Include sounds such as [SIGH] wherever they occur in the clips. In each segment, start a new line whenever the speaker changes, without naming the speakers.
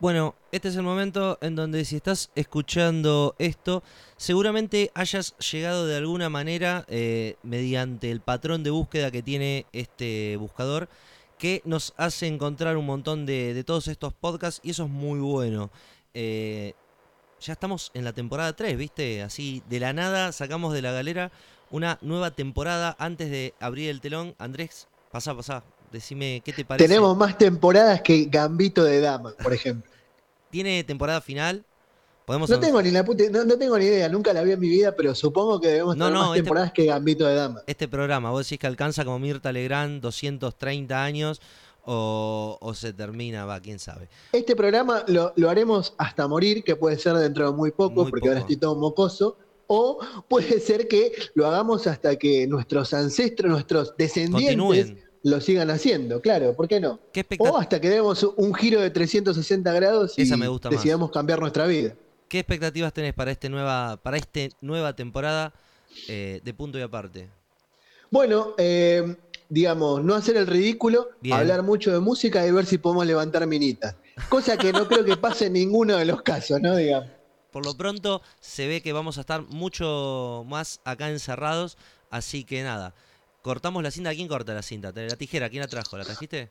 Bueno, este es el momento en donde si estás escuchando esto, seguramente hayas llegado de alguna manera eh, mediante el patrón de búsqueda que tiene este buscador, que nos hace encontrar un montón de, de todos estos podcasts y eso es muy bueno. Eh, ya estamos en la temporada 3, ¿viste? Así de la nada sacamos de la galera una nueva temporada antes de abrir el telón. Andrés, pasá, pasá, decime qué te parece.
Tenemos más temporadas que Gambito de Dama, por ejemplo.
¿Tiene temporada final? ¿Podemos
no tengo ni la puta, no, tengo ni idea, nunca la vi en mi vida, pero supongo que debemos tener más este temporadas que Gambito de Dama.
Este programa, vos decís que alcanza como Mirta Legrand 230 años o, se termina, va, quién sabe.
Este programa lo, haremos hasta morir, que puede ser dentro de muy poco, porque ahora estoy todo mocoso. O puede ser que lo hagamos hasta que nuestros ancestros, nuestros descendientes lo sigan haciendo, claro, ¿por qué no? o hasta que demos un giro de 360 grados y decidamos cambiar nuestra vida.
¿Qué expectativas tenés para, este nueva, para esta nueva temporada eh, de punto y aparte?
Bueno, eh, digamos, no hacer el ridículo, hablar mucho de música y ver si podemos levantar minitas. Cosa que no creo que pase en ninguno de los casos, ¿no? Digamos.
Por lo pronto se ve que vamos a estar mucho más acá encerrados, así que nada. Cortamos la cinta. ¿Quién corta la cinta? La tijera, ¿quién la trajo? ¿La trajiste?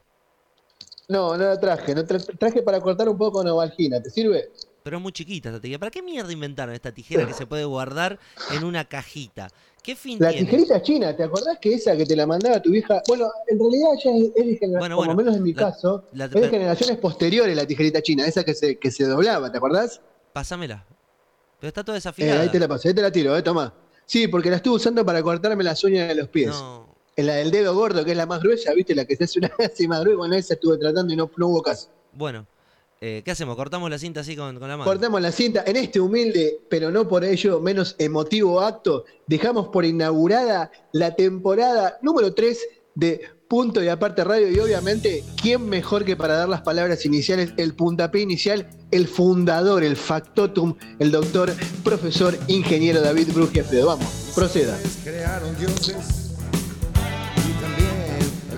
No, no la traje. No traje para cortar un poco Novalgina. ¿Te sirve?
Pero es muy chiquita esta tijera. ¿Para qué mierda inventaron esta tijera que se puede guardar en una cajita? ¿Qué fin
la tijerita china, ¿te acordás que esa que te la mandaba tu vieja? Bueno, en realidad ya es, de generaciones, por lo menos en mi caso, es de generaciones posteriores la tijerita china, esa que se, que se doblaba, ¿te acordás?
Pásamela. Pero está toda desafilada.
Eh, ahí te la pasé, ahí te la tiro, eh, toma. Sí, porque la estuve usando para cortarme las uñas de los pies. No. En la del dedo gordo, que es la más gruesa, ¿viste? La que se hace una así más gruesa. Bueno, esa estuve tratando y no, no hubo caso.
Bueno, eh, ¿Qué hacemos? ¿Cortamos la cinta así con, la mano?
Cortamos la cinta. En este humilde, pero no por ello menos emotivo acto, dejamos por inaugurada la temporada número 3 de Punto y Aparte Radio. Y obviamente, ¿quién mejor que para dar las palabras iniciales, el puntapié inicial, el fundador, el factotum, el doctor, profesor, ingeniero David Brugia Vamos, proceda. Crearon dioses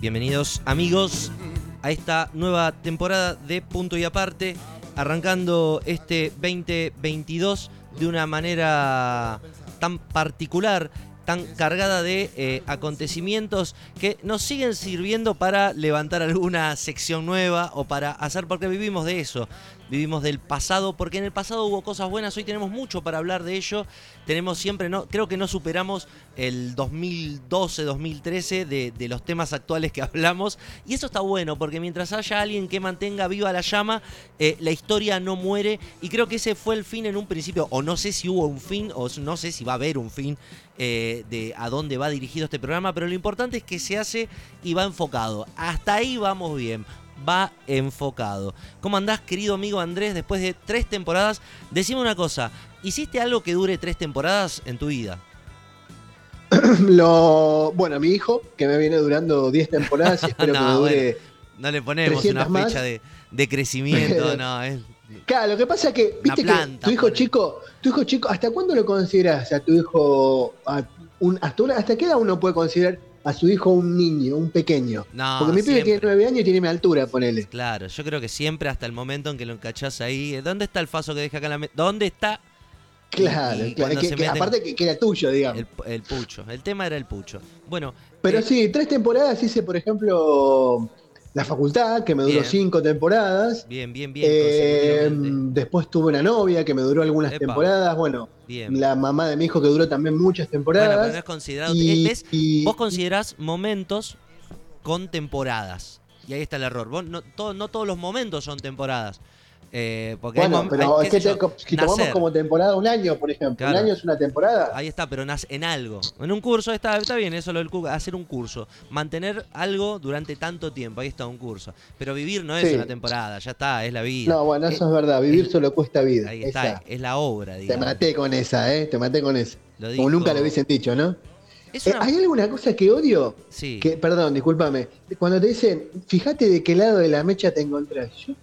Bienvenidos amigos a esta nueva temporada de Punto y Aparte, arrancando este 2022 de una manera tan particular, tan cargada de eh, acontecimientos que nos siguen sirviendo para levantar alguna sección nueva o para hacer, porque vivimos de eso, vivimos del pasado, porque en el pasado hubo cosas buenas, hoy tenemos mucho para hablar de ello, tenemos siempre, no, creo que no superamos el 2012, 2013 de, los temas actuales que [LAUGHS] hablamos, y eso está bueno, porque mientras haya alguien que mantenga viva la llama, eh, la historia no muere, y creo que ese fue el fin en un principio, o no sé si hubo un fin, o no sé si va a haber un fin eh, de a dónde va dirigido este programa, pero lo importante es que se hace y va enfocado. Hasta ahí vamos bien va enfocado. ¿Cómo andás, querido amigo Andrés, después de tres temporadas? Decime una cosa, ¿hiciste algo que dure tres temporadas en tu vida? [COUGHS]
Lo, bueno, mi hijo, que me viene durando 10 temporadas y [LAUGHS] espero que me dure.
no le ponemos una fecha de, crecimiento, [LAUGHS] no. Es,
claro, lo que pasa es que, viste que tu hijo chico, tu hijo chico, ¿hasta cuándo lo consideras a tu hijo? un, hasta, ¿Hasta qué edad uno puede considerar a su hijo un niño, un pequeño. No, Porque mi pibe tiene nueve años y tiene mi altura, ponele.
Claro, yo creo que siempre hasta el momento en que lo encachás ahí. ¿Dónde está el faso que deja acá en la mesa? ¿Dónde está?
Claro, claro que, aparte que, era tuyo, digamos.
El, pucho, el tema era el pucho. Bueno.
Pero eh, sí, tres temporadas hice, por ejemplo, la facultad, que me duró cinco temporadas.
Bien, bien, bien.
Eh, después tuve una novia que me duró algunas temporadas. Bueno, la mamá de mi hijo que duró también muchas temporadas. Bueno, pero no
es considerado. vos considerás momentos con temporadas. Y ahí está el error. no, todos los momentos son temporadas. Eh, porque
Bueno, pero
hay,
es que te- si tomamos como temporada un año, por ejemplo.
Claro.
Un año es una temporada.
Ahí está, pero nas- en algo. En un curso está, está bien eso lo del hacer un curso. Mantener algo durante tanto tiempo. Ahí está un curso. Pero vivir no es
Sí.
una temporada, ya está, es la vida.
No, bueno,
Eh,
eso es verdad. Vivir
es-
solo cuesta vida.
Ahí está,
Esa.
es la obra,
Te
digamos.
maté con esa, ¿eh? Te maté con esa.
Lo
Como nunca lo hubiesen dicho, ¿no? Eh, ¿Hay alguna cosa que odio?
Sí.
Que, perdón, discúlpame. Cuando te dicen, fíjate de qué lado de la mecha te encontrás. Yo,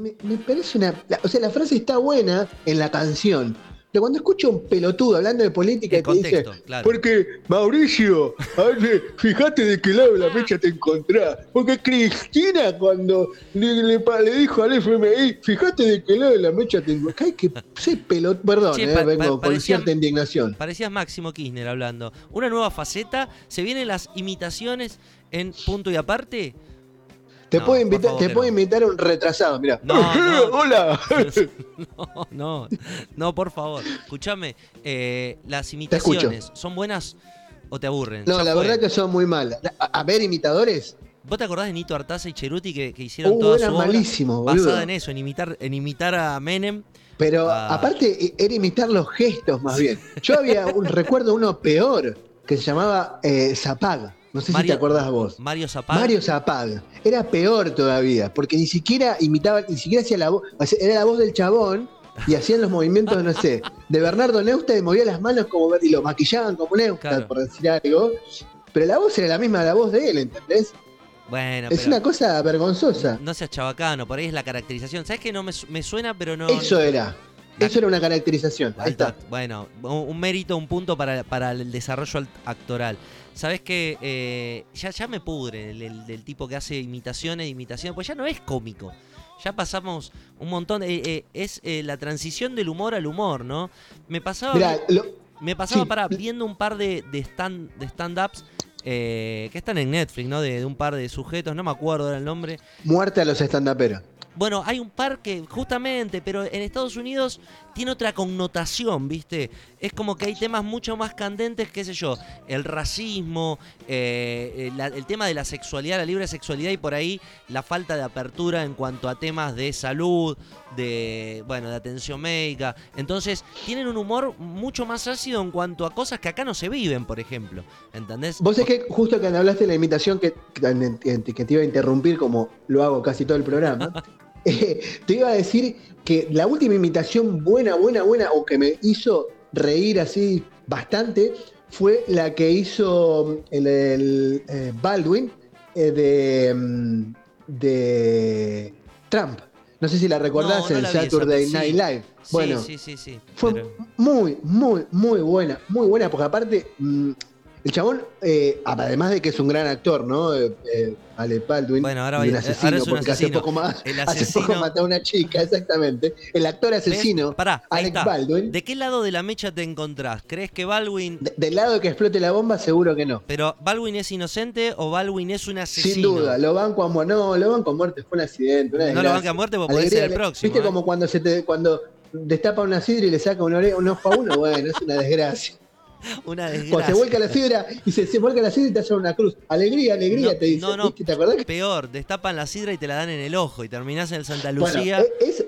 me, me parece una. la- o sea, la frase está buena en la canción. Pero cuando escucho a un pelotudo hablando de política y te dice.
claro.
Porque, Mauricio, Ale, fíjate de qué lado de la mecha te encontrás. Porque Cristina, cuando le, le pa- le dijo al FMI, fíjate de qué lado de la mecha te encontrás. Ay, que sé pelot. Perdón, eh,
pa- pa-
vengo con
parecía-
cierta indignación.
Parecías Máximo Kirchner hablando. Una nueva faceta. Se vienen las imitaciones en punto y aparte.
Te,
No,
puedo invitar,
favor
te puedo invitar a un retrasado, mira.
No. [LAUGHS]
Hola. [LAUGHS]
No, no, no, por favor. Escúchame. eh, las imitaciones, ¿son buenas o te aburren?
No, la verdad que son muy malas. A, a ver, imitadores.
¿Vos te acordás de Nito Artaza y Cheruti que, que hicieron
Uh,
toda
era
su obra
malísimo, boludo.
basada en eso, en imitar, en imitar a Menem?
Pero
Ah.
aparte e- era imitar los gestos más bien. Yo había un recuerdo uno peor que se llamaba eh, Zapag. No sé si te acordás vos.
Mario Zapag.
Mario Zapag. Era peor todavía, porque ni siquiera imitaba, ni siquiera hacía la voz, era la voz del chabón y hacían los movimientos, no sé, de Bernardo Neustadt y movía las manos como y lo maquillaban como Neustadt,
Claro.
por decir algo. Pero la voz era la misma de la voz de él, ¿entendés?
Bueno,
Es
pero
una cosa vergonzosa.
no seas chabacano, por ahí es la caracterización. ¿Sabes que no me, su- me suena, pero no.
Eso era.
La-
Eso era una caracterización. Ahí está.
Bueno, un mérito, un punto para, para el desarrollo actoral. Sabes que eh, ya, ya me pudre el, tipo que hace imitaciones, imitaciones, pues ya no es cómico. Ya pasamos un montón. de- eh, eh, es la transición del humor al humor, ¿no? Me pasaba.
Mirá, lo-
Me pasaba
Sí.
para viendo un par de, de stand de stand-ups eh, que están en Netflix, ¿no? De, de un par de sujetos, no me acuerdo ahora el nombre.
muerte a los estandaperos.
Bueno, hay un par que, justamente, pero en Estados Unidos tiene otra connotación, ¿viste? Es como que hay temas mucho más candentes, qué sé yo, el racismo, eh, la- el tema de la sexualidad, la libre sexualidad y por ahí la falta de apertura en cuanto a temas de salud, de, bueno, de atención médica. Entonces, tienen un humor mucho más ácido en cuanto a cosas que acá no se viven, por ejemplo. ¿Entendés?
Vos es que justo cuando hablaste de la imitación que, que- que te iba a interrumpir como lo hago casi todo el programa, [LAUGHS] eh, [LAUGHS] te iba a decir que la última imitación buena, buena, buena, o que me hizo reír así bastante, fue la que hizo el, el, eh, Baldwin eh, de, mm, de Trump. No sé si la recordás
No, no
en
esa,
Saturday
sí.
Night Live. Bueno,
sí, sí, sí.
fue
pero-
muy, muy, muy buena, muy buena, porque aparte, mm, el chabón, eh, además de que es un gran actor, ¿no? Eh, eh, Alec Baldwin,
Bueno, ahora
y
va-
un
ahora
asesino,
es un
porque
asesino.
hace poco más,
El
hace poco
asesino-
mató a una chica, exactamente. El actor
¿Ves?
asesino,
Pará, ahí
Alec
está.
Baldwin,
¿De qué lado de la mecha te encontrás? ¿Crees que Baldwin...
de- del lado que explote la bomba, seguro que no.
Pero ¿Baldwin es inocente o Baldwin es un asesino?
Sin duda, lo banco a muerte. No, lo banco a muerte, fue un accidente. Una
No lo banca a muerte porque puede ser el próximo.
¿Viste
¿eh?
como cuando se te, cuando destapa una sidra y le saca un, ore- un ojo a uno? Bueno, es una desgracia. [LAUGHS]
Una
Cuando se vuelca la sidra y se, se vuelca la sidra y te hacen una cruz. Alegría, alegría,
No,
te dice.
no, no.
¿Te acordás que
Peor, destapan la sidra y te la dan en el ojo y terminás en el Santa Lucía.
e- es-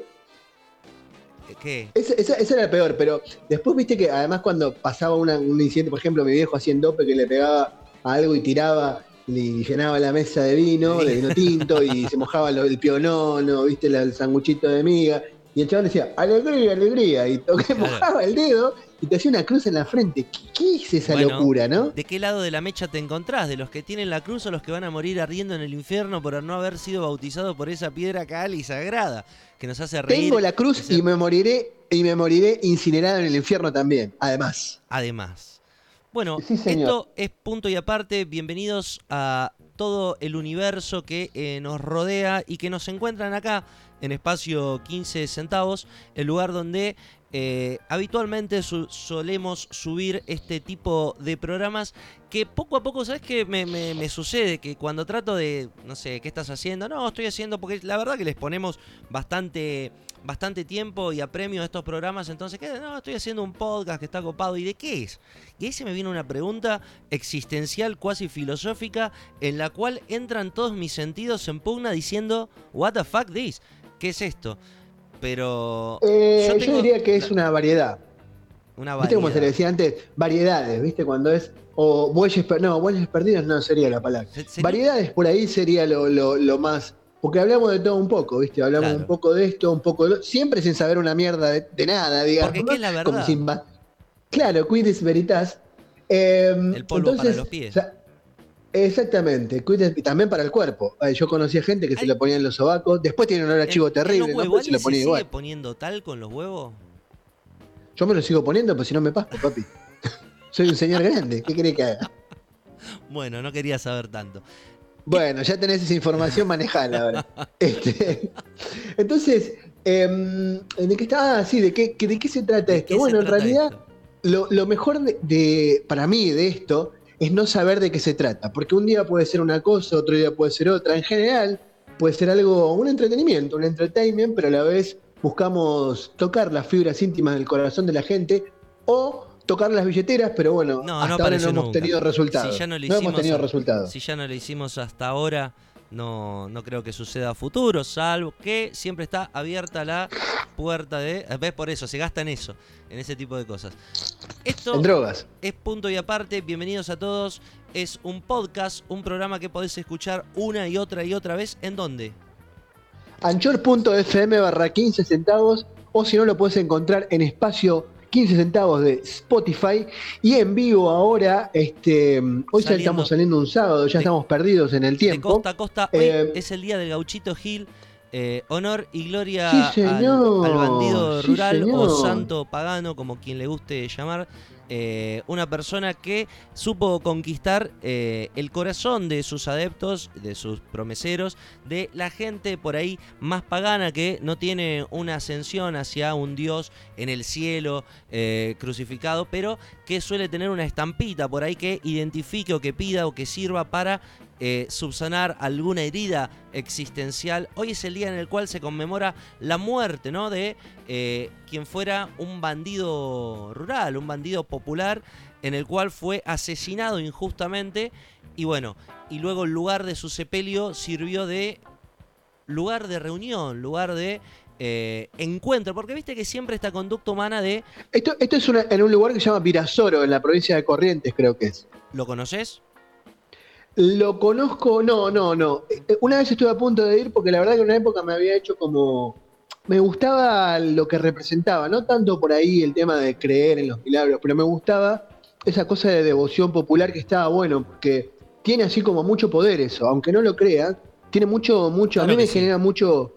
¿Qué?
Ese era el peor, pero después viste que además cuando pasaba una- un incidente, por ejemplo, mi viejo hacía en dope que le pegaba a algo y tiraba y llenaba la mesa de vino, de vino [LAUGHS] tinto, y se mojaba el pionono, viste, la- el sanguchito de miga, y el chabón decía, alegría, alegría, y toque,
Claro.
mojaba el dedo y te hacía una cruz en la frente. ¿Qué, qué es esa
Bueno,
locura, no?
¿De qué lado de la mecha te encontrás? ¿De los que tienen la cruz o los que van a morir ardiendo en el infierno por no haber sido bautizados por esa piedra cal y sagrada que nos hace reír?
Tengo la cruz
y
me moriré, y me moriré incinerado en el infierno también, además.
Además. Bueno,
Sí,
esto es punto y aparte. Bienvenidos a todo el universo que eh, nos rodea y que nos encuentran acá en espacio 15 centavos, el lugar donde eh, habitualmente solemos subir este tipo de programas que poco a poco, ¿sabes qué me sucede? Que cuando trato de, no sé, ¿qué estás haciendo? No, estoy haciendo, porque la verdad que les ponemos bastante bastante tiempo y apremio a estos programas, entonces, ¿qué? No, estoy haciendo un podcast que está copado, ¿y de qué es? Y ahí se me viene una pregunta existencial, cuasi filosófica, en la cual entran todos mis sentidos en pugna diciendo, what the fuck this? ¿Qué es esto? pero
Eh,
yo
diría que es una variedad.
una
¿Viste como se le
variedad.
decía antes? Variedades, ¿viste? Cuando es. O bueyes No, bueyes perdidos no sería la palabra.
Se- sería-
Variedades por ahí sería lo, lo- lo más. Porque hablamos de todo un poco, ¿viste? Hablamos
Claro.
un poco de esto, un poco de lo. Siempre sin saber una mierda de, de nada, digamos.
Porque ¿qué es la verdad?
sin Claro, quidis veritas. Eh,
El polvo para
entonces,
los pies.
o sea, exactamente, y también para el cuerpo. Eh, Yo conocía gente que se lo ponía en los sobacos. Después tiene un olor a chivo terrible, ¿no? Pero se lo
¿alguien
ponía
se
igual.
sigue poniendo talco en los huevos?
Yo me lo sigo poniendo, pues si no me paso, papi. [LAUGHS] Soy un señor grande, ¿qué querés que haga? [LAUGHS]
Bueno, no quería saber tanto.
Bueno, ya tenés esa información, manejala ahora. [LAUGHS] Este, entonces, em, ¿de qué está? Ah, sí, ¿de qué, de qué se trata
¿De
esto? Bueno, en realidad, lo, lo mejor de, de- para mí de esto es no saber de qué se trata, porque un día puede ser una cosa, otro día puede ser otra. En general, puede ser algo, un entretenimiento, un entertainment, pero a la vez buscamos tocar las fibras íntimas del corazón de la gente o tocar las billeteras, pero bueno,
No, no
hasta ahora no hemos
nunca.
tenido resultados.
Si ya no lo
hemos tenido resultados.
Si ya no lo hicimos hasta ahora, no, no creo que suceda a futuro, salvo que siempre está abierta la puerta de... ¿Ves? Por eso, se gasta en eso, en ese tipo de cosas. Esto
En drogas.
es punto y aparte, bienvenidos a todos. Es un podcast, un programa que podés escuchar una y otra y otra vez. ¿En dónde?
anchor.fm barra 15 centavos o si no lo puedes encontrar en espacio 15 centavos de Spotify y en vivo ahora, este, hoy ya estamos saliendo un sábado, ya
De-
estamos perdidos en el
De
tiempo.
costa a costa. Hoy
Eh,
es el día del gauchito Gil. Eh, honor y gloria
Sí,
al- bandido
Sí,
rural o santo pagano, como quien le guste llamar. Eh, una persona que supo conquistar eh, el corazón de sus adeptos, de sus promeseros, de la gente por ahí más pagana que no tiene una ascensión hacia un Dios en el cielo eh, crucificado, pero que suele tener una estampita por ahí que identifique o que pida o que sirva para eh, subsanar alguna herida existencial. Hoy es el día en el cual se conmemora la muerte ¿no? de eh, quien fuera un bandido rural, un bandido popular, en el cual fue asesinado injustamente y bueno, y luego el lugar de su sepelio sirvió de lugar de reunión, lugar de eh, encuentro, porque viste que siempre esta conducta humana de,
Esto, esto es una- en un lugar que se llama Virasoro, en la provincia de Corrientes, creo que es.
¿lo conoces?
Lo conozco, no, no, no. Eh, Una vez estuve a punto de ir porque la verdad que en una época me había hecho como... Me gustaba lo que representaba, no tanto por ahí el tema de creer en los milagros, pero me gustaba esa cosa de devoción popular que estaba bueno, porque tiene así como mucho poder eso, aunque no lo crean, tiene mucho, mucho, a mí me
sí.
genera mucho...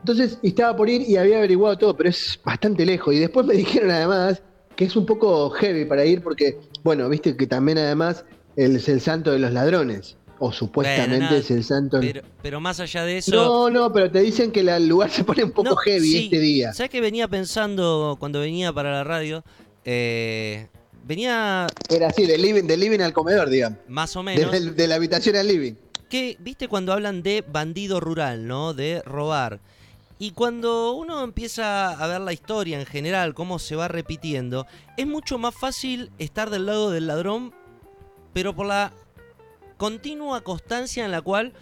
Entonces estaba por ir y había averiguado todo, pero es bastante lejos. Y después me [LAUGHS] dijeron además que es un poco heavy para ir porque, bueno, viste que también además él es el santo de los ladrones. O supuestamente es el santo.
Pero, pero más allá de eso...
No, no, pero te dicen que la- el lugar se pone un poco
No,
heavy
sí.
este día.
¿Sabes que venía pensando cuando venía para la radio? Eh, venía
Era así, del living, del living al comedor, digamos.
más o
De,
menos.
de- de la habitación al living.
que, viste, cuando hablan de bandido rural, ¿no? De robar. Y cuando uno empieza a ver la historia en general, cómo se va repitiendo, es mucho más fácil estar del lado del ladrón, pero por la continua constancia en la cual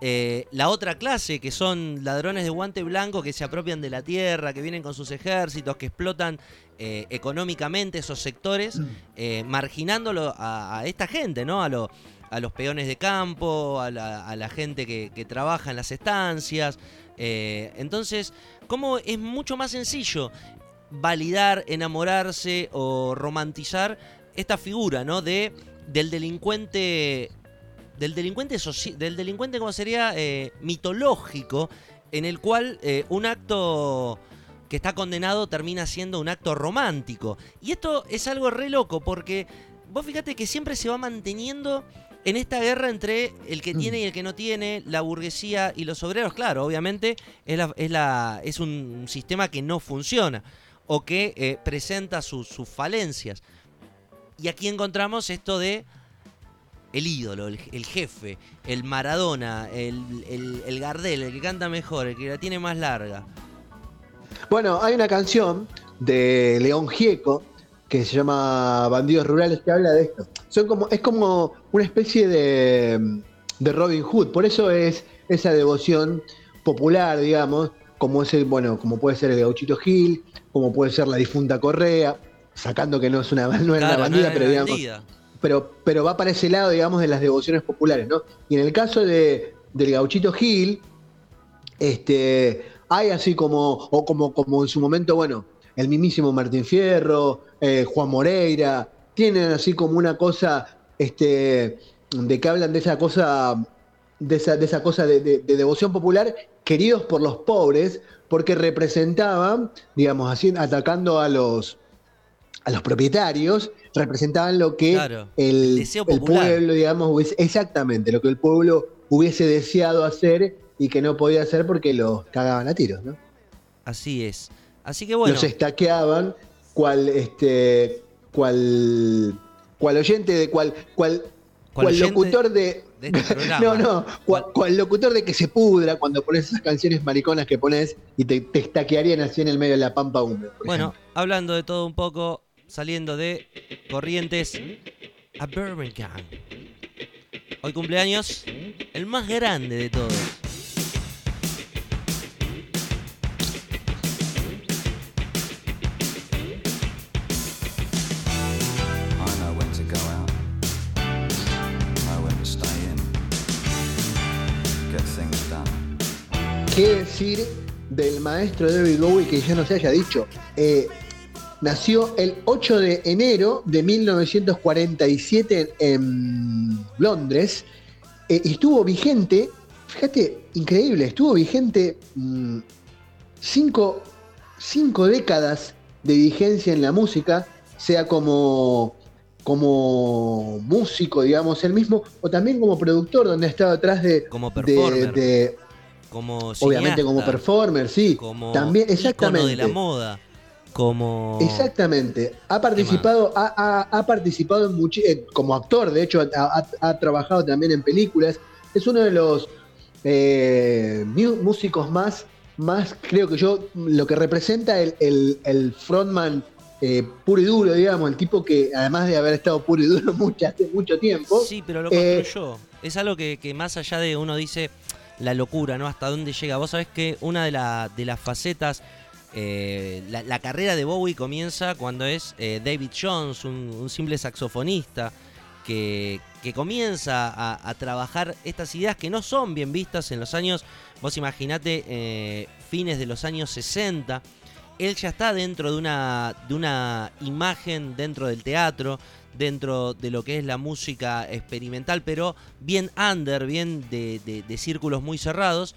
eh, la otra clase, que son ladrones de guante blanco que se apropian de la tierra, que vienen con sus ejércitos, que explotan eh, económicamente esos sectores, eh, marginándolo a, a esta gente, ¿no? A, lo- a los peones de campo, a la, a la gente que, que trabaja en las estancias. Entonces, ¿cómo es mucho más sencillo validar, enamorarse o romantizar esta figura, ¿no? De, del delincuente. Del delincuente del delincuente, como sería? Eh, mitológico, en el cual eh, un acto que está condenado termina siendo un acto romántico. Y esto es algo re loco, porque vos fíjate que siempre se va manteniendo en esta guerra entre el que tiene y el que no tiene, la burguesía y los obreros. Claro, obviamente es, la- es, la- es un sistema que no funciona o que eh, presenta sus falencias. Y aquí encontramos esto de el ídolo, el, jefe, el Maradona, el, el, el Gardel, el que canta mejor, el que la tiene más larga.
Bueno, hay una canción de León Gieco que se llama Bandidos Rurales que habla de esto. Son como, es como una especie de, de Robin Hood, por eso es esa devoción popular, digamos, como es el, bueno, como puede ser el Gauchito Gil, como puede ser la difunta Correa, sacando que no es una, [LAUGHS] no era una bandida, pero digamos. Pero, pero va para ese lado, digamos, de las devociones populares, ¿no? Y en el caso de, del Gauchito Gil, este, hay así como, o como, como en su momento, bueno, el mismísimo Martín Fierro, eh, Juan Moreira, tienen así como una cosa, este, de que hablan de esa cosa, de esa, de esa cosa de, devoción popular, queridos por los pobres, porque representaban, digamos, así, atacando a los, a los propietarios, representaban lo que el, el, pueblo, digamos, exactamente, lo que el pueblo hubiese deseado hacer y que no podía hacer porque los cagaban a tiros, ¿no?
Así es. Así que bueno.
Los estaqueaban, cual, este, cual, cual oyente de cual, cual, cual locutor de. este [LAUGHS] no, no, cual, locutor de que se pudra cuando pones esas canciones mariconas que pones y te, estaquearían así en el medio de la pampa húmeda.
Bueno, hablando de todo un poco, saliendo de Corrientes a Birmingham. Hoy cumpleaños el más grande de todos.
¿Qué decir del maestro David Bowie que ya no se haya dicho? Eh, nació el 8 de enero de 1947 en Londres eh, y estuvo vigente, fíjate, increíble, estuvo vigente mm, cinco, cinco, décadas de vigencia en la música, sea como, como músico, digamos, él mismo, o también como productor, donde ha estado atrás de,
como de, como
obviamente como performer, sí,
como
también exactamente
de la moda, como
exactamente ha participado ha, participado en eh, como actor, de hecho ha, trabajado también en películas, es uno de los eh, músicos más más creo que yo lo que representa el, frontman eh, puro y duro, digamos, el tipo que además de haber estado puro y duro [LAUGHS] mucho, hace mucho tiempo.
Sí, pero lo construyó. es algo que, que, más allá de uno dice, la locura, ¿no? Hasta dónde llega. Vos sabés que una de, de las facetas, eh, la, carrera de Bowie comienza cuando es eh, David Jones, un, simple saxofonista, que, que comienza a, trabajar estas ideas que no son bien vistas en los años, vos imaginate, eh, fines de los años 60. Él ya está dentro de una, de una imagen dentro del teatro, dentro de lo que es la música experimental, pero bien under, bien de, círculos muy cerrados.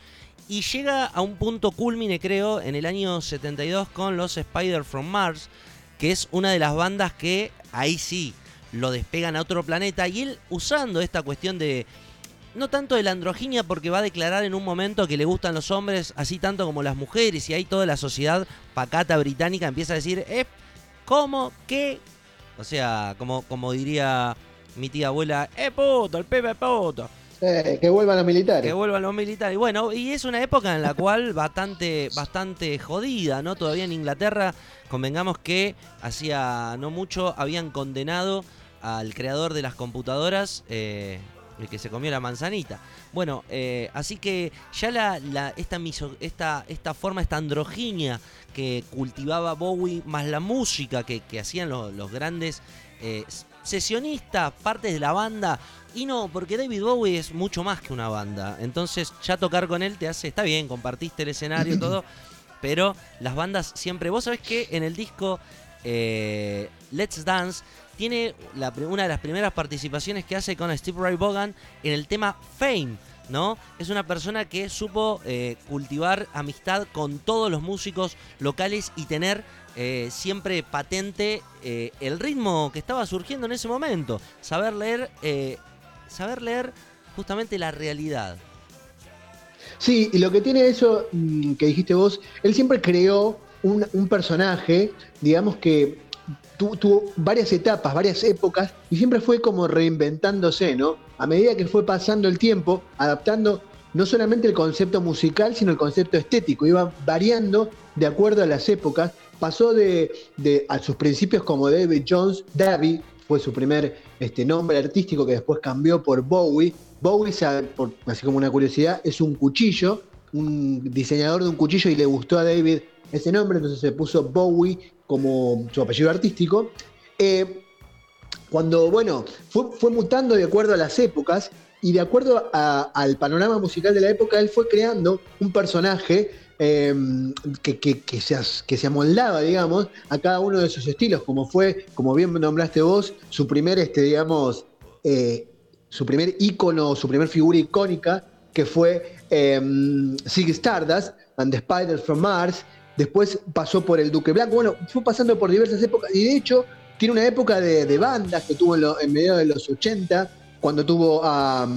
Y llega a un punto culmine, creo, en el año 72 con los Spider from Mars, que es una de las bandas que ahí sí lo despegan a otro planeta. Y él usando esta cuestión de, no tanto de la androginia, porque va a declarar en un momento que le gustan los hombres así tanto como las mujeres, y ahí toda la sociedad pacata británica empieza a decir, eh, ¿cómo? ¿Qué? O sea, como, como diría mi tía abuela, ¡eh puto, el Pepe puto!
Que vuelvan los militares.
Que vuelvan los militares. Bueno, y es una época en la cual bastante, bastante jodida, ¿no? Todavía en Inglaterra, convengamos que hacía no mucho habían condenado al creador de las computadoras, eh, el que se comió la manzanita. Bueno, eh, así que ya esta, esta, esta forma, esta androginia que cultivaba Bowie, más la música que, hacían los, grandes eh, sesionistas, partes de la banda. Y no, porque David Bowie es mucho más que una banda. Entonces ya tocar con él te hace, está bien, compartiste el escenario, y [LAUGHS] todo. Pero las bandas siempre, vos sabés que en el disco eh, Let's Dance tiene una de las primeras participaciones que hace con Steve Ray Vaughan en el tema Fame. ¿No? Es una persona que supo eh, cultivar amistad con todos los músicos locales y tener eh, siempre patente eh, el ritmo que estaba surgiendo en ese momento. Saber leer, saber leer justamente la realidad.
Sí, y lo que tiene eso mm, que dijiste vos, él siempre creó un personaje, digamos que tuvo varias etapas, varias épocas, y siempre fue como reinventándose, ¿no? A medida que fue pasando el tiempo, adaptando no solamente el concepto musical, sino el concepto estético, iba variando de acuerdo a las épocas. Pasó de, a sus principios como David Jones, David fue su primer este, nombre artístico que después cambió por Bowie. Bowie, así como una curiosidad, es un cuchillo, un diseñador de un cuchillo y le gustó a David ese nombre, entonces se puso Bowie como su apellido artístico. Eh, cuando, bueno, fue, mutando de acuerdo a las épocas y de acuerdo al panorama musical de la época, él fue creando un personaje em, que, se, amoldaba, digamos, a cada uno de sus estilos, como fue, como bien nombraste vos, su primer, este, digamos, eh, su primer ícono, su primer figura icónica, que fue eh, Stardust and the Spiders from Mars. Después pasó por el Duque Blanco. Bueno, fue pasando por diversas épocas y de hecho tiene una época de, bandas que tuvo en, en medio de los 80, cuando tuvo a,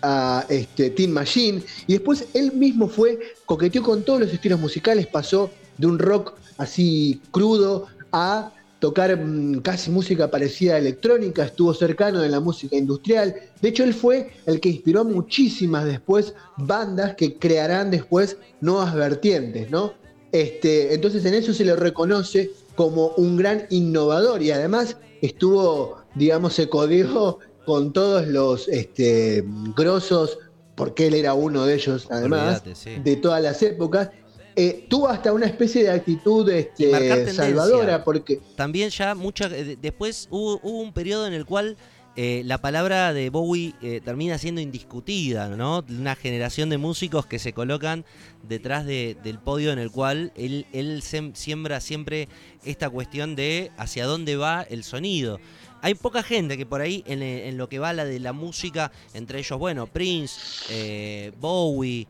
a este, Machine. Y después él mismo fue, coqueteó con todos los estilos musicales, pasó de un rock así crudo a tocar mm, casi música parecida a electrónica, estuvo cercano de la música industrial. De hecho, él fue el que inspiró muchísimas después bandas que crearán después nuevas vertientes, ¿no? Este, entonces en eso se le reconoce como un gran innovador y además estuvo, digamos, se codió con todos los este, grosos, porque él era uno de ellos además, de todas las épocas, eh, tuvo hasta una especie de actitud este, salvadora, porque...
También ya mucha... Eh, después hubo, un periodo en el cual eh, la palabra de Bowie termina siendo indiscutida, ¿no? Una generación de músicos que se colocan detrás del podio en el cual él, él siembra siempre esta cuestión de hacia dónde va el sonido. Hay poca gente que por ahí en, lo que va la de la música, entre ellos, bueno, Prince, Bowie,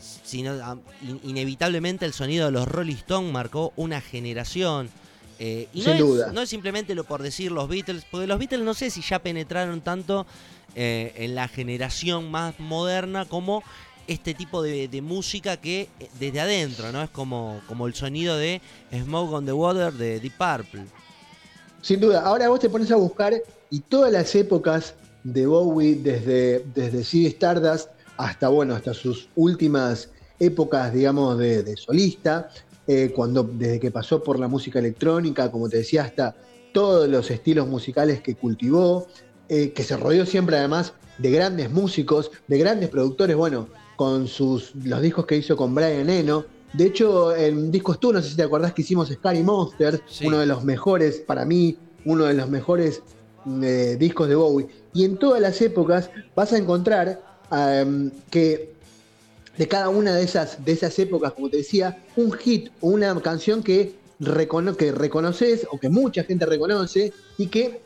sino inevitablemente el sonido de los Rolling Stones marcó una generación.
Eh, y no es,
No es simplemente lo por decir los Beatles, porque los Beatles no sé si ya penetraron tanto eh, en la generación más moderna como este tipo de, música que eh, desde adentro, ¿no? Es como, como el sonido de Smoke on the Water de Deep Purple.
Sin duda. Ahora vos te pones a buscar y todas las épocas de Bowie, desde, desde Stardust hasta, bueno, hasta sus últimas épocas, digamos, de, solista, eh, cuando, desde que pasó por la música electrónica, como te decía, hasta todos los estilos musicales que cultivó, eh, que se rodeó siempre además de grandes músicos, de grandes productores, bueno, con sus, los discos que hizo con Brian Eno. De hecho, en Discos Tú, no sé si te acordás que hicimos Scary Monsters, uno de los mejores, para mí, uno de los mejores eh, discos de Bowie. Y en todas las épocas vas a encontrar que de cada una de esas, de esas épocas, como te decía, un hit o una canción que, que reconoces o que mucha gente reconoce y que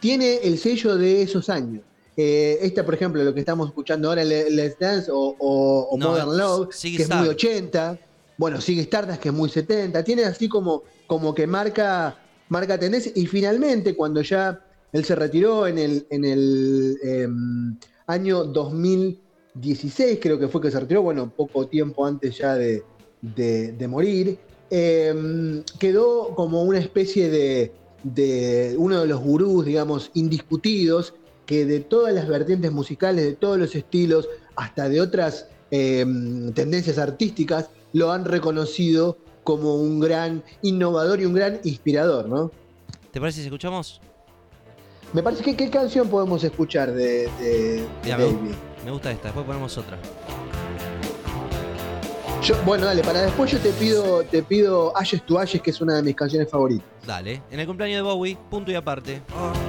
tiene el sello de esos años. Eh, esta, por ejemplo, lo que estamos escuchando ahora, Let's Dance o, Modern Love, que es muy 80. Bueno, sigue Stardust, que es muy 70. Tiene así como, como que marca, marca tendencia. Y finalmente, cuando ya él se retiró en el, en el em, año 2016, creo que fue que se retiró, bueno, poco tiempo antes ya de, morir, em, quedó como una especie de, uno de los gurús, digamos, indiscutidos, que de todas las vertientes musicales, de todos los estilos, hasta de otras em, tendencias artísticas, lo han reconocido como un gran innovador y un gran inspirador, ¿no?
¿Te parece si escuchamos?
Me parece que qué canción podemos escuchar de, de,
Me gusta esta, después ponemos otra.
bueno, dale, para después yo te pido, te pido Ashes to Ashes, que es una de mis canciones favoritas.
Dale, en el cumpleaños de Bowie, punto y aparte.
I've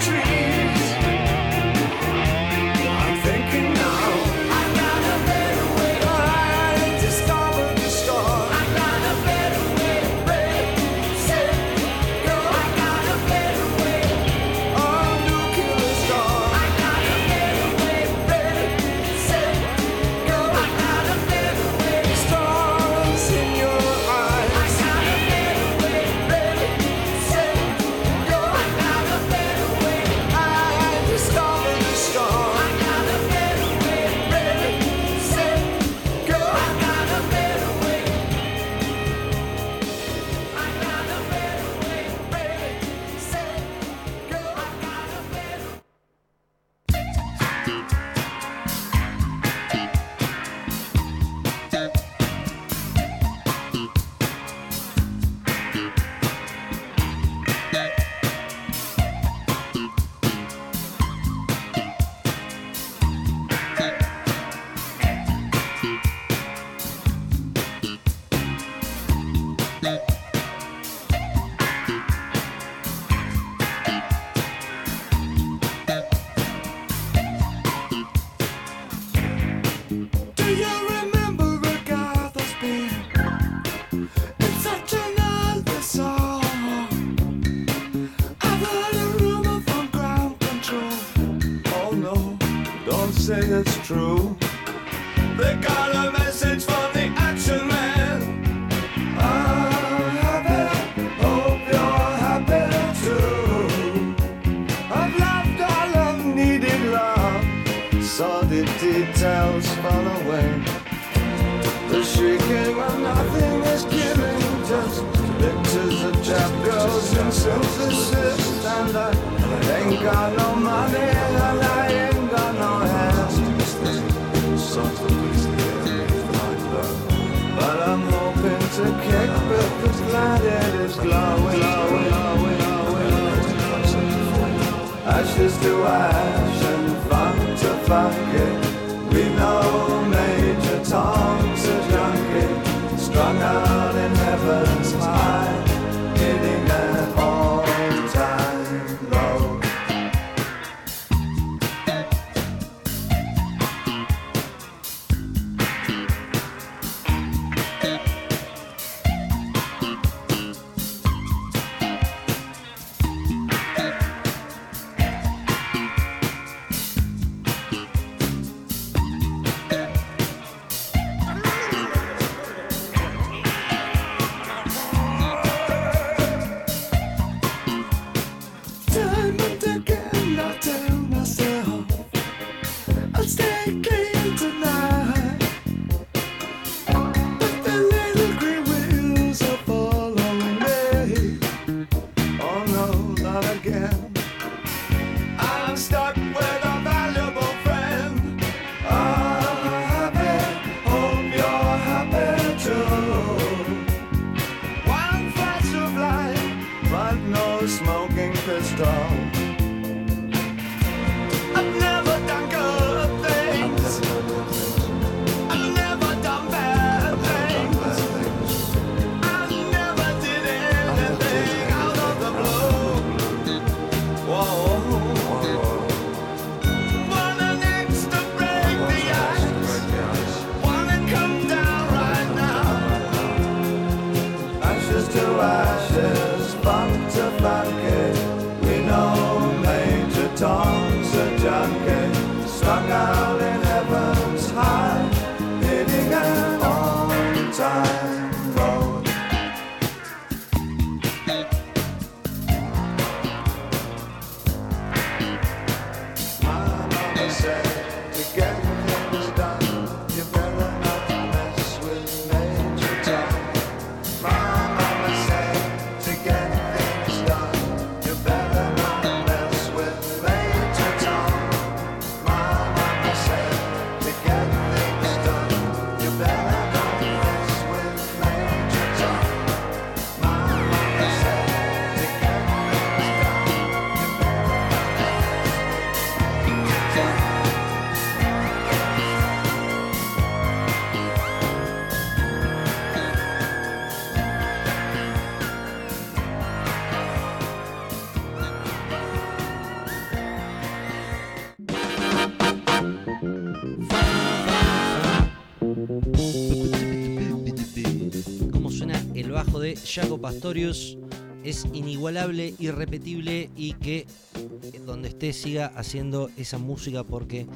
country. Jaco Pastorius? Es inigualable, irrepetible y que donde esté siga haciendo esa música porque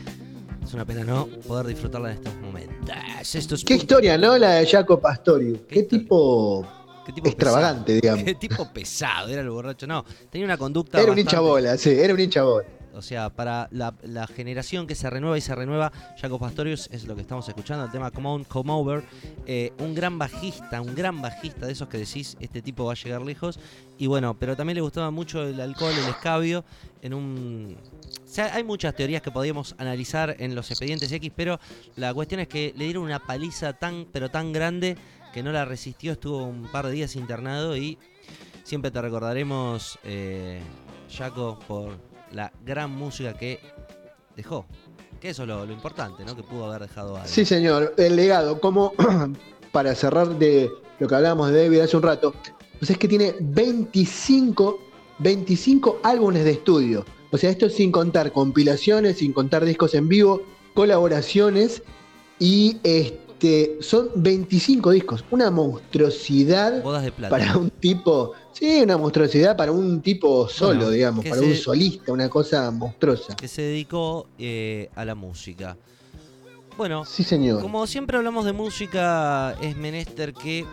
es una pena no poder disfrutarla en estos momentos. Esto es
Qué historia, ¿no? La de Jaco Pastorius.
¿Qué
tipo
Qué tipo
extravagante,
pesado.
digamos.
Qué tipo pesado, era el borracho. No, tenía una conducta.
Era un hincha bola, sí, era un hincha bola.
O sea, para la, generación que se renueva y se renueva, Jaco Pastorius es lo que estamos escuchando, el tema Come On, Come Over. Eh, un gran bajista, un gran bajista de esos que decís, este tipo va a llegar lejos. Y bueno, pero también le gustaba mucho el alcohol, el escabio, en un... O sea, hay muchas teorías que podíamos analizar en los expedientes X, pero la cuestión es que le dieron una paliza tan, pero tan grande que no la resistió, estuvo un par de días internado y siempre te recordaremos, eh, Jaco, por la gran música que dejó. Que eso es lo, lo importante, ¿no? Que pudo haber dejado algo.
Sí, señor, el legado, como [CLEARS THROAT] para cerrar de lo que hablábamos de David hace un rato, pues es que tiene 25, 25 álbumes de estudio. O sea, esto sin contar compilaciones, sin contar discos en vivo, colaboraciones y este son 25 discos, una monstruosidad
Bodas de plata.
para un tipo, sí, una monstruosidad para un tipo solo,
Bueno,
digamos, para
se-
un solista, una cosa monstruosa.
Que se dedicó eh, a la música. Bueno,
Sí, señor.
como siempre hablamos de música, es menester que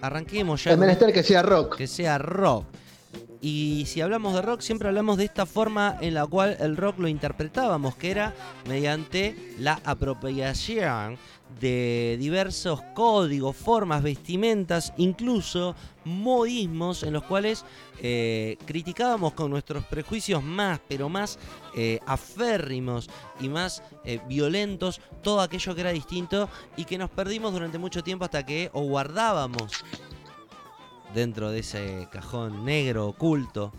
arranquemos ya.
Es menester que sea rock.
que sea rock. Y si hablamos de rock, siempre hablamos de esta forma en la cual el rock lo interpretábamos, que era mediante la apropiación de diversos códigos, formas, vestimentas, incluso modismos en los cuales eh, criticábamos con nuestros prejuicios más, pero más eh, aférrimos y más eh, violentos todo aquello que era distinto y que nos perdimos durante mucho tiempo hasta que o guardábamos dentro de ese cajón negro oculto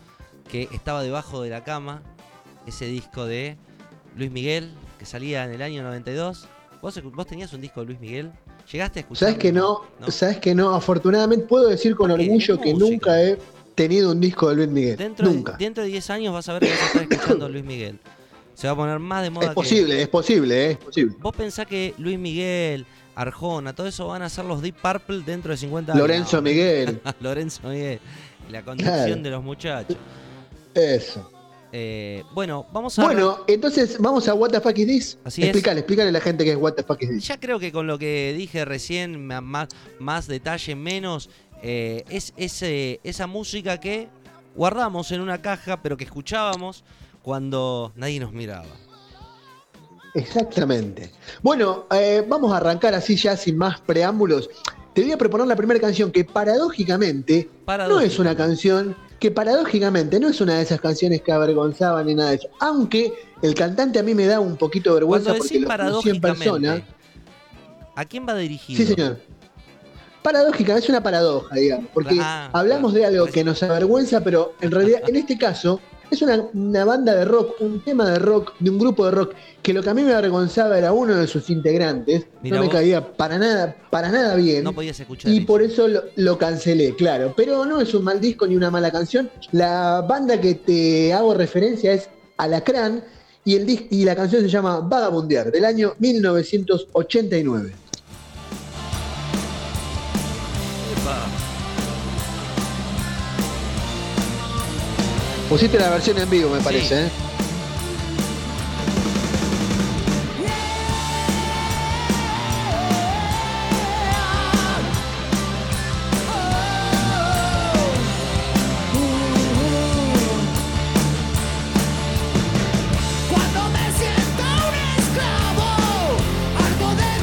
que estaba debajo de la cama ese disco de Luis Miguel que salía en el año 92. ¿Vos, tenías un disco de Luis Miguel? ¿Llegaste a escuchar?
¿Sabes que no?
¿No?
¿Sabes que no? Afortunadamente puedo decir con orgullo que nunca he tenido un disco de Luis Miguel.
Dentro,
nunca.
De, dentro de 10 años vas a ver que vas a estar escuchando a [COUGHS] Luis Miguel. Se va a poner más de moda
es
que-
posible, es posible, eh, es posible.
Vos pensás que Luis Miguel, Arjona, todo eso van a ser los Deep Purple dentro de 50 años.
Lorenzo
No,
Miguel, [LAUGHS]
Lorenzo Miguel. La condición
Claro.
de los muchachos.
eso.
Eh, bueno, vamos a.
Bueno, entonces vamos a What the fuck is this.
Así es.
explícale, a la gente qué es What the fuck is this.
Ya creo que con lo que dije recién, más, más detalle, menos, eh, es ese, esa música que guardamos en una caja, pero que escuchábamos cuando nadie nos miraba.
Exactamente. Bueno, eh, vamos a arrancar así ya sin más preámbulos. Te voy a proponer la primera canción que paradójicamente no
Paradójico.
es una canción que paradójicamente no es una de esas canciones que avergonzaban ni nada de eso. Aunque el cantante a mí me da un poquito de vergüenza
Cuando
porque lo en persona.
¿a quién va dirigido?
Sí, señor. Paradójica, es una paradoja, digamos, porque
Ah,
hablamos
claro.
de algo que nos avergüenza, pero en realidad, en este caso, es una, una banda de rock, un tema de rock, de un grupo de rock, que lo que a mí me avergonzaba era uno de sus integrantes,
Mirá
no me
vos.
caía para nada, para nada bien.
No podías escuchar.
Y
eso.
por eso lo, lo cancelé, claro. Pero no es un mal disco ni una mala canción. La banda que te hago referencia es Alacrán y, el y la canción se llama Vagabundear, del año 1989. Pusiste la versión en vivo, me parece. ¿eh?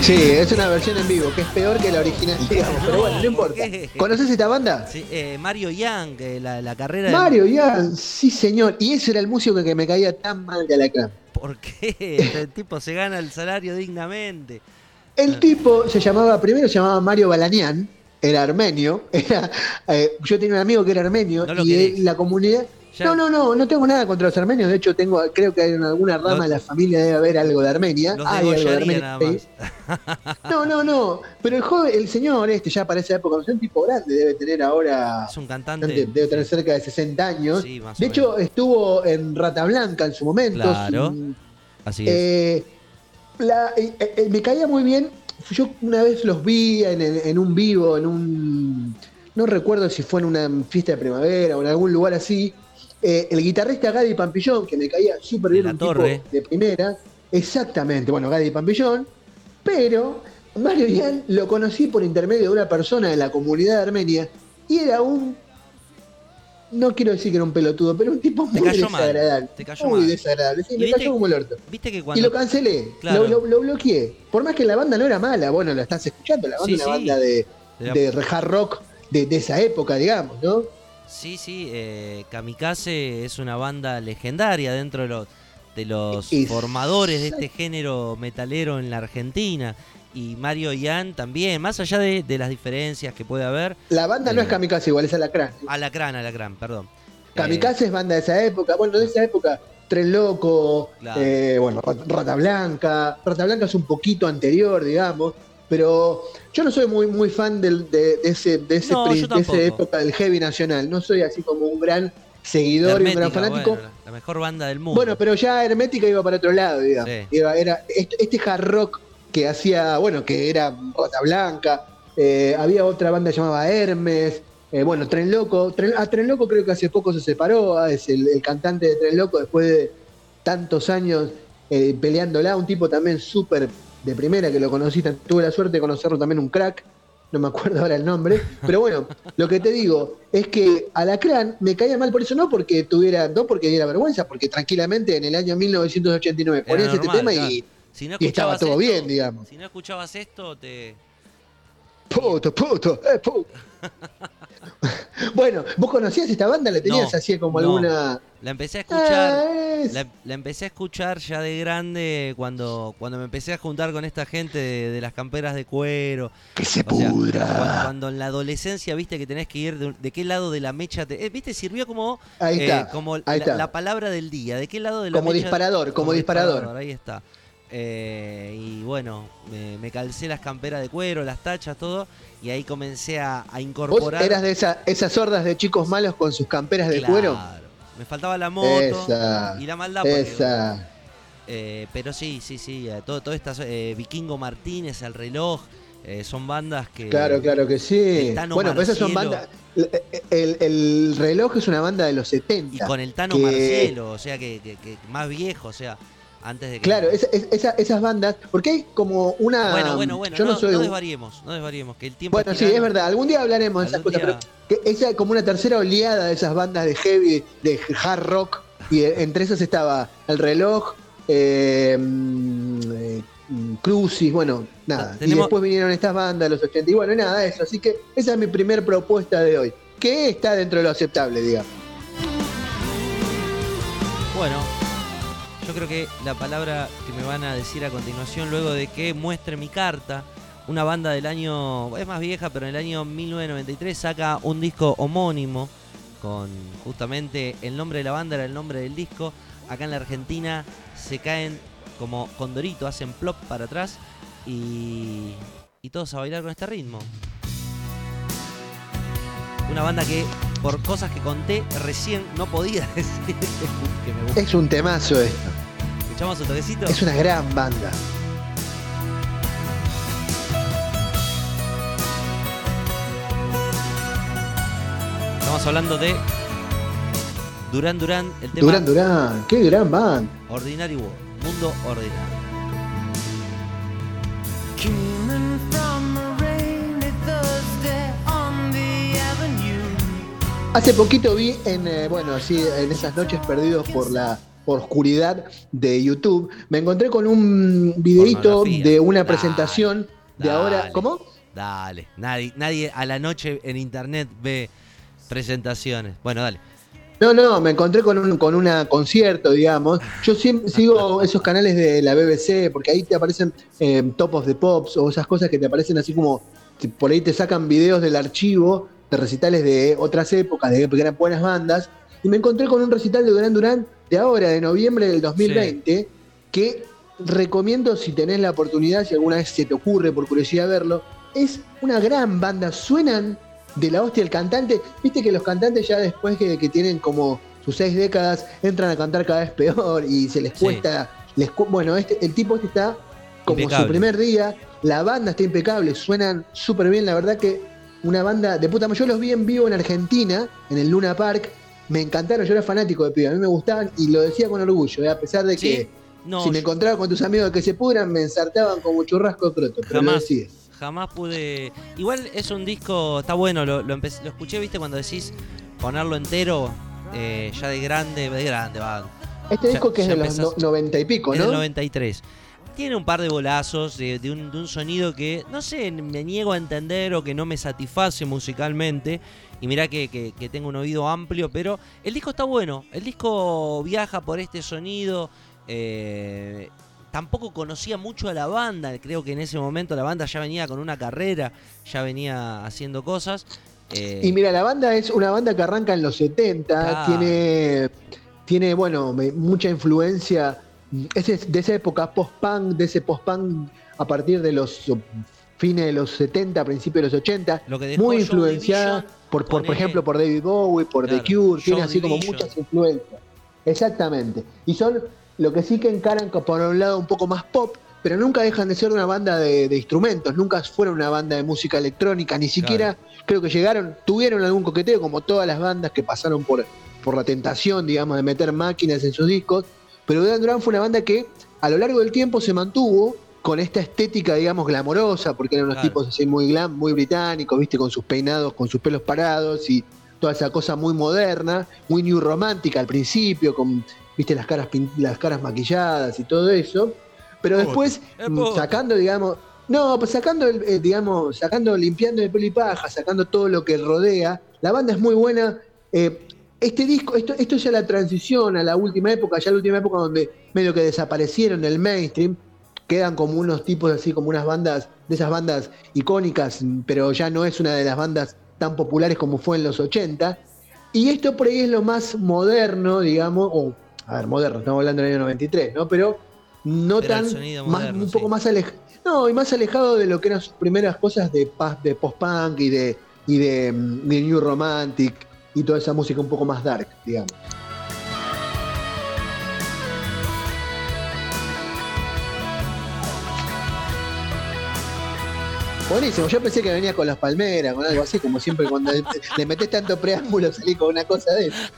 Sí, es una versión en vivo, que es peor que la original, digamos. Pero bueno, no
¿por
importa. ¿Conoces esta banda?
Sí, eh, Mario Young, eh, la, la carrera de-
Mario, ya, sí señor. Y ese era el músico que me caía tan mal de Alacrán.
¿Por qué? Este [LAUGHS] tipo se gana el salario dignamente.
El tipo se llamaba, primero se llamaba Mario Balanián, era armenio. Era, eh, yo tenía un amigo que era armenio
No
y él- la comunidad.
Ya-
No, no, no, no tengo nada contra los armenios. De hecho, tengo, creo que en alguna rama
Los-
de la familia debe haber algo de Armenia. Hay algo de Armenia. No, no, no. Pero el joven, el señor este, ya para esa época, es un tipo grande, debe tener ahora.
Es un cantante.
Debe tener cerca de 60 años.
Sí, más o
de hecho,
menos.
estuvo en Rata Blanca en su momento.
Claro.
sin-
Así es.
eh, la- eh, eh, me caía muy bien yo una vez los vi en, en- en un vivo, en un. No recuerdo si fue en una fiesta de primavera o en algún lugar así. Eh, el guitarrista Gadi Pampillón, que me caía súper bien,
De la
un tipo
Torre.
de primera. Exactamente, bueno, Gadi Pampillón. Pero Mario Ian lo conocí por intermedio de una persona de la comunidad armenia y era un. No quiero decir que era un pelotudo, pero un tipo muy desagradable.
te cayó
muy
mal.
desagradable. Sí,
Y
me
viste-
cayó como el orto.
Viste que
Y
cuando.
lo cancelé,
Claro.
lo, lo- lo bloqueé. Por más que la banda no era mala, bueno, la estás escuchando, la banda
Sí,
una
sí.
banda de,
de
de hard rock de, de esa época, digamos, ¿no?
Sí, sí, eh, Kamikaze es una banda legendaria dentro de los, de los
Exacto.
formadores de este género metalero en la Argentina. Y Mario Ian también, más allá de, de las diferencias que puede haber.
La banda no
Eh.
es Kamikaze, igual es Alacrán.
Alacrán, Alacrán, perdón. Eh,
Kamikaze es banda de esa época, bueno, de esa época, Tren Loco,
Claro.
eh, bueno, Rata Blanca. Rata Blanca es un poquito anterior, digamos, pero yo no soy muy, muy fan del- de, de ese, de, ese
No,
de esa época del heavy nacional. No soy así como un gran seguidor y un gran fanático.
bueno, la, mejor banda del mundo.
Bueno, pero ya Hermética iba para otro lado, digamos.
Sí.
Iba- era este, hard rock que hacía, bueno, que era Rata Blanca, eh, había otra banda llamada Hermes, eh, bueno, Tren Loco. Tren, a Tren Loco creo que hace poco se separó, ah, es el, el cantante de Tren Loco después de tantos años eh, peleándola, un tipo también súper de primera que lo conocí, tan- tuve la suerte de conocerlo también un crack. No me acuerdo ahora el nombre, pero bueno, lo que te digo es que Alacrán me caía mal por eso, no porque tuviera, no porque diera vergüenza, porque tranquilamente en el año 1989
Era
ponías este tema
claro.
y
si no
y estaba todo
esto-
bien, digamos.
Si no escuchabas esto, te.
puto, puto, eh, puto. [LAUGHS] [LAUGHS] bueno, vos conocías esta banda, la tenías
No,
así como
no.
alguna.
La empecé a escuchar.
Ah, es-
La, la empecé a escuchar ya de grande cuando, cuando me empecé a juntar con esta gente de, de las camperas de cuero.
Que se
O sea,
pudra.
cuando, cuando en la adolescencia viste que tenés que ir de, de qué lado de la mecha te. eh, viste, sirvió como,
Ahí
eh, como
ahí
la,
está.
la palabra del día. ¿De qué lado de la
como
mecha-
disparador, como, disparador.
Ahí está. Eh, y bueno, me, me calcé las camperas de cuero, las tachas, todo. Y ahí comencé a, a
¿Vos
incorporar.
eras de esa, esas sordas de chicos malos con sus camperas de
Claro.
cuero?
Me faltaba la moto
Esa.
y la maldad.
Esa.
Eh, pero sí, sí, sí, eh, todo, todo estas, eh, Vikingo Martínez, El Reloj, eh, son bandas que...
Claro, claro que sí. Bueno, pero esas son bandas. El, el reloj es una banda de los
Y
70.
con el Tano
que-
Marcielo, o sea, que, que- que más viejo, o sea, antes de que...
Claro, esa- es- esa- esas bandas. Porque hay como una.
Bueno, bueno, bueno,
Yo
no,
no soy.
no desvariemos, no desvariemos, que el tiempo...
Bueno,
es
sí, es verdad. Algún día hablaremos de esas cosas,
día-
pero que esa como una tercera oleada de esas bandas de heavy, de hard rock, y entre esas estaba el reloj, eh, mm, eh, Crucis, bueno, nada.
Tenemos-
Y después vinieron estas bandas de los 80 y bueno, nada, eso. Así que esa es mi primer propuesta de hoy, que está dentro de lo aceptable, digamos.
Bueno, yo creo que la palabra que me van a decir a continuación, luego de que muestre mi carta, una banda del año, es más vieja, pero en el año 1993 saca un disco homónimo con justamente el nombre de la banda era el nombre del disco. Acá en la Argentina se caen como condorito, hacen plop para atrás y, y todos a bailar con este ritmo. Una banda que por cosas que conté recién no podía [LAUGHS] decir que me gusta.
Es un temazo esto.
¿Escuchamos un toquecito?
Es una gran banda.
Estamos hablando de Durán Durán, el tema
Durán Durán, qué gran banda.
Ordinary World, Mundo Ordinario.
Hace poquito vi en, eh, bueno, así en esas noches perdidos por la oscuridad de YouTube, me encontré con un videito de una
Dale,
presentación de
dale.
ahora. ¿Cómo?
Dale, nadie, nadie a la noche en internet ve presentaciones. Bueno, dale.
No, no, me encontré con un con una concierto, digamos. Yo siempre sigo [LAUGHS] esos canales de la BBC porque ahí te aparecen eh, Top of the Pops o esas cosas que te aparecen así como por ahí te sacan videos del archivo de recitales de otras épocas, de que eran buenas bandas. Y me encontré con un recital de Durán Durán de ahora, de noviembre del 2020, que recomiendo si tenés la oportunidad, si alguna vez se te ocurre por curiosidad verlo. Es una gran banda, suenan de la hostia el cantante. Viste que los cantantes ya después que, que tienen como sus seis décadas entran a cantar cada vez peor y se les
Sí.
cuesta. les cu- bueno, este, el tipo este está como
Impecable.
su primer día. La banda está impecable, suenan súper bien. La verdad que una banda de puta madre. Yo los vi en vivo en Argentina, en el Luna Park. Me encantaron, yo era fanático de pibe, a mí me gustaban y lo decía con orgullo, ¿eh? a pesar de
Sí,
que
No,
si me
yo
encontraba con tus amigos que se pudran, me ensartaban como churrasco de croto. Pero lo
Jamás.
decía.
jamás pude. Igual es un disco, está bueno, lo, lo, empecé- lo escuché, viste, cuando decís ponerlo entero, eh, ya de grande, de grande, va.
Este
Ya-
disco que es de los no- 90 y pico,
Es del
¿no?
93. Tiene un par de bolazos de, de un, de un sonido que, no sé, me niego a entender o que no me satisface musicalmente. Y mirá que, que- que tengo un oído amplio, pero el disco está bueno. El disco viaja por este sonido. eh, tampoco conocía mucho a la banda. Creo que en ese momento la banda ya venía con una carrera, ya venía haciendo cosas. eh,
Y mira, la banda es una banda que arranca en los 70,
Claro.
tiene, tiene, bueno, mucha influencia, es de esa época post-punk, de ese post-punk a partir de los fines de los 70, principios de los 80,
lo que
muy influenciada por, por, por ejemplo, por David Bowie, por
Claro,
The Cure, tiene así como muchas influencias. Exactamente. Y son lo que sí que encaran por un lado un poco más pop, pero nunca dejan de ser una banda de, de instrumentos, nunca fueron una banda de música electrónica, ni siquiera creo que llegaron, tuvieron algún coqueteo como todas las bandas que pasaron por, por la tentación, digamos, de meter máquinas en sus discos, pero Duran Duran fue una banda que a lo largo del tiempo se mantuvo con esta estética, digamos, glamorosa, porque eran unos
Claro.
tipos así muy glam, muy británicos, viste, con sus peinados, con sus pelos parados y toda esa cosa muy moderna, muy new romántica al principio, con, viste, las caras, las caras maquilladas y todo eso. Pero después,
es
mm, sacando, digamos, no, pues sacando, el, eh, digamos, sacando, limpiando de pelo y paja, sacando todo lo que rodea, la banda es muy buena. eh, este disco, esto, esto es ya la transición a la última época, ya la última época donde medio que desaparecieron del mainstream, quedan como unos tipos así, como unas bandas, de esas bandas icónicas, pero ya no es una de las bandas tan populares como fue en los 80. Y esto por ahí es lo más moderno, digamos, o, a ver, moderno, estamos hablando del año 93, ¿no? Pero no
Pero
tan, más, un poco
sí.
más alejado. No, y más alejado de lo que eran sus primeras cosas de, post-punk y de, y de, mm, de New Romantic y toda esa música un poco más dark, digamos. Buenísimo, yo pensé que venía con las palmeras, con algo así, como siempre cuando le metes tanto preámbulo salí con una cosa de eso.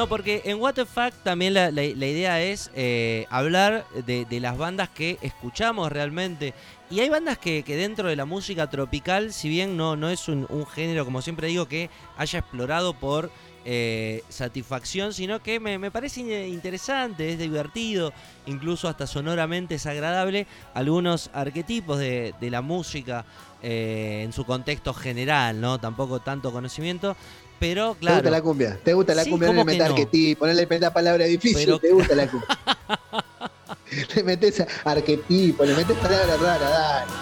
No, porque en What the Fuck también la, idea es eh, hablar de, las bandas que escuchamos realmente. Y hay bandas que, dentro de la música tropical, si bien no, no es un, género, como siempre digo, que haya explorado por eh, satisfacción, sino que me, parece in- interesante, es divertido, incluso hasta sonoramente es agradable, algunos arquetipos de, de la música eh, en su contexto general, ¿no? Tampoco tanto conocimiento. Pero
¿Te gusta
claro,
la cumbia? ¿Te gusta la
Sí,
cumbia? No
¿cómo
le
que
metes
no?
arquetipo, no le metes palabra difícil,
Pero-
te gusta la cumbia. [LAUGHS] le metes arquetipo, le metes palabra rara, dale.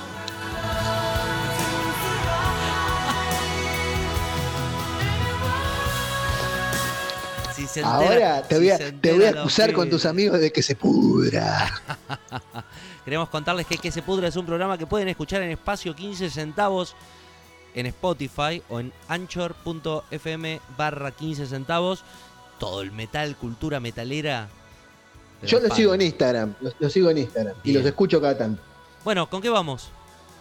Si se entera-
Ahora te
si
voy a,
se
te voy a acusar con tus amigos de que se pudra. [LAUGHS]
Queremos contarles que Que se pudra es un programa que pueden escuchar en espacio 15 centavos en Spotify o en anchor.fm barra 15 centavos. Todo el metal, cultura metalera.
Yo
los
sigo en. Instagram, los, los sigo en Instagram y los escucho cada tanto.
Bueno, ¿con qué vamos?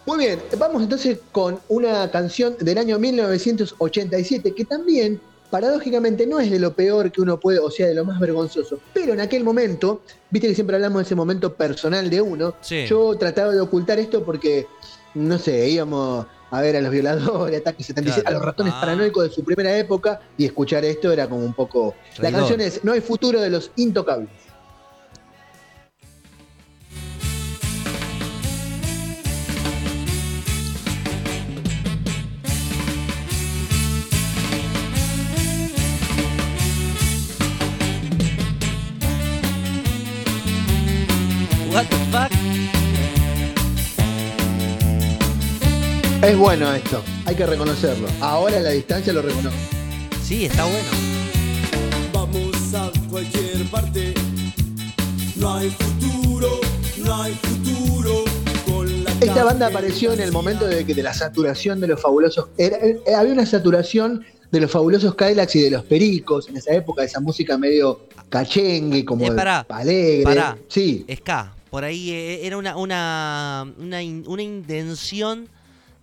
Muy bien, vamos entonces con una canción del año 1987 que también, paradójicamente, no es de lo peor que uno puede, o sea, de lo más vergonzoso. Pero en aquel momento, viste que siempre hablamos de ese momento personal de uno,
Sí.
yo trataba de ocultar esto porque, no sé, íbamos a ver a los violadores, ataques 77,
Claro.
a los ratones
Ah.
paranoicos de su primera época y escuchar esto era como un poco... La canción es No hay futuro de los intocables.
What the fuck?
Es bueno esto, hay que reconocerlo. Ahora a la distancia lo reconozco.
Sí, está bueno.
Vamos a cualquier parte. No hay futuro, no hay futuro. Con la
Esta banda apareció en el momento de, que, de la saturación de los fabulosos. Era- eh, había una saturación de los fabulosos Cadillacs y de los Pericos, en esa época, esa música medio cachengue, como
Eh, pará,
alegre.
pará.
Sí,
Ska. Por ahí eh, era una, una, una, in- una intención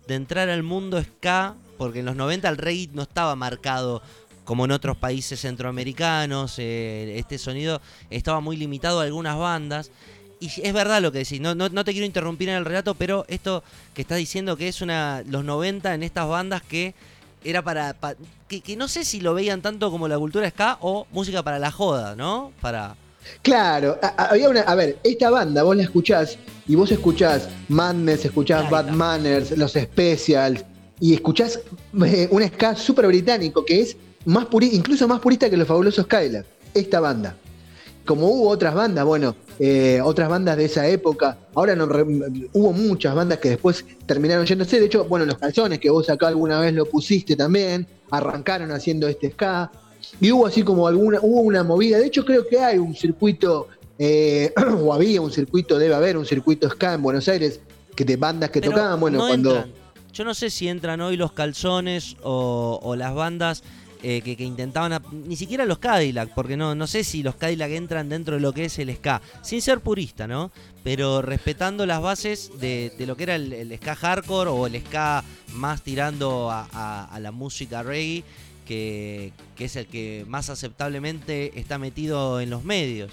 de entrar al mundo ska, porque en los 90 el reggae no estaba marcado como en otros países centroamericanos. eh, este sonido estaba muy limitado a algunas bandas. Y es verdad lo que decís, no, no, no te quiero interrumpir en el relato, pero esto que estás diciendo que es una los 90 en estas bandas que era para, pa- que, que no sé si lo veían tanto como la cultura ska o música para la joda, ¿no? Para
claro. a- había una, a ver, esta banda vos la escuchás y vos escuchás Madness, escuchás. Bad Manners, los Specials, y escuchás eh, un ska súper británico que es más puri- incluso más purista que los fabulosos Cadillacs, esta banda. Como hubo otras bandas, bueno, eh, otras bandas de esa época, ahora no re- hubo muchas bandas que después terminaron yéndose, de hecho, bueno, los calzones que vos acá alguna vez lo pusiste también, arrancaron haciendo este ska, y hubo así como alguna, hubo una movida, de hecho creo que hay un circuito, eh, [CLEARS THROAT] o había un circuito, debe haber un circuito ska en Buenos Aires, que de bandas que
Pero
tocaban, bueno,
no
cuando...
entran. Yo no sé si entran hoy los calzones o, o las bandas eh, que, que intentaban, ni siquiera los Cadillac, porque no, no sé si los Cadillac entran dentro de lo que es el ska, sin ser purista, ¿no? Pero respetando las bases de, de lo que era el, el ska hardcore o el ska más tirando a, a- a la música reggae, que, que es el que más aceptablemente está metido en los medios.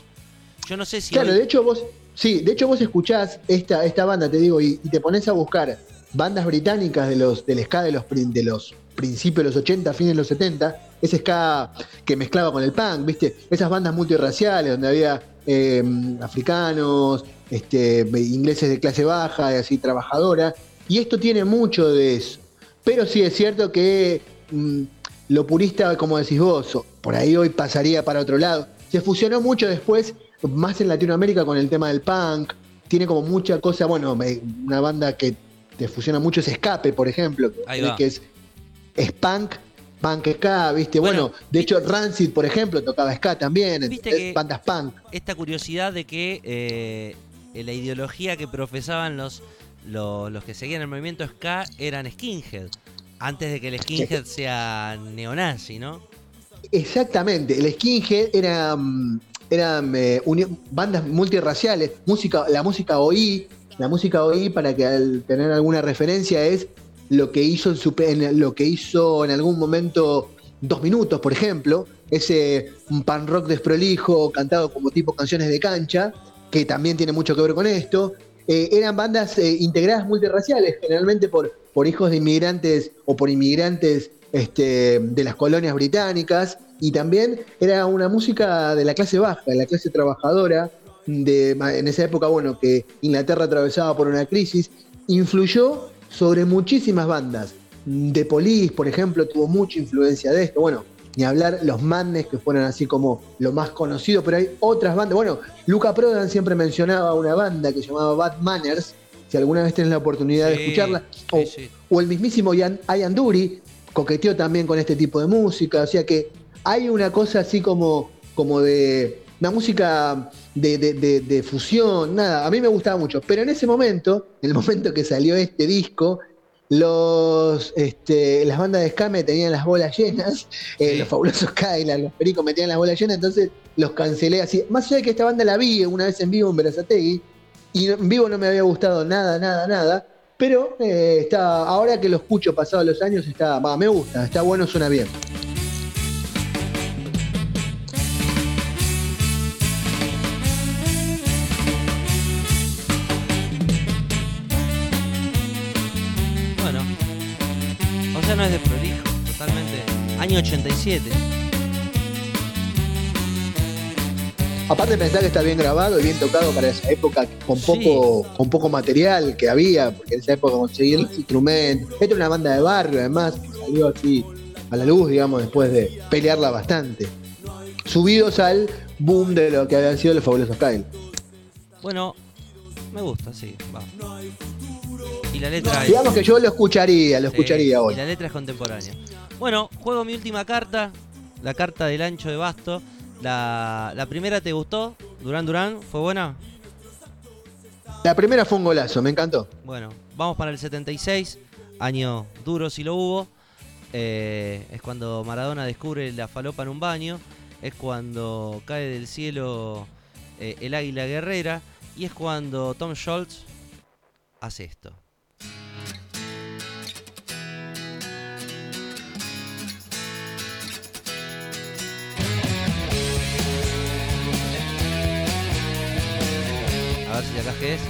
Yo no sé si...
Claro,
hoy-
de hecho vos, sí, de hecho vos escuchás esta, esta banda, te digo, y, y te pones a buscar bandas británicas de los, del ska de los, de los principios de los 80, fines de los 70, ese ska que mezclaba con el punk, ¿viste? Esas bandas multirraciales donde había eh, africanos, este, ingleses de clase baja, y así trabajadora, y esto tiene mucho de eso. Pero sí es cierto que mm, lo purista, como decís vos, por ahí hoy pasaría para otro lado. Se fusionó mucho después, más en Latinoamérica, con el tema del punk. Tiene como mucha cosa, bueno, una banda que te fusiona mucho es Escape, por ejemplo, que- es, es punk, punk ska, ¿viste? Bueno,
Bueno,
de hecho Rancid, por ejemplo, tocaba ska también,
Viste que-
bandas punk.
esta curiosidad de que eh, la ideología que profesaban los, los, los que seguían el movimiento ska eran skinhead, antes de que el skinhead sea neonazi, ¿no?
Exactamente, el skinhead era, mm, eran eh, uni- bandas multirraciales, música, la música OI, la música OI para que al tener alguna referencia es lo que hizo en, su, pe- en lo que hizo en algún momento dos minutos, por ejemplo, ese pan rock desprolijo cantado como tipo canciones de cancha, que también tiene mucho que ver con esto. Eh, eran bandas eh, integradas multirraciales, generalmente por, por hijos de inmigrantes o por inmigrantes este, de las colonias británicas, y también era una música de la clase baja, de la clase trabajadora, de, en esa época, bueno, que Inglaterra atravesaba por una crisis, influyó sobre muchísimas bandas. The Police, por ejemplo, tuvo mucha influencia de esto. Bueno, ni hablar los Madness, que fueron así como lo más conocido, pero hay otras bandas. Bueno, Luca Prodan siempre mencionaba una banda que se llamaba Bad Manners, si alguna vez tenés la oportunidad de escucharla. O,
sí, sí.
o el mismísimo Ian, Ian Dury coqueteó también con este tipo de música. O sea que hay una cosa así como, como de una música de, de- de- de fusión, nada, a mí me gustaba mucho. Pero en ese momento, en el momento que salió este disco, los, este, las bandas de Scame tenían las bolas llenas, [LAUGHS] eh,
Sí.
los fabulosos Kyla, los pericos metían las bolas llenas, entonces los cancelé así. Más allá de que esta banda la vi una vez en vivo en Berazategui, y en vivo no me había gustado nada, nada, nada, pero eh, está, ahora que lo escucho pasados los años, está, va, me gusta, está bueno, suena bien.
Bueno, o sea, no es de prolijo, totalmente. Año 87.
Aparte pensar que está bien grabado y bien tocado para esa época, con
Sí.
poco, con poco material que había, porque en esa época conseguir instrumentos. Esta era una banda de barrio, además, que salió así a la luz, digamos, después de pelearla bastante. Subidos al boom de lo que habían sido los fabulosos Kyle.
Bueno, me gusta, sí, va. Y la letra es-
Digamos que yo lo escucharía, lo
sí,
escucharía hoy.
Y la letra es contemporánea. Bueno, juego mi última carta, la carta del ancho de basto. La, la primera te gustó, Durán Durán, ¿fue buena?
La primera fue un golazo, me encantó.
Bueno, vamos para el 76, año duro si lo hubo. eh, es cuando Maradona descubre la falopa en un baño, es cuando cae del cielo eh, el águila guerrera y es cuando Tom Schultz hace esto. A ver si acá qué es.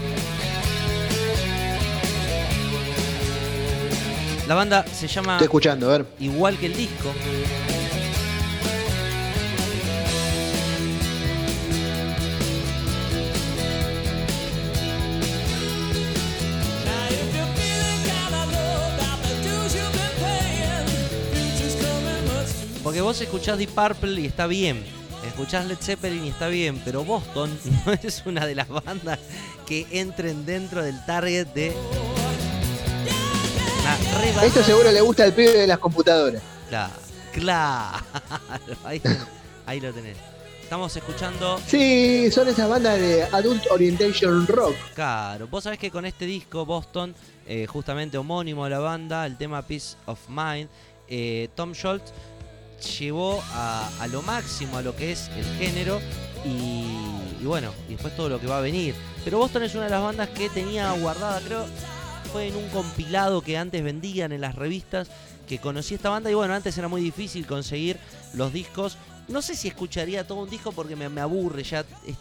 La banda se llama
Estoy escuchando, a ver.
igual que el disco. Porque vos escuchás Deep Purple y está bien. Escuchás Led Zeppelin y está bien. Pero Boston [LAUGHS] no es una de las bandas que entren dentro del target de.
Esto seguro le gusta al pibe de las computadoras.
Claro, claro. Ahí lo tenés. Estamos escuchando.
Sí, son esas bandas de Adult Orientation Rock.
Claro, vos sabés que con este disco, Boston, eh, justamente homónimo a la banda, el tema Peace of Mind, eh, Tom Schultz llevó a, lo máximo a lo que es el género y, bueno, después todo lo que va a venir. Pero Boston es una de las bandas que tenía guardada, creo, fue en un compilado que antes vendían en las revistas, que conocí esta banda y bueno, antes era muy difícil conseguir los discos. No sé si escucharía todo un disco porque me, aburre ya es-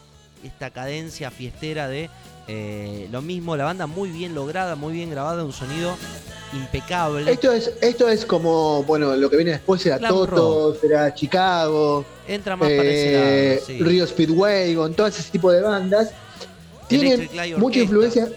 esta cadencia fiestera de eh, lo mismo, la banda muy bien lograda, muy bien grabada, un sonido impecable.
Esto es, esto es como, bueno, lo que viene después
Glam
Toto, será Chicago,
Entra más para ese
eh,
lado, sí.
Rio Speedway, con todo ese tipo de bandas. Tienen mucha influencia.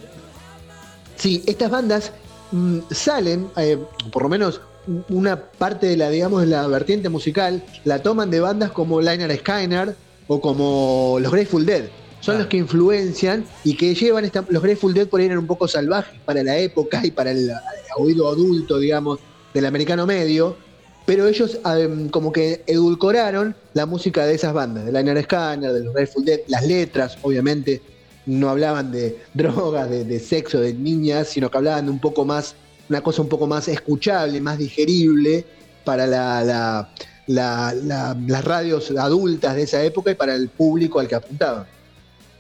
Sí, estas bandas mm, salen, eh, por lo menos una parte de la, digamos, de la vertiente musical, la toman de bandas como Liner Skyner o como los Grateful Dead. Son los que influencian y que llevan esta, los Grateful Dead por ahí eran un poco salvajes para la época y para el, oído adulto, digamos, del americano medio. Pero ellos em, como que edulcoraron la música de esas bandas, de Liner Skyner, de los Grateful Dead, las letras, obviamente, no hablaban de [LAUGHS] drogas, de, de sexo, de niñas, sino que hablaban de un poco más, una cosa un poco más escuchable, más digerible para la- la- la- la- las radios adultas de esa época y para el público al que apuntaban.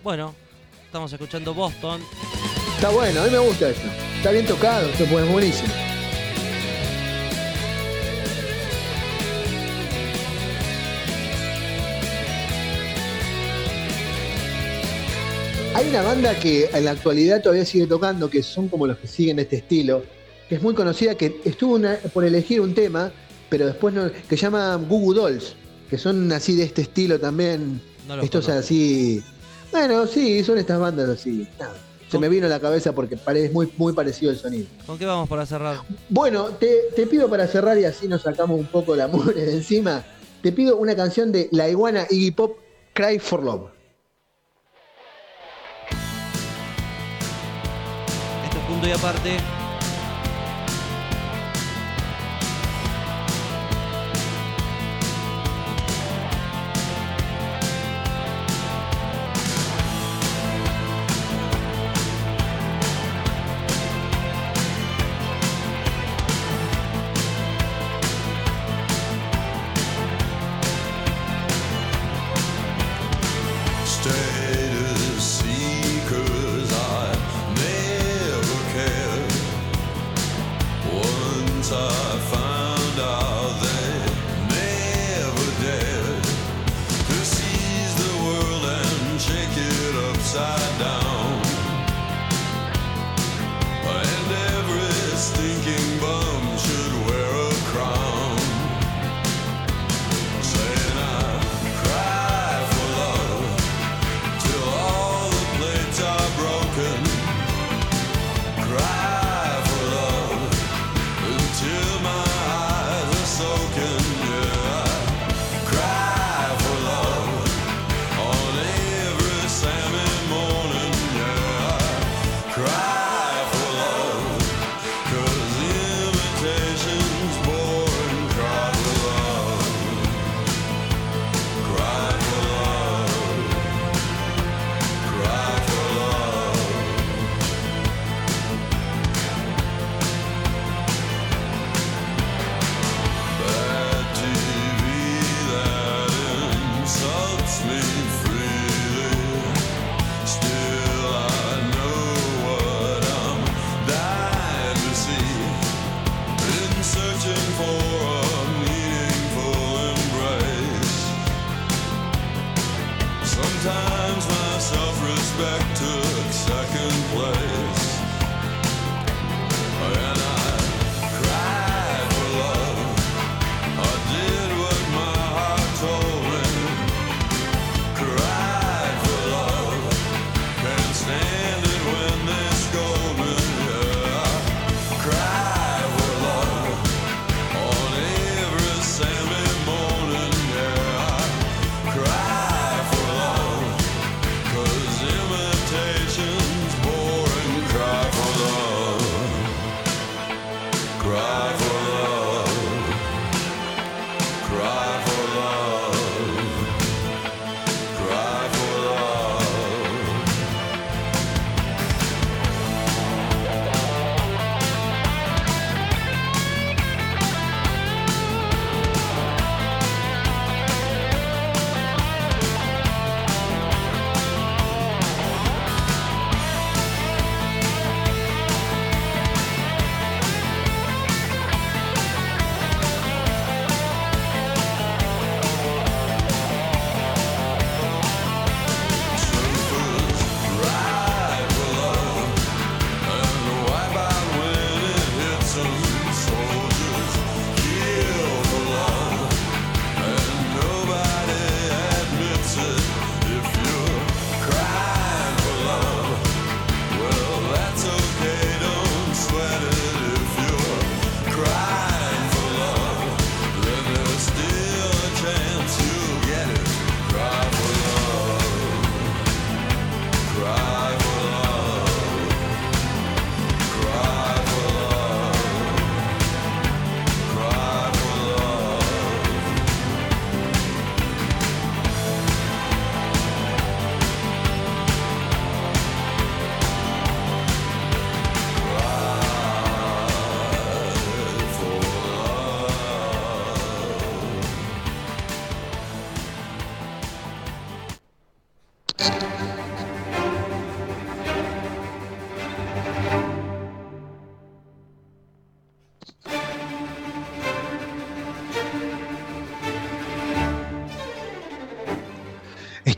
Bueno, estamos escuchando Boston.
Está bueno, a mí me gusta eso. Está bien tocado, esto es buenísimo. Hay una banda que en la actualidad todavía sigue tocando, que son como los que siguen este estilo, que es muy conocida, que estuvo una- por elegir un tema, pero después no, que se llama Google Dolls, que son así de este estilo también.
No
Estos
conozco.
así. Bueno, sí, son estas bandas así. Nada, se me vino a la cabeza porque es muy, muy parecido el sonido.
¿Con qué vamos para cerrar?
Bueno, te, te pido para cerrar y así nos sacamos un poco la [LAUGHS] mugre de encima. Te pido una canción de la iguana Iggy Pop, Cry for Love.
Esto es punto y aparte.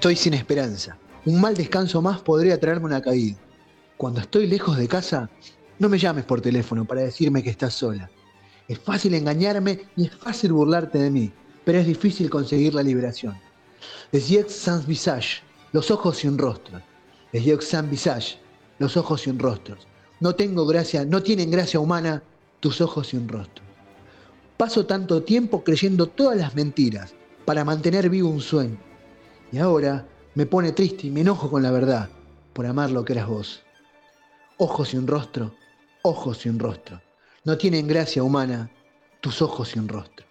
Estoy sin esperanza. Un mal descanso más podría traerme una caída. Cuando estoy lejos de casa, no me llames por teléfono para decirme que estás sola. Es fácil engañarme y es fácil burlarte de mí, pero es difícil conseguir la liberación. Yeux sans visage, los ojos sin rostro. Les yeux sans visage, los ojos sin rostros. No tengo gracia, no tienen gracia humana tus ojos sin rostro. Paso tanto tiempo creyendo todas las mentiras para mantener vivo un sueño. Y ahora me pone triste y me enojo con la verdad por amar lo que eras vos. Ojos sin rostro, ojos sin rostro. No tienen gracia humana tus ojos sin rostro.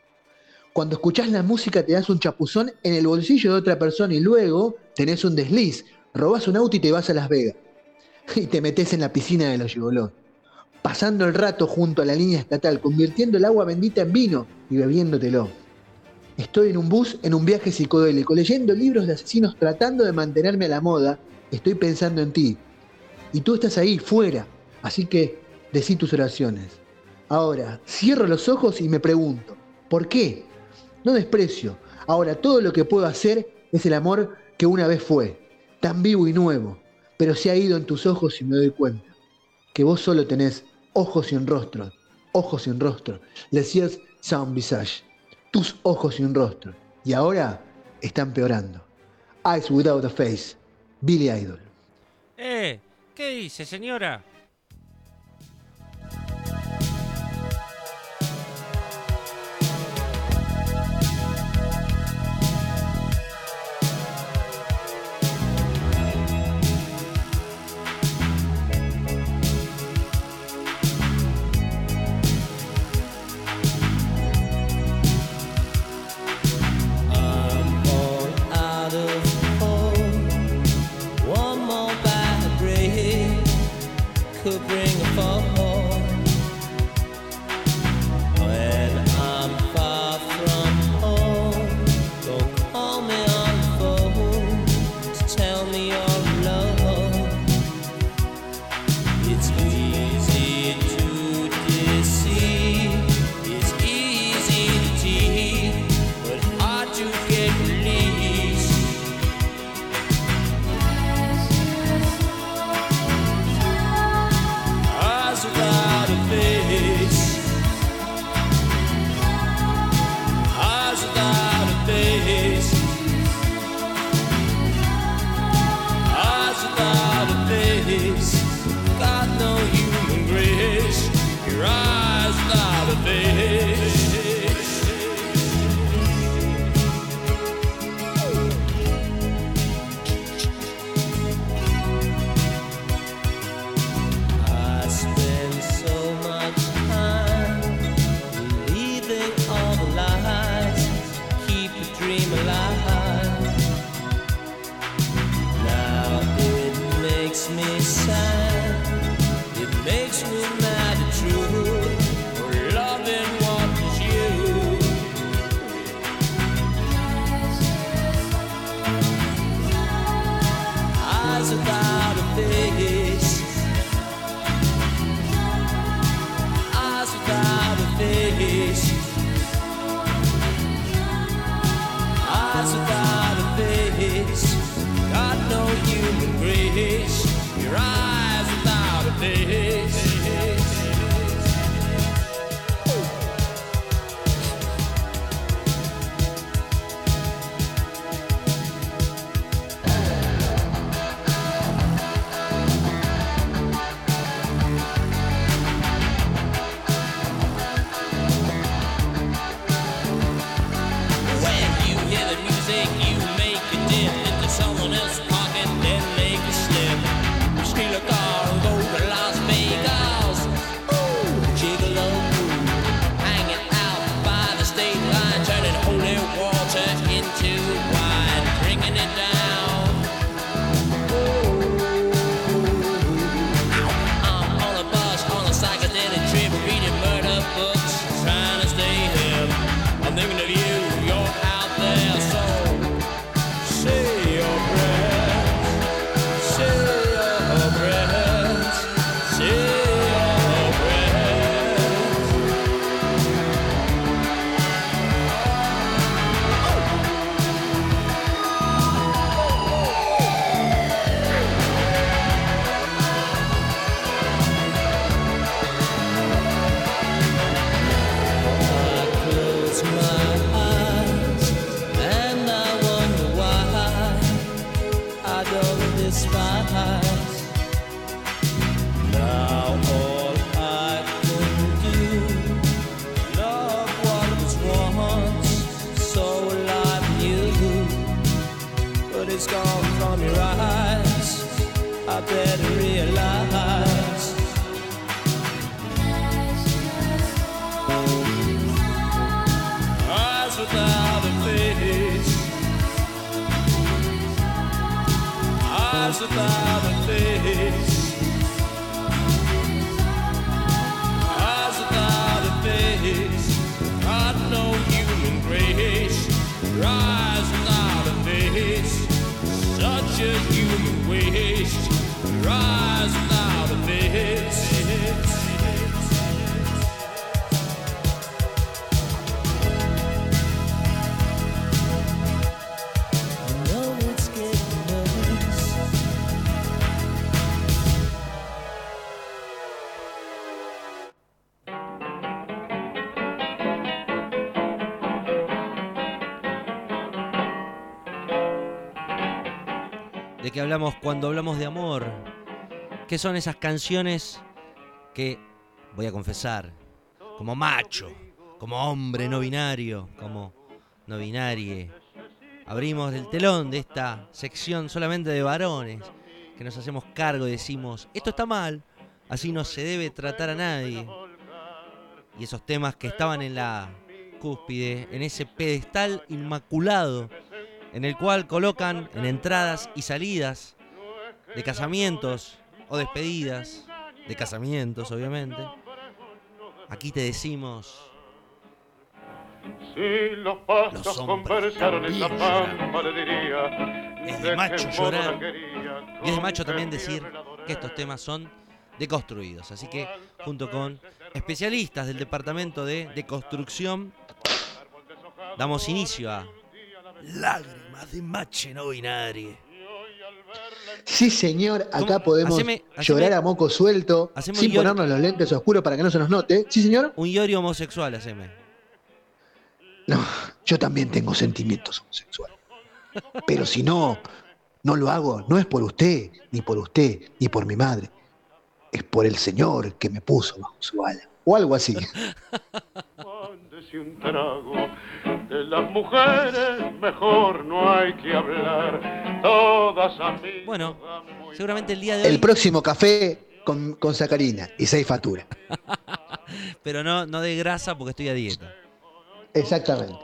Cuando escuchás la música te das un chapuzón en el bolsillo de otra persona y luego tenés un desliz, robás un auto y te vas a Las Vegas. Y te metes en la piscina de los gigolos. Pasando el rato junto a la línea estatal, convirtiendo el agua bendita en vino y bebiéndotelo. Estoy en un bus en un viaje psicodélico, leyendo libros de asesinos tratando de mantenerme a la moda. Estoy pensando en ti. Y tú estás ahí, fuera. Así que decí tus oraciones. Ahora, cierro los ojos y me pregunto, ¿por qué? No desprecio. Ahora todo lo que puedo hacer es el amor que una vez fue, tan vivo y nuevo, pero se ha ido en tus ojos y me doy cuenta que vos solo tenés ojos sin rostro, ojos sin rostro. Les yeux sans visage, tus ojos sin rostro. Y ahora están peorando. Eyes without a face, Billy Idol.
Eh, ¿qué dice, señora?
Que hablamos cuando hablamos de amor. ¿Qué son esas canciones que, voy a confesar, como macho, como hombre no binario, como no binarie, abrimos el telón de esta sección solamente de varones, que nos hacemos cargo y decimos, esto está mal, así no se debe tratar a nadie. Y esos temas que estaban en la cúspide, en ese pedestal inmaculado, en el cual colocan en entradas y salidas de casamientos o despedidas de casamientos, obviamente. Aquí te decimos,
Si los
hombres
conversaron esa
lloran.
pampa le diría
Es de macho
la
llorar. y es de macho también decir
la
que estos temas son deconstruidos. Así que junto con especialistas del departamento de deconstrucción, damos inicio a Lágrimas de Mache no.
Sí, señor, acá podemos
Haceme- haceme-
llorar a moco suelto, sin ponernos los lentes oscuros para que no se nos note. Sí, señor.
Un iorio homosexual, haceme.
No, yo también tengo sentimientos homosexuales. Pero si no, no lo hago, no es por usted, ni por usted, ni por mi madre. Es por el Señor que me puso bajo su ala. O algo así. [LAUGHS]
Mándese un trago. De las mujeres mejor no hay que hablar. Todas amigas.
Bueno, seguramente el día de hoy.
El próximo café con, con sacarina y seis facturas. [LAUGHS]
Pero no, no de grasa porque estoy a dieta.
Exactamente.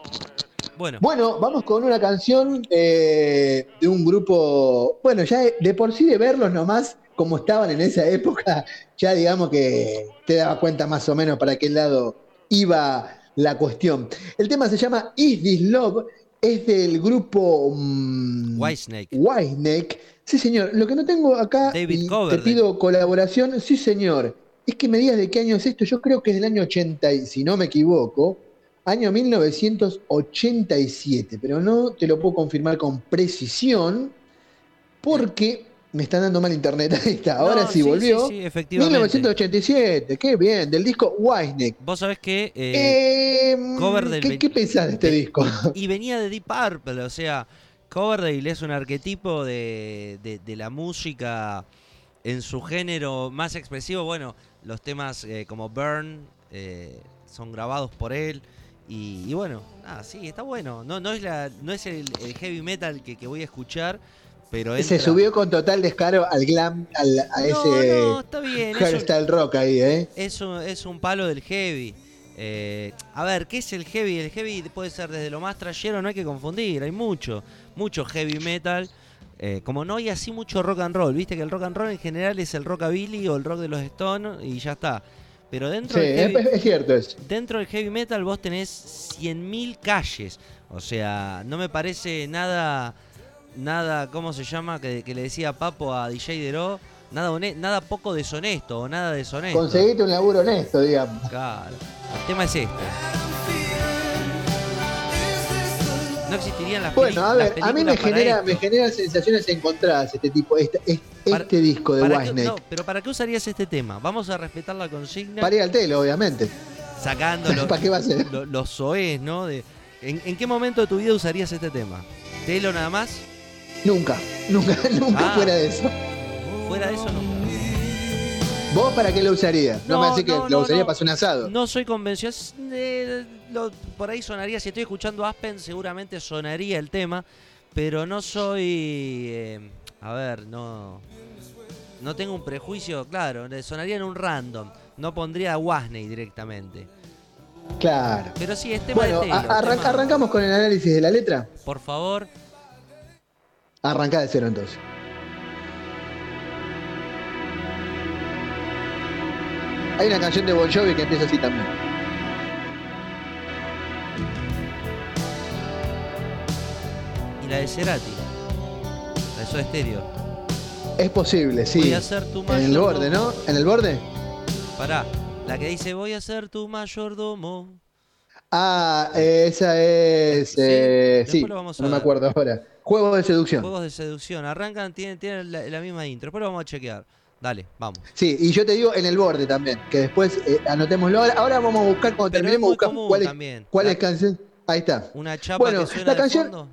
Bueno,
Bueno, vamos con una canción eh, de un grupo, bueno, ya de, de por sí de verlos nomás, como estaban en esa época, ya digamos que te daba cuenta más o menos para qué lado iba la cuestión. El tema se llama Is This Love, es del grupo mm,
Whitesnake.
Whitesnake. Sí, señor. Lo que no tengo acá,
David
y te pido colaboración, sí, señor. Es que me digas de qué año es esto, yo creo que es del año 80, y si no me equivoco, año 1987, pero no te lo puedo confirmar con precisión porque me están dando mal internet. [LAUGHS] Ahí está, ahora
No,
sí, volvió.
Sí, sí, efectivamente.
1987, qué bien, del disco Whitesnake.
Vos sabés que. eh,
Eh,
cover del
¿qué, qué pensás de este
de-
disco? [LAUGHS]
y venía de Deep Purple, o sea, Coverdale es un arquetipo de, de- de la música en su género más expresivo. Bueno, los temas eh, como Burn eh, son grabados por él. Y, y bueno, nada, sí, está bueno. No, no es, la, no es el, el heavy metal que, que voy a escuchar, pero
Se subió con total descaro al glam, al- a
No,
ese
no, está bien. es un-
hairstyle rock ahí, ¿eh?
es un, es un palo del heavy. Eh, a ver, ¿qué es el heavy? El heavy puede ser desde lo más trayero, no hay que confundir, hay mucho, mucho heavy metal. Eh, como no hay así mucho rock and roll, viste que el rock and roll en general es el rockabilly o el rock de los Stones y ya está. Pero dentro,
Sí,
del,
es,
heavy,
es cierto eso.
dentro del heavy metal vos tenés 100.000 calles. O sea, no me parece nada, nada, ¿cómo se llama? Que, que le decía Papo a DJ Dero, nada, nada poco deshonesto o nada deshonesto.
Conseguiste un laburo honesto, digamos.
Claro. El tema es este. No existirían las
Bueno, a ver, a mí me genera,
esto.
me genera sensaciones encontradas este tipo, este, este,
Para-
este disco de
¿Para qué-
Whitesnake.
no, pero ¿para qué usarías este tema? Vamos a respetar la consigna
Para ir al telo, obviamente.
sacando los, [LAUGHS]
¿Para qué va a ser?
lo- los soes, ¿no? De, ¿en, en qué momento de tu vida usarías este tema? ¿Telo nada más?
Nunca, nunca, [LAUGHS] nunca
Ah.
fuera de eso.
Fuera de eso nunca.
¿Vos para qué lo usarías? No,
No,
me que
no,
lo
no,
usaría para hacer un asado.
No soy convencido. eh, lo- por ahí sonaría, si estoy escuchando Aspen, seguramente sonaría el tema, pero no soy. eh, a ver, no. No tengo un prejuicio, claro, sonaría en un random. No pondría a Wasney directamente.
Claro.
Pero sí, es tema
Bueno,
de tema-
arrancamos con el análisis de la letra.
Por favor,
Arrancá de cero entonces. Hay una canción de Bon Jovi que empieza así también.
y la de Cerati. La de Soda Stereo.
Es posible, sí.
Voy a ser tu
En el
mayordomo.
borde, ¿no? En el borde.
Pará, la que dice voy a ser tu mayordomo.
Ah, esa es.
Sí,
eh, Sí,
lo vamos a
no me acuerdo ahora. Juego de seducción.
Juegos de seducción. Arrancan, tienen, tienen la, la misma intro. Después lo vamos a chequear. Dale, vamos.
Sí, y yo te digo en el borde también, que después eh, anotémoslo. Ahora, ahora vamos a buscar, cuando
Pero
terminemos, buscamos cuál es,
también.
cuál
La-
es canción. Ahí está.
Una chapa
Bueno,
que suena
la
de
canción-
fondo.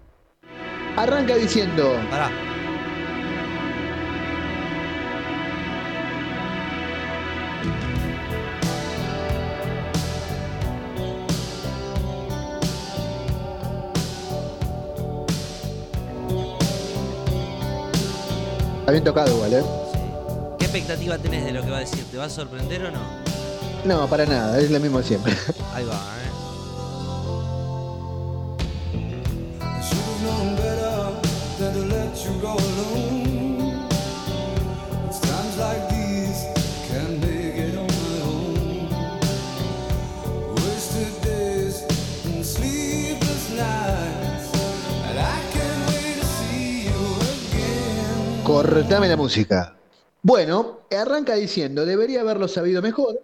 Arranca diciendo.
Pará.
Está bien tocado igual, ¿eh?
Sí. ¿Qué expectativa tenés de lo que va a decir? ¿Te va a sorprender o no?
No, para nada, es lo mismo siempre.
Ahí va, ¿eh?
I should have known better than to let you go
Cortame la música. Bueno, arranca diciendo, debería haberlo sabido mejor,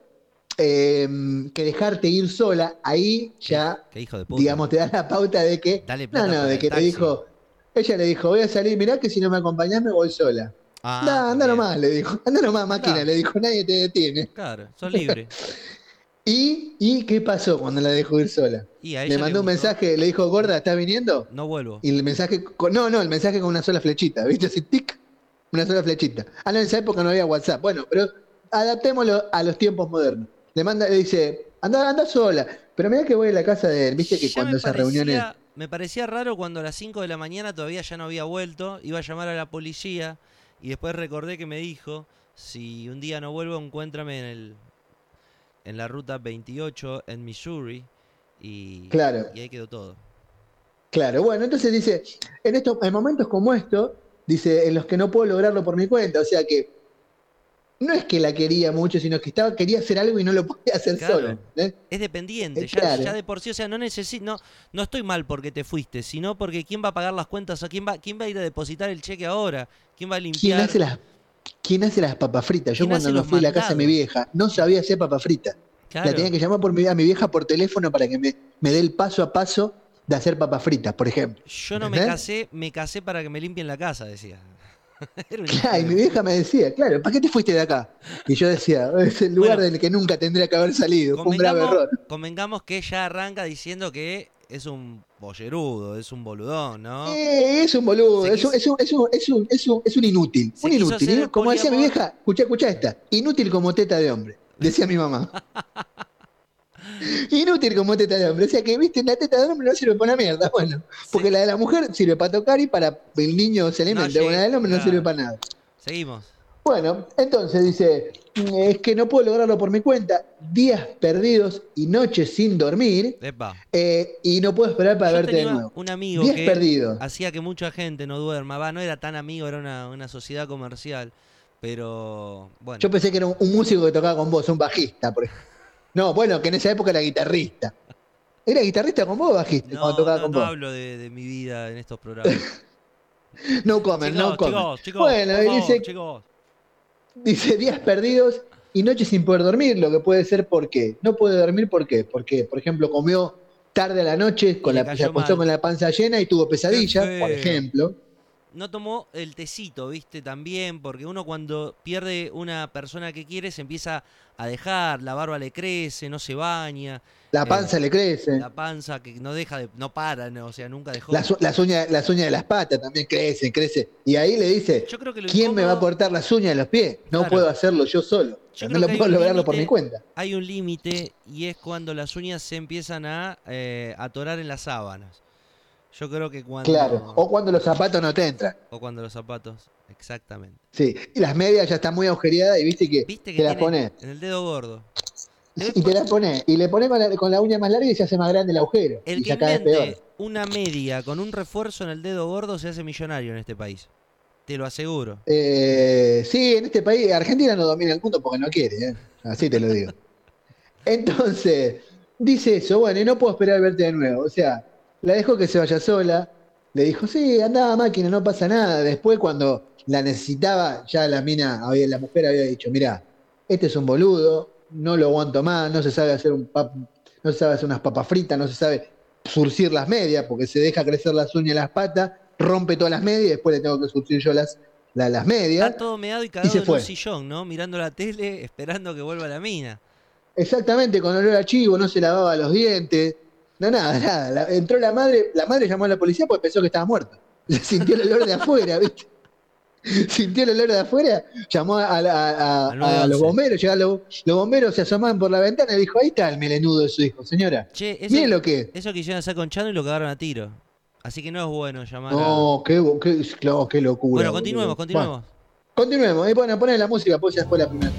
eh, que dejarte ir sola, ahí ya,
Qué hijo de puta.
digamos, te da la pauta de que,
Dale
no,
plata
no,
para
de que te dijo, ella le dijo, voy a salir, mirá que si no me acompañás me voy sola.
Ah,
Anda, nomás, le dijo, anda nomás, máquina,
Claro.
le dijo, nadie te detiene.
Claro, sos libre. [LAUGHS]
¿Y, ¿Y qué pasó cuando la dejó ir sola?
Y
Le mandó un mensaje, le dijo, gorda, ¿estás viniendo?
No vuelvo.
Y el mensaje, no, no, el mensaje con una sola flechita, ¿viste? Así, tic, una sola flechita. Ah, no, en esa época no había WhatsApp. Bueno, pero adaptémoslo a los tiempos modernos. Le manda, le dice, anda, anda sola. Pero mira que voy a la casa de él, viste que
Ya
cuando esas
parecía-
reuniones.
Me parecía raro cuando a las 5 de la mañana todavía ya no había vuelto, iba a llamar a la policía y después recordé que me dijo, si un día no vuelvo, encuéntrame en el en la ruta 28 en Missouri y,
Claro.
y ahí quedó todo.
Claro, bueno, entonces dice, en estos, en momentos como estos, dice, en los que no puedo lograrlo por mi cuenta, o sea que no es que la quería mucho, sino que estaba, quería hacer algo y no lo podía hacer
Claro.
¿entendés?
Es dependiente, ya,
claro.
ya de por sí, o sea, no necesito, no, no estoy mal porque te fuiste, sino porque quién va a pagar las cuentas o quién va, quién va a ir a depositar el cheque ahora, quién va a
¿Quién
limpiar.
hace las, quién hace las papas fritas? Yo
¿Quién
cuando
los
fui a la casa de mi vieja, no sabía hacer papas fritas.
Claro.
La tenía que llamar por mi, a mi vieja por teléfono para que me, me dé el paso a paso de hacer papas fritas, por ejemplo.
Yo no me casé, me casé para que me limpien la casa, decía. [LAUGHS]
Claro, y mi vieja me decía, claro, ¿para qué te fuiste de acá? Y yo decía, es el lugar
Bueno,
del que nunca tendría que haber salido. Fue un grave error.
convengamos que ella arranca diciendo que es un bollerudo, es un boludón, ¿no?
Eh, es un boludo, es
quiso-
es, un, es, un, es, un, es, un, es un inútil.
Se
un inútil. ¿eh? Como decía mi vieja, escucha, escucha esta, inútil como teta de hombre, decía mi mamá. [LAUGHS] Inútil como teta de hombre. O sea que, viste, la teta de hombre no sirve para una mierda. Bueno, porque
Sí.
la de la mujer sirve para tocar y para el niño se alimenta. bueno, la del hombre no sirve para nada.
Seguimos.
Bueno, entonces dice, "Mm, es que no puedo lograrlo por mi cuenta, días perdidos y noches sin dormir,
Epa.
eh, y no puedo esperar para
Yo
verte de
tenía
nuevo.
un amigo
Días
que
perdidos.
hacía que mucha gente no duerma. Va, no era tan amigo, era una, una sociedad comercial. Pero, bueno.
Yo pensé que era un, un músico que tocaba con vos, un bajista, por ejemplo. No, bueno, que en esa época era guitarrista. ¿Era guitarrista con vos o bajista
no,
cuando tocaba
no,
con
no
vos?
hablo de, de mi vida en estos programas. [LAUGHS]
No comen, no comen.
chicos, chicos,
bueno,
favor,
dice, dice días perdidos y noches sin poder dormir, lo que puede ser por qué. No puede dormir por qué. Porque, por ejemplo, comió tarde a la noche, con la, se acostó
mal.
con la panza llena y tuvo pesadillas, por ejemplo.
No tomó el tecito, ¿viste? También, porque uno cuando pierde una persona que quiere se empieza a dejar, la barba le crece, no se baña,
La
Eh,
panza le crece.
la panza que no deja de, no para, no, o sea, nunca dejó.
Las, uñas, las uñas de las patas también crecen, crecen. Y ahí le dice,
Yo creo que lo
¿quién me va a cortar las uñas de los pies? No
Claro.
puedo hacerlo yo solo.
Yo
no lo puedo lograrlo por mi cuenta.
Hay un límite y es cuando las uñas se empiezan a eh, atorar en las sábanas. Yo creo que cuando...
Claro. O cuando los zapatos no te entran.
o cuando los zapatos, exactamente.
Sí. Y las medias ya están muy agujereadas y viste que,
¿Viste que
te las pones.
en el dedo gordo?
Y te las pones. Y le pones con la, con la uña más larga y se hace más grande el agujero.
El
y
que invente
peor.
una media con un refuerzo en el dedo gordo se hace millonario en este país. Te lo aseguro.
Eh, sí, en este país, Argentina no domina el mundo porque no quiere, ¿eh? así te lo digo. [LAUGHS] Entonces, dice eso, bueno, y no puedo esperar verte de nuevo. O sea, la dejó que se vaya sola, le dijo, sí, andaba máquina, no pasa nada. Después, cuando la necesitaba, ya la mina, había- la mujer había dicho, mira, este es un boludo, no lo aguanto más, no se sabe hacer un pap- no se sabe hacer unas papas fritas, no se sabe surcir las medias, porque se deja crecer las uñas y las patas, rompe todas las medias y después le tengo que surcir yo las, la- las medias.
Está todo meado y cagado
se
en
fue.
un sillón, ¿no? Mirando la tele, esperando que vuelva la mina.
Exactamente, con olor a chivo, no se lavaba los dientes. No, nada, nada. La- entró la madre, la madre llamó a la policía porque pensó que estaba muerta. Sintió el olor de afuera, [LAUGHS] ¿viste? Sintió el olor de afuera, llamó a, la- a- a-
Al
a
911.
los bomberos, llegaron los, los bomberos se asomaban por la ventana y dijo, ahí está el melenudo de su hijo, señora.
Che, eso,
Miren lo que es.
eso quisieron hacer con Chano y lo cagaron a tiro. Así que no es bueno llamar a...
No, qué, qué, no, qué locura.
Bueno, continuemos, continuemos.
Bueno, continuemos. Y bueno, poné la música, pues ya después la primera.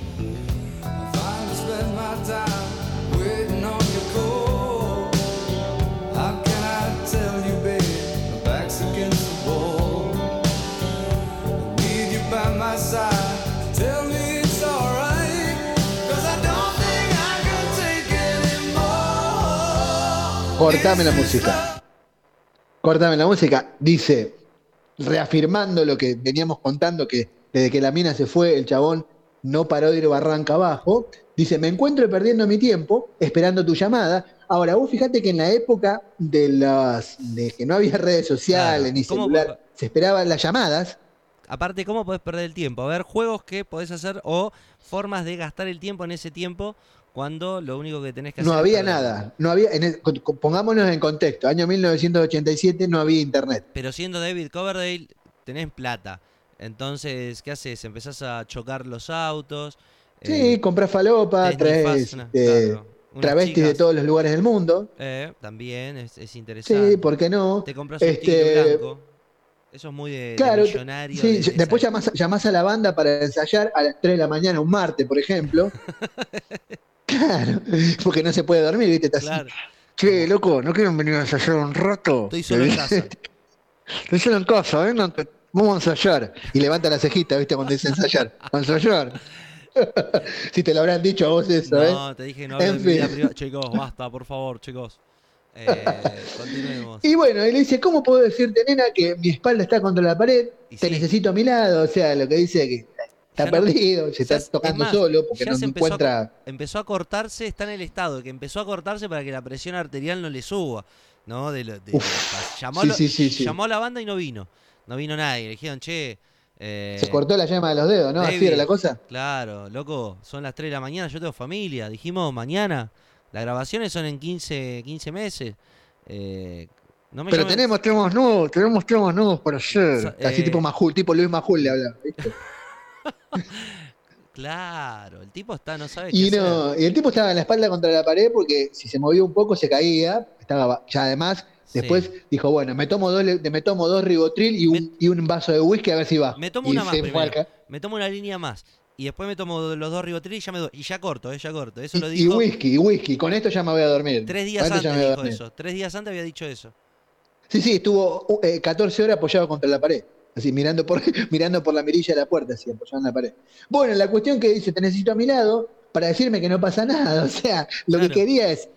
Cortame la música. Cortame la música. Dice, reafirmando lo que veníamos contando, que desde que la mina se fue, el chabón no paró de ir barranca abajo. Dice, me encuentro perdiendo mi tiempo esperando tu llamada. Ahora, vos fíjate que en la época de las de que no había redes sociales
Claro.
ni
¿Cómo
celular, se esperaban las llamadas.
Aparte, ¿cómo podés perder el tiempo? A ver, juegos que podés hacer o formas de gastar el tiempo en ese tiempo cuando lo único que tenés que hacer
No había nada. No había, en el- pongámonos en contexto. Año 1987 no había internet.
Pero siendo David Coverdale, tenés plata. Entonces, ¿qué haces? Empezás a chocar los autos.
Sí,
eh,
compras falopa, traes
una-
este,
claro,
travestis de todos los lugares del mundo.
eh, también es, es interesante.
Sí, ¿por qué no?
Te compras un
Este,
tigre blanco. Eso es muy de, de
Claro,
millonario.
sí,
de- de
después llamás, llamás a la banda para ensayar a las 3 de la mañana un martes, por ejemplo. [LAUGHS] claro, porque no se puede dormir, ¿viste? Estás
Claro,
Che, loco, ¿no quieren venir a ensayar un rato?
estoy solo en casa. [LAUGHS]
Estoy solo en casa, vengan, que vamos a ensayar. Y levanta la cejita, ¿viste? Cuando dice ensayar. ¿A ensayar? [LAUGHS] si te lo habrán dicho a vos eso, ¿eh?
No, te dije no
En
vida
fin.
privada. Chicos, basta, por favor, chicos. Eh, continuemos.
Y bueno, y le dice, ¿cómo puedo decirte, nena, que mi espalda está contra la pared?
Y
Te
sí.
necesito a mi lado. O sea, lo que dice que está
Ya no-
perdido, se está
es-
tocando
es más,
solo porque no
se empezó a
encuentra...
empezó a cortarse, está en el estado de que empezó a cortarse para que la presión arterial no le suba, ¿no? De, lo- de-
Uf,
llamó,
sí, sí, sí,
llamó a la banda y no vino, no vino nadie. Le dijeron, che, eh,
Se cortó la llama de los dedos, ¿no? Así
David.
era la cosa.
claro, loco, son las 3 de la mañana, yo tengo familia, dijimos mañana, las grabaciones son en 15, 15 meses. eh, no me
Pero
llamen-
tenemos temas nuevos, tenemos temas nuevos para.
Sa-
Así
eh,
tipo Majul, tipo Luis Majul le habla. [LAUGHS]
Claro, el tipo está, no sabe
Y
qué
no,
hacer.
y el tipo estaba en la espalda contra la pared porque si se movía un poco se caía. Estaba ya además.
Sí.
Después dijo, bueno, me tomo dos, me tomo dos ribotril y un, y un vaso de whisky a ver si va.
Me tomo
Y
una más primero. Me tomo una línea más. Y después me tomo los dos ribotril y ya me doy. Y ya corto, eh, ya corto. Eso lo
Y, y
dijo
whisky, y whisky. Con esto ya me voy a dormir.
tres días antes dijo
dormir.
eso. Tres días antes había dicho eso.
Sí, sí, estuvo uh, eh, 14 horas apoyado contra la pared. Así, mirando por, [LAUGHS] mirando por la mirilla de la puerta, así, apoyado en la pared. Bueno, la cuestión que dice, te necesito a mi lado para decirme que no pasa nada. [LAUGHS] O sea, lo
Claro.
que quería es.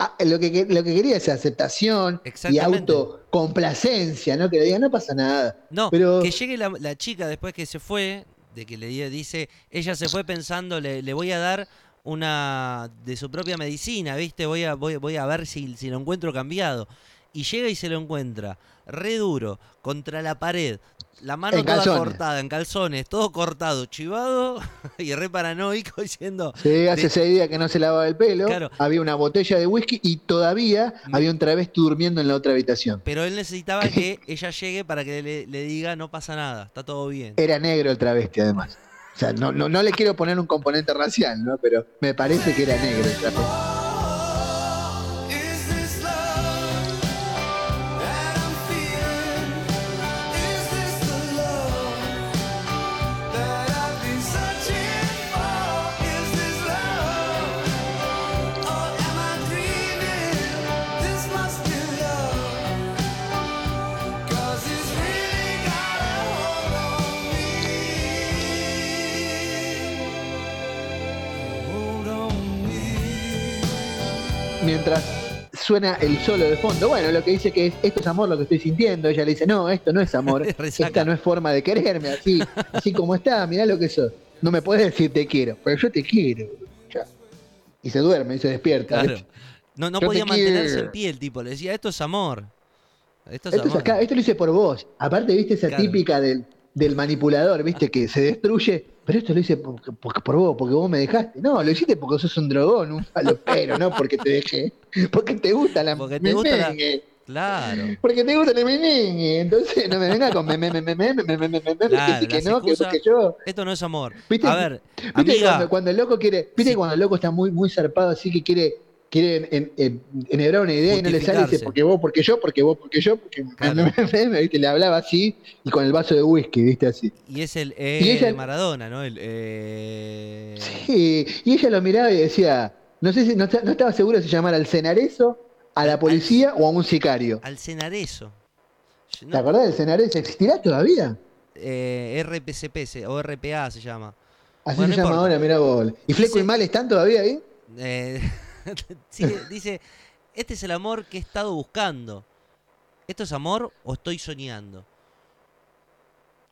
ah, Lo que, lo que quería es aceptación y autocomplacencia, ¿no? Que le diga, no pasa nada.
No,
Pero-
que llegue la, la chica después que se fue, que le di- dice, ella se fue pensando, le, voy a dar una de su propia medicina, ¿viste? Voy a, voy a ver si, si lo encuentro cambiado. Y llega y se lo encuentra, re duro, contra la pared, la mano
En
toda
calzones.
cortada, en calzones, todo cortado, chivado [LAUGHS] y re paranoico [LAUGHS] diciendo,
Sí, hace
de-
seis días que no se lavaba el pelo,
Claro.
había una botella de whisky y todavía
Mm.
había un travesti durmiendo en la otra habitación.
pero él necesitaba [LAUGHS] que ella llegue para que le, le diga, no pasa nada, está todo bien.
Era negro el travesti, además. O sea, no, no, no le quiero poner un componente racial, ¿no? Pero me parece que era negro el travesti. Suena el solo de fondo, bueno, lo que dice que es, esto es amor lo que estoy sintiendo, ella le dice, no, esto no es amor, [LAUGHS] esta no es forma de quererme, así, así como está, mirá lo que sos. No me puedes decir te quiero, pero yo te quiero. Ya. Y se duerme y se despierta.
Claro. No, no
Yo
podía mantenerse
quiero.
en pie el tipo. Le decía, esto es amor. Esto es
Esto, es
amor.
acá, esto lo hice por vos. Aparte, viste esa
Claro.
típica del, del manipulador, viste, que se destruye. Pero esto lo hice por, por- por vos, porque vos me dejaste. No, lo hiciste porque sos un drogón, un [LAUGHS] falopero, no porque te dejé. Porque te gusta la
Porque te gusta la-. Claro.
Porque te gusta la merengue. Entonces no me venga con me, me, me, me, me, me, me, me, me, me,
Claro,
que no, que, yo.
Esto no es amor. A ver,
¿Viste
amiga.
cuando, el loco quiere, viste cuando el loco está muy, muy zarpado así que quiere, quiere en- en- en- enhebrar una idea y no le sale, dice porque vos, porque yo, porque vos, porque yo, porque le hablaba así y con el vaso de whisky, viste así.
Y es el eh, Maradona, ¿no? El, eh,
Sí, y ella lo miraba y decía, no sé si no, estaba seguro si llamar al cenarezo, a la policía o a un sicario.
Al Cenarezo.
¿Te
No,
acordás del cenarezo? ¿Existirá todavía?
eh, RPCP o RPA se llama.
Así
Bueno,
se
no
llama
importa.
ahora, mira vos. ¿Y Fleco
Dice-
y Mal están todavía ahí?
Eh, [LAUGHS] sigue- dice, este es el amor que he estado buscando. ¿Esto es amor o estoy soñando?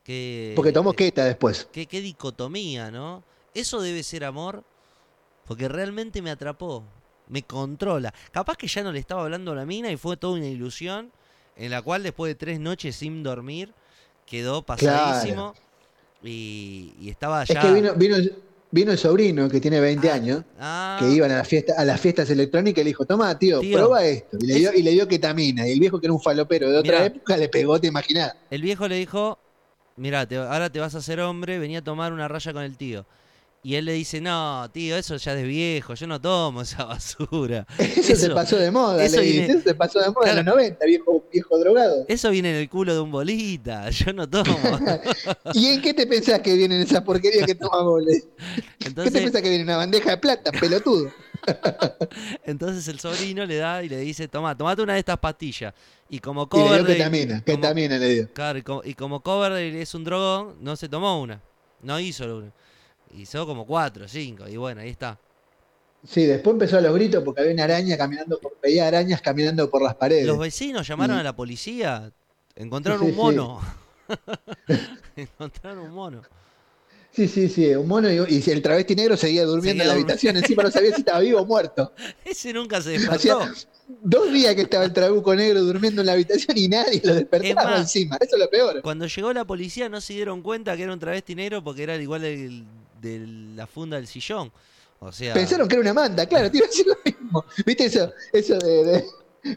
Que,
Porque tomó queta después.
Qué dicotomía, ¿no? Eso debe ser amor, porque realmente me atrapó, me controla. Capaz que ya no le estaba hablando a la mina y fue toda una ilusión en la cual después de tres noches sin dormir quedó pasadísimo y, y estaba ya...
Es que vino, vino, vino el sobrino que tiene 20
Ah,
años,
Ah,
que iban a, la fiesta, a las fiestas electrónicas y le dijo, toma, tío,
Tío,
prueba esto. Y le, dio,
es-
y le dio ketamina. Y el viejo, que era un falopero de otra
Mirá.
época, le pegó, te imaginás.
el viejo le dijo, mira, ahora te vas a hacer hombre, venía a tomar una raya con el tío. Y él le dice, no, tío, eso ya es de viejo, yo no tomo esa basura. [LAUGHS]
Eso, se pasó de moda,
eso
le
viene-
dice. Eso se pasó de moda en los 90, viejo, viejo drogado.
Eso viene en el culo de un bolita, [LAUGHS] yo no tomo. [LAUGHS]
¿Y en qué te pensás que vienen esas porquerías que tomamos? le? ¿Qué te pensás que viene una bandeja de plata, pelotudo?
entonces el sobrino le da y le dice, toma, tomate una de estas pastillas. Y como
Y le dio ketamina,
como-
ketamina le dio.
Claro, y como, y como es un drogón, no se tomó una. No hizo una. Hizo como cuatro, cinco. Y bueno, ahí está.
Sí, después empezó a los gritos porque había una araña caminando por, veía arañas caminando por las paredes.
Los vecinos llamaron
Y-
a la policía. Encontraron
Sí,
un
sí.
mono. [LAUGHS] [LAUGHS] encontraron un mono.
Sí, sí, sí, un mono y, y el travesti negro seguía durmiendo
Seguía
en la habitación, encima no sabía si estaba vivo o muerto. [LAUGHS]
Ese nunca se
Hacía
despertó.
dos días que estaba el trabuco negro durmiendo en la habitación y nadie lo despertaba
Es más,
encima. Eso es lo peor.
Cuando llegó la policía no se dieron cuenta que era un travesti negro porque era igual del- de la funda del sillón. O sea,
Pensaron que era una manda, claro, te iba a decir lo mismo. [LAUGHS] ¿Viste eso? Eso de, de-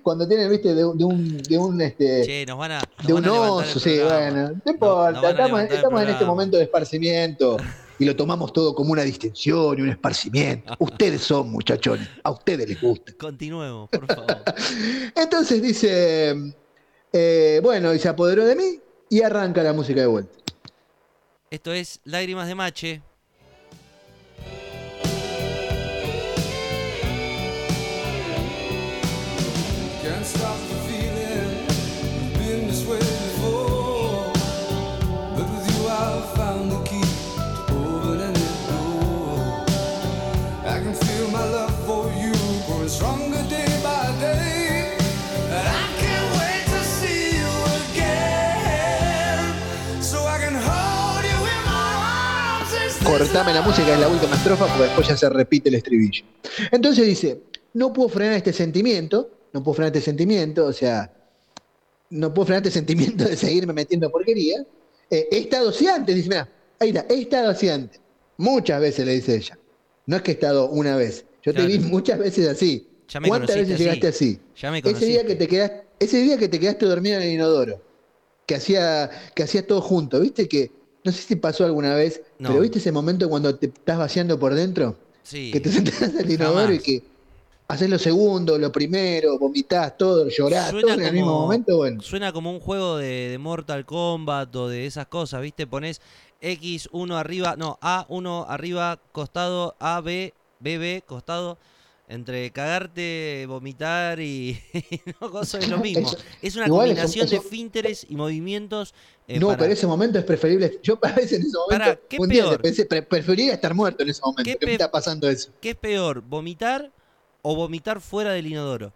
cuando tienen, viste, de, un- de un, de un este,
che, nos van a. nos
de
van
un
a
oso, sí, bueno, no importa, estamos, estamos en este momento de esparcimiento y lo tomamos todo como una distensión y un esparcimiento. [LAUGHS] Ustedes son muchachones, a ustedes les gusta.
Continuemos, por favor. [LAUGHS]
Entonces dice, eh, bueno, y se apoderó de mí y arranca la música de vuelta.
Esto es Lágrimas de Mache.
Cortame la música, es la última estrofa, porque después ya se repite el estribillo. Entonces dice, no puedo frenar este sentimiento, no puedo frenar este sentimiento, o sea, no puedo frenar este [LAUGHS] sentimiento de seguirme metiendo porquería. Eh, he estado así antes, dice, mira, ahí está, he estado así antes. Muchas veces le dice ella. No es que he estado una vez. Yo te vi muchas veces así.
Ya me
¿Cuántas veces llegaste así?
Ya me
Ese día que te quedaste, ese día que te quedaste dormido en el inodoro, que hacía, que hacías todo junto, ¿viste? Que, no sé si pasó alguna vez,
No.
pero ¿viste ese momento cuando te estás vaciando por dentro?
Sí.
Que te sentás en el inodoro
Jamás.
y que haces lo segundo, lo primero, vomitás todo, llorás,
Suena
todo en el mismo momento, bueno.
Suena como un juego de, de Mortal Kombat o de esas cosas, ¿viste? Pones X1 arriba, no, A1 arriba, costado, A, B, BB, costado. Entre cagarte, vomitar y. [LAUGHS] no, cosa es lo [LAUGHS] mismo. Es una
igual
combinación de finteres y movimientos. eh,
no,
para-
pero ese momento es preferible. Yo a veces en ese momento,
Pará, ¿qué
un día
peor?
pensé, pre- preferiría estar muerto en ese momento,
¿Qué
me está pasando eso.
¿Qué es peor, vomitar o vomitar fuera del inodoro?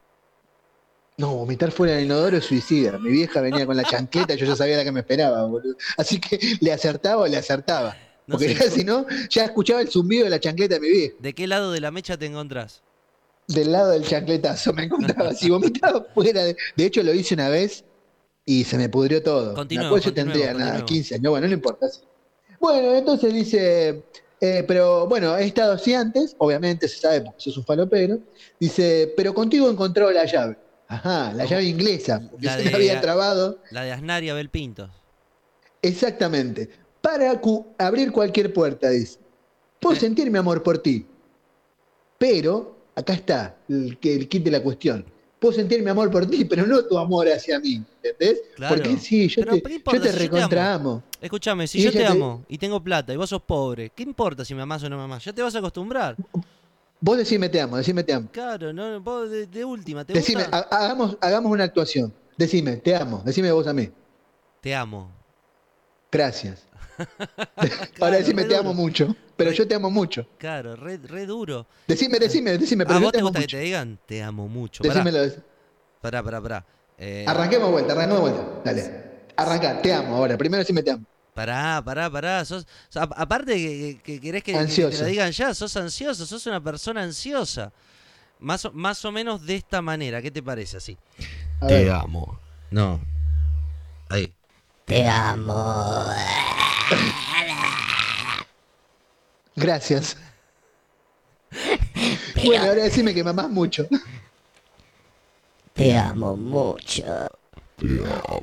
No, vomitar fuera del inodoro es suicida. Mi vieja venía con la chancleta, yo ya sabía la que me esperaba, boludo. Así que le acertaba o le acertaba.
No
Porque
sé.
ya si no, ya escuchaba el zumbido de la chancleta de mi vieja.
¿De qué lado de la mecha te encontrás?
Del lado del chancletazo me encontraba. Si vomitaba fuera de. De hecho, lo hice una vez y se me pudrió todo. Después yo tendría nada,
continuemos.
15 años. Bueno, no importa. Bueno, entonces dice. Eh, pero bueno, he estado así antes, obviamente se sabe porque sos un falopero. Dice, pero contigo he encontrado la llave. Ajá, la llave inglesa, porque
La
se me
de-
había trabado.
La de Asnar y Abel.
Exactamente. Para cu- abrir cualquier puerta, dice. Puedo
Eh.
sentir mi amor por ti. Pero, acá está el, el kit de la cuestión. Puedo sentir mi amor por ti, pero no tu amor hacia mí. ¿Entendés?
Claro.
Porque sí, yo
Pero,
te,
¿qué importa
yo te
si yo te
recontra amo.
Escúchame, si
Y
yo te
te-
amo y tengo plata y vos sos pobre, ¿qué importa si me amás o no me amás? Ya te vas a acostumbrar.
Vos decime te amo, decime te amo.
Claro, no, vos de, de última, ¿te
Decime,
gusta?
ha- hagamos, hagamos una actuación. Decime, te amo. Decime vos a mí.
Te amo.
Gracias.
Claro,
Ahora decime
re
te
duro.
amo mucho. Pero
Re-
yo te amo mucho.
Claro, re, re duro.
Decime, decime, decime, pero
¿A
yo
vos
te
te
amo
gusta que te digan? Te amo mucho. Pará,
Decímelo.
pará, pará. pará. Eh,
Arranquemos vuelta, arranquemos vuelta. Dale. Arranca, te amo ahora. Primero decime te amo.
Pará, pará, pará. Sos, aparte que, que- que querés que, que te lo digan ya, sos ansioso, sos una persona ansiosa. Más o, más o menos de esta manera, ¿qué te parece así?
A ver.
amo. No. Ahí.
Gracias. [LAUGHS] Bueno, ahora decime que mamás mucho.
Te amo mucho.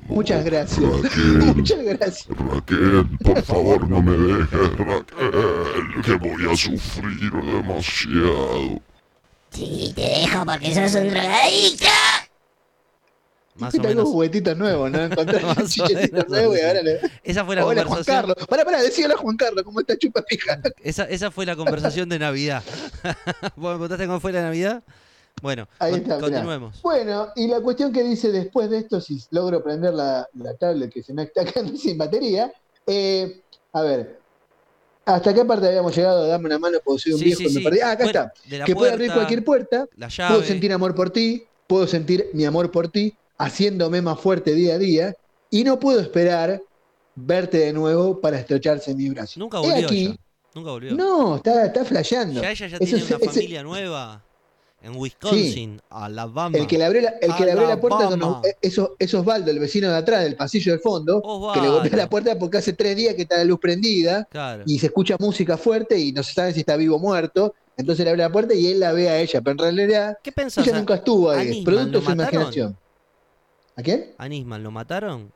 Muchas gracias. [LAUGHS] Muchas gracias.
Raquel, por favor no me dejes, Raquel, que voy a sufrir demasiado.
Sí, te dejo porque sos un drogadicto.
Más o menos.
juguetitos nuevos, ¿no? [LAUGHS] Encontré un chichecito
menos
nuevo y ahora le.
Esa fue la
Hola Juan
conversación.
Carlos. Pará, pará, decíale a Juan Carlos cómo está chupa pija.
Esa, esa fue la conversación de Navidad. [LAUGHS] ¿Vos me contaste cómo fue la Navidad? Bueno,
Ahí está, mirá.
continuemos.
Bueno, y la cuestión que dice después de esto, si logro prender la, la tablet que se me está [LAUGHS] quedando sin batería, eh, a ver, ¿hasta qué parte habíamos llegado? Dame una mano, porque soy un
Sí,
viejo
sí,
y me
sí.
perdí. Ah, acá
Bueno,
está. Que puede abrir cualquier puerta,
La llave.
puedo sentir amor por ti, puedo sentir mi amor por ti, haciéndome más fuerte día a día, y no puedo esperar verte de nuevo para estrocharse en mi brazo.
Nunca volvió
aquí,
ella. Nunca volvió.
no, está, está flasheando.
Ya ella ya tiene
es-
una familia nueva en Wisconsin, Alabama.
El que le abrió la, el que le abrió la puerta eso, es Osvaldo, el vecino de atrás, del pasillo del fondo, que le
Osvaldo.
la puerta porque hace tres días que está la luz prendida
Claro.
y se escucha música fuerte y no se sabe si está vivo o muerto. Entonces le abre la puerta y él la ve a ella, pero en realidad
¿Qué pensás?
ella nunca estuvo ahí, es producto de su imaginación. ¿A quién?
¿A Nisman lo mataron?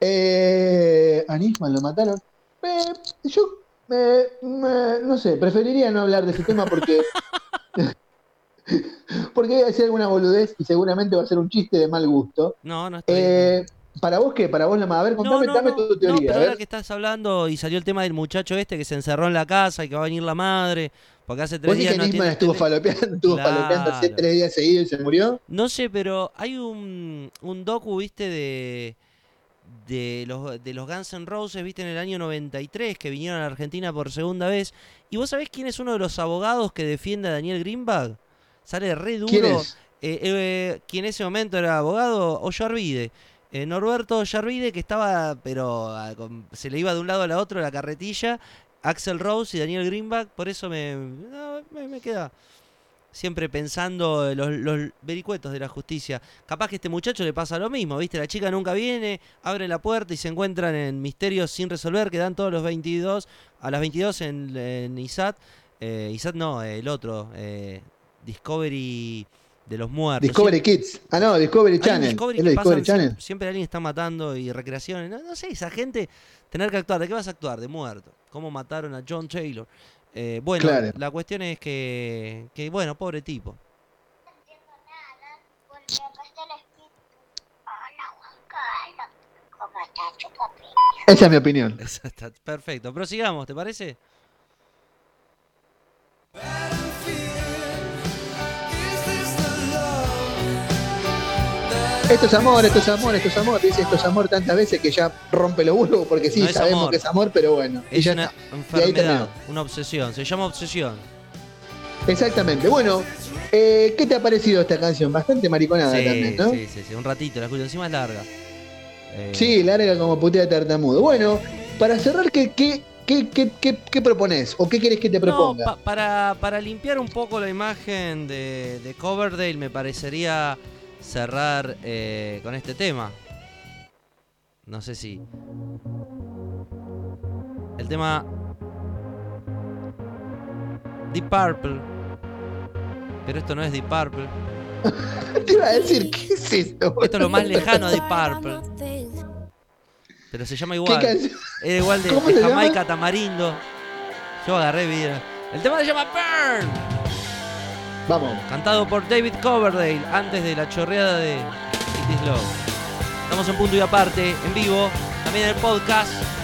Eh, a Nisman lo mataron. Eh, yo, eh, me- no sé, preferiría no hablar de ese tema porque. [LAUGHS] porque voy a decir alguna boludez y seguramente va a ser un chiste de mal gusto.
No, no bien.
Eh, ¿Para vos qué? ¿Para vos la más? A ver, contame, dame tu
no,
teoría.
pero
a
ahora
ver.
que estás hablando y salió el tema del muchacho este que se encerró en la casa y que va a venir la madre, porque hace tres
¿Vos
días
que
no
estuvo falopeando, estuvo
Claro.
falopeando hace tres días seguidos y se murió?
No sé, pero hay un, un docu, viste, de, de, los, de los Guns N' Roses, viste, en el año 93, que vinieron a la Argentina por segunda vez. ¿Y vos sabés quién es uno de los abogados que defiende a Daniel Greenberg? Sale re duro.
¿Quién es?
Eh, eh, quien en ese momento era abogado, Ollarvide. Eh, Norberto Ollarvide, que estaba, pero ah, con- se le iba de un lado a la otro la carretilla. Axel Rose y Daniel Greenback, por eso me, no, me, me queda siempre pensando en los, los vericuetos de la justicia. Capaz que a este muchacho le pasa lo mismo, ¿viste? La chica nunca viene, abre la puerta y se encuentran en misterios sin resolver que dan todos los 22, a las 22 en, en ISAT. Eh, ISAT no, el otro, eh, Discovery de los muertos.
Discovery Kids. Ah, no, Discovery Channel.
Discovery
es
pasan
Channel.
Siempre, siempre alguien está matando y recreaciones. No, no sé, esa gente tener que actuar. ¿De qué vas a actuar? De muerto. ¿Cómo mataron a John Taylor? Eh, bueno,
Claro.
la cuestión es que, que, bueno, pobre tipo.
Esa es mi opinión. [LAUGHS]
Perfecto. Prosigamos, ¿te parece?
Esto es amor, esto es amor, esto es amor. Dice esto es amor tantas veces que ya rompe los huevos porque sí,
No
sabemos
amor.
que es amor, pero bueno. y
Es
ya
una
está. Y ahí
enfermedad, una obsesión. Se llama obsesión.
Exactamente. Bueno, eh, ¿qué te ha parecido esta canción? Bastante mariconada
Sí,
también, ¿no?
sí, sí, sí, un ratito. La escucho. Encima es larga. Eh,
Sí, larga como putea tartamudo. Bueno, para cerrar, ¿qué, qué, qué, qué, qué, qué propones? ¿O qué querés que te
No,
proponga?
pa- para, para limpiar un poco la imagen de, de Coverdale, me parecería cerrar eh, con este tema. No sé si. El tema. Deep Purple. Pero esto no es Deep Purple. [LAUGHS]
Te iba a decir, ¿qué es esto?
Esto es lo más lejano a Deep Purple. Pero se llama
¿Qué
igual. Era igual de,
¿Cómo
de
se
Jamaica
llama?
Tamarindo. Yo agarré vida. El tema se llama Burn.
Vamos.
Cantado por David Coverdale antes de la chorreada de It Is Love. Estamos en punto y aparte, en vivo, también en el podcast.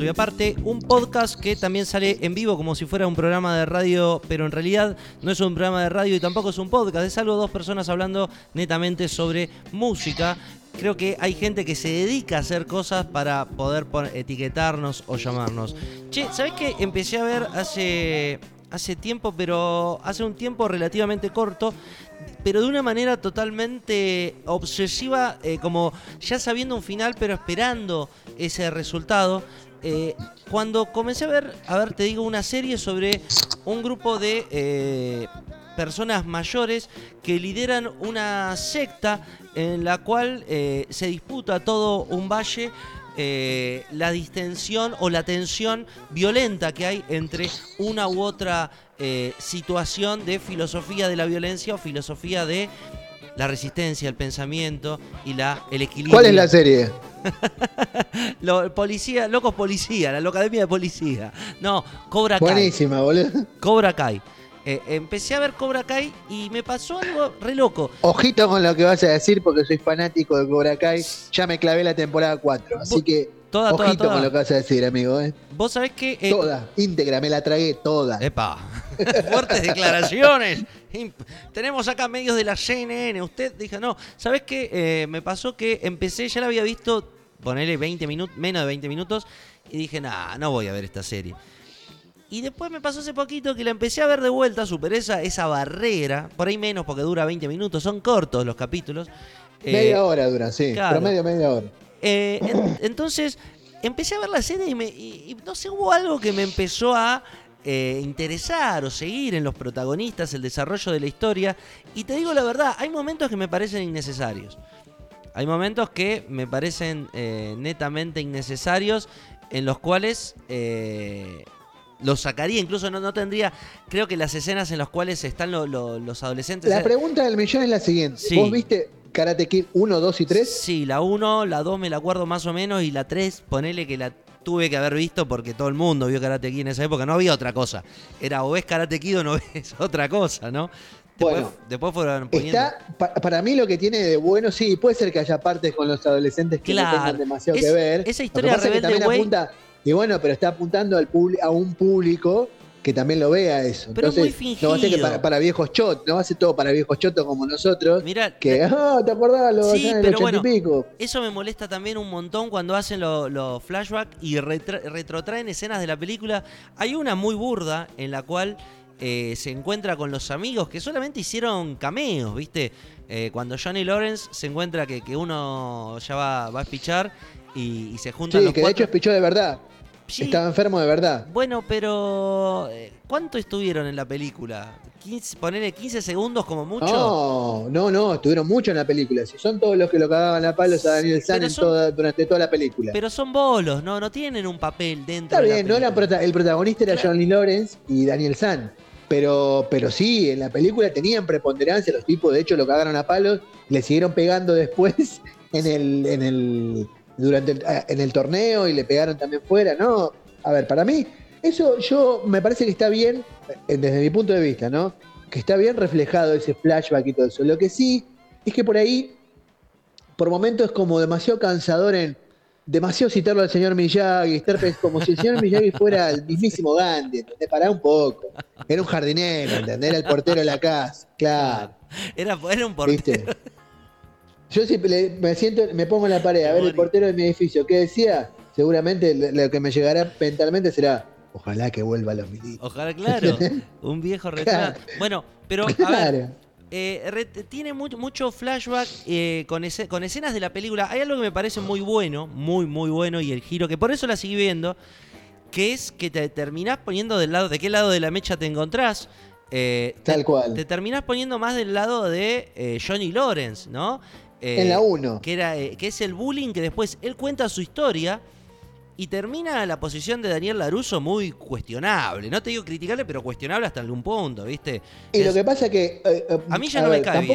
Punto y aparte, un podcast que también sale en vivo como si fuera un programa de radio, pero en realidad no es un programa de radio y tampoco es un podcast, es algo dos personas hablando netamente sobre música. Creo que hay gente que se dedica a hacer cosas para poder etiquetarnos o llamarnos. Che, ¿sabés qué? Empecé a ver hace, hace tiempo, pero hace un tiempo relativamente corto, pero de una manera totalmente obsesiva, eh, como ya sabiendo un final, pero esperando ese resultado. Eh, cuando comencé a ver, a ver, te digo, una serie sobre un grupo de eh, personas mayores que lideran una secta en la cual eh, se disputa todo un valle la distensión o la tensión violenta que hay entre una u otra situación de filosofía de la violencia o filosofía de la resistencia, el pensamiento y la, el equilibrio.
¿Cuál es la serie? [LAUGHS]
Lo- policía, locos policía, la academia de policía. No, Cobra Kai.
Buenísima, boludo.
Cobra Kai. Eh, empecé a ver Cobra Kai y me pasó algo re loco.
Ojito con lo que vas a decir porque soy fanático de Cobra Kai. Ya me clavé la temporada 4. Así que
Toda, toda,
ojito
toda.
con lo que vas a decir, amigo. ¿eh?
Vos sabés que... eh,
Toda, íntegra, me la tragué toda.
Epa, [LAUGHS] fuertes declaraciones. Tenemos acá medios de la CNN. Usted dijo, no, ¿sabes qué? Eh, me pasó que empecé, ya la había visto, ponerle 20 minutos, menos de 20 minutos, y dije, nah, no voy a ver esta serie. Y después me pasó hace poquito que la empecé a ver de vuelta, superé esa, esa barrera, por ahí menos porque dura 20 minutos, son cortos los capítulos. Eh,
media hora dura, sí.
claro.
Promedio media hora.
Eh, en- entonces, empecé a ver la serie y, no sé, hubo algo que me empezó a eh, interesar o seguir en los protagonistas, el desarrollo de la historia. Y te digo la verdad, hay momentos que me parecen innecesarios. Hay momentos que me parecen eh, netamente innecesarios, en los cuales los sacaría. Incluso no, no tendría, creo que las escenas en las cuales están lo- lo- los adolescentes...
La pregunta del millón es la siguiente.
Sí.
¿Vos viste Karate Kid 1, 2 y 3?
Sí, la 1, la 2 me la acuerdo más o menos y la 3, ponele que la tuve que haber visto porque todo el mundo vio Karate Kid en esa época, no había otra cosa. Era o ves Karate Kid o no [LAUGHS] ves otra cosa, ¿no? Después,
Bueno,
después fueron poniendo...
Está, pa- para mí lo que tiene de bueno, sí, puede ser que haya partes con los adolescentes que
Claro.
no tengan demasiado
Es-
que ver.
esa
Lo que
historia
es que
Rebelde
también apunta, y bueno, pero está apuntando al a un público que también lo vea eso.
Pero es
Entonces,
muy
no va a ser que
fingido.
para, para viejos chot, no va a ser todo para viejos chotos como nosotros.
Mirá,
que, ah, ¿te acordás? Lo
Sí, pero bueno,
y pico.
Eso me molesta también un montón cuando hacen los los flashbacks y retra- retrotraen escenas de la película. Hay una muy burda en la cual eh, se encuentra con los amigos que solamente hicieron cameos, ¿viste? Eh, cuando Johnny Lawrence se encuentra que, que uno ya va, va a espichar y, y se juntan
Sí,
los
que de
cuatro.
hecho espichó de verdad.
Sí,
Estaba enfermo de verdad.
Bueno, pero eh, ¿cuánto estuvieron en la película? 15, ponerle 15 segundos como mucho.
No, no, no, estuvieron mucho en la película. Si son todos los que lo cagaban a palos a Daniel San
son-
toda- durante toda la película.
Pero son bolos, no, no tienen un papel dentro
Está
de la
bien, no eran
película.
prota- el protagonista era. Johnny Lawrence y Daniel San. Pero, pero sí, en la película tenían preponderancia, los tipos de hecho lo cagaron a palos, le siguieron pegando [LAUGHS] después en el, en el, durante el, ah, en el torneo y le pegaron también fuera, ¿no? A ver, para mí, eso yo me parece que está bien, eh, desde mi punto de vista, ¿no? Que está bien reflejado ese flashback y todo eso. Lo que sí es que por ahí, por momentos es como demasiado cansador en demasiado citarlo al señor Miyagi, estar como si el señor Miyagi fuera el mismísimo Gandhi, ¿entendés? Pará un poco. Era un jardinero, ¿entendés? Era el portero de la casa, claro.
Era, era un portero.
¿Viste? Yo siempre me siento, me pongo en la pared a ver el portero de mi edificio. ¿Qué decía? Seguramente lo que me llegará mentalmente será, ojalá que vuelva a los militos.
Ojalá, claro. [LAUGHS] un viejo retrato.
Claro.
Bueno, pero a ver, eh, tiene mucho, mucho flashback eh, con, ese- con escenas de la película. Hay algo que me parece muy bueno, muy, muy bueno, y el giro, que por eso la seguí viendo, que es que te terminás poniendo del lado, de qué lado de la mecha te encontrás. Eh, te-
Tal cual.
Te terminás poniendo más del lado de eh, Johnny Lawrence, ¿no? Eh,
En la 1.
que, era, eh, que es el bullying que después él cuenta su historia y termina la posición de Daniel Laruso muy cuestionable. No te digo criticable, pero cuestionable hasta algún punto, ¿viste?
Y lo
Es-
que pasa que. eh, eh,
A mí ya no me cae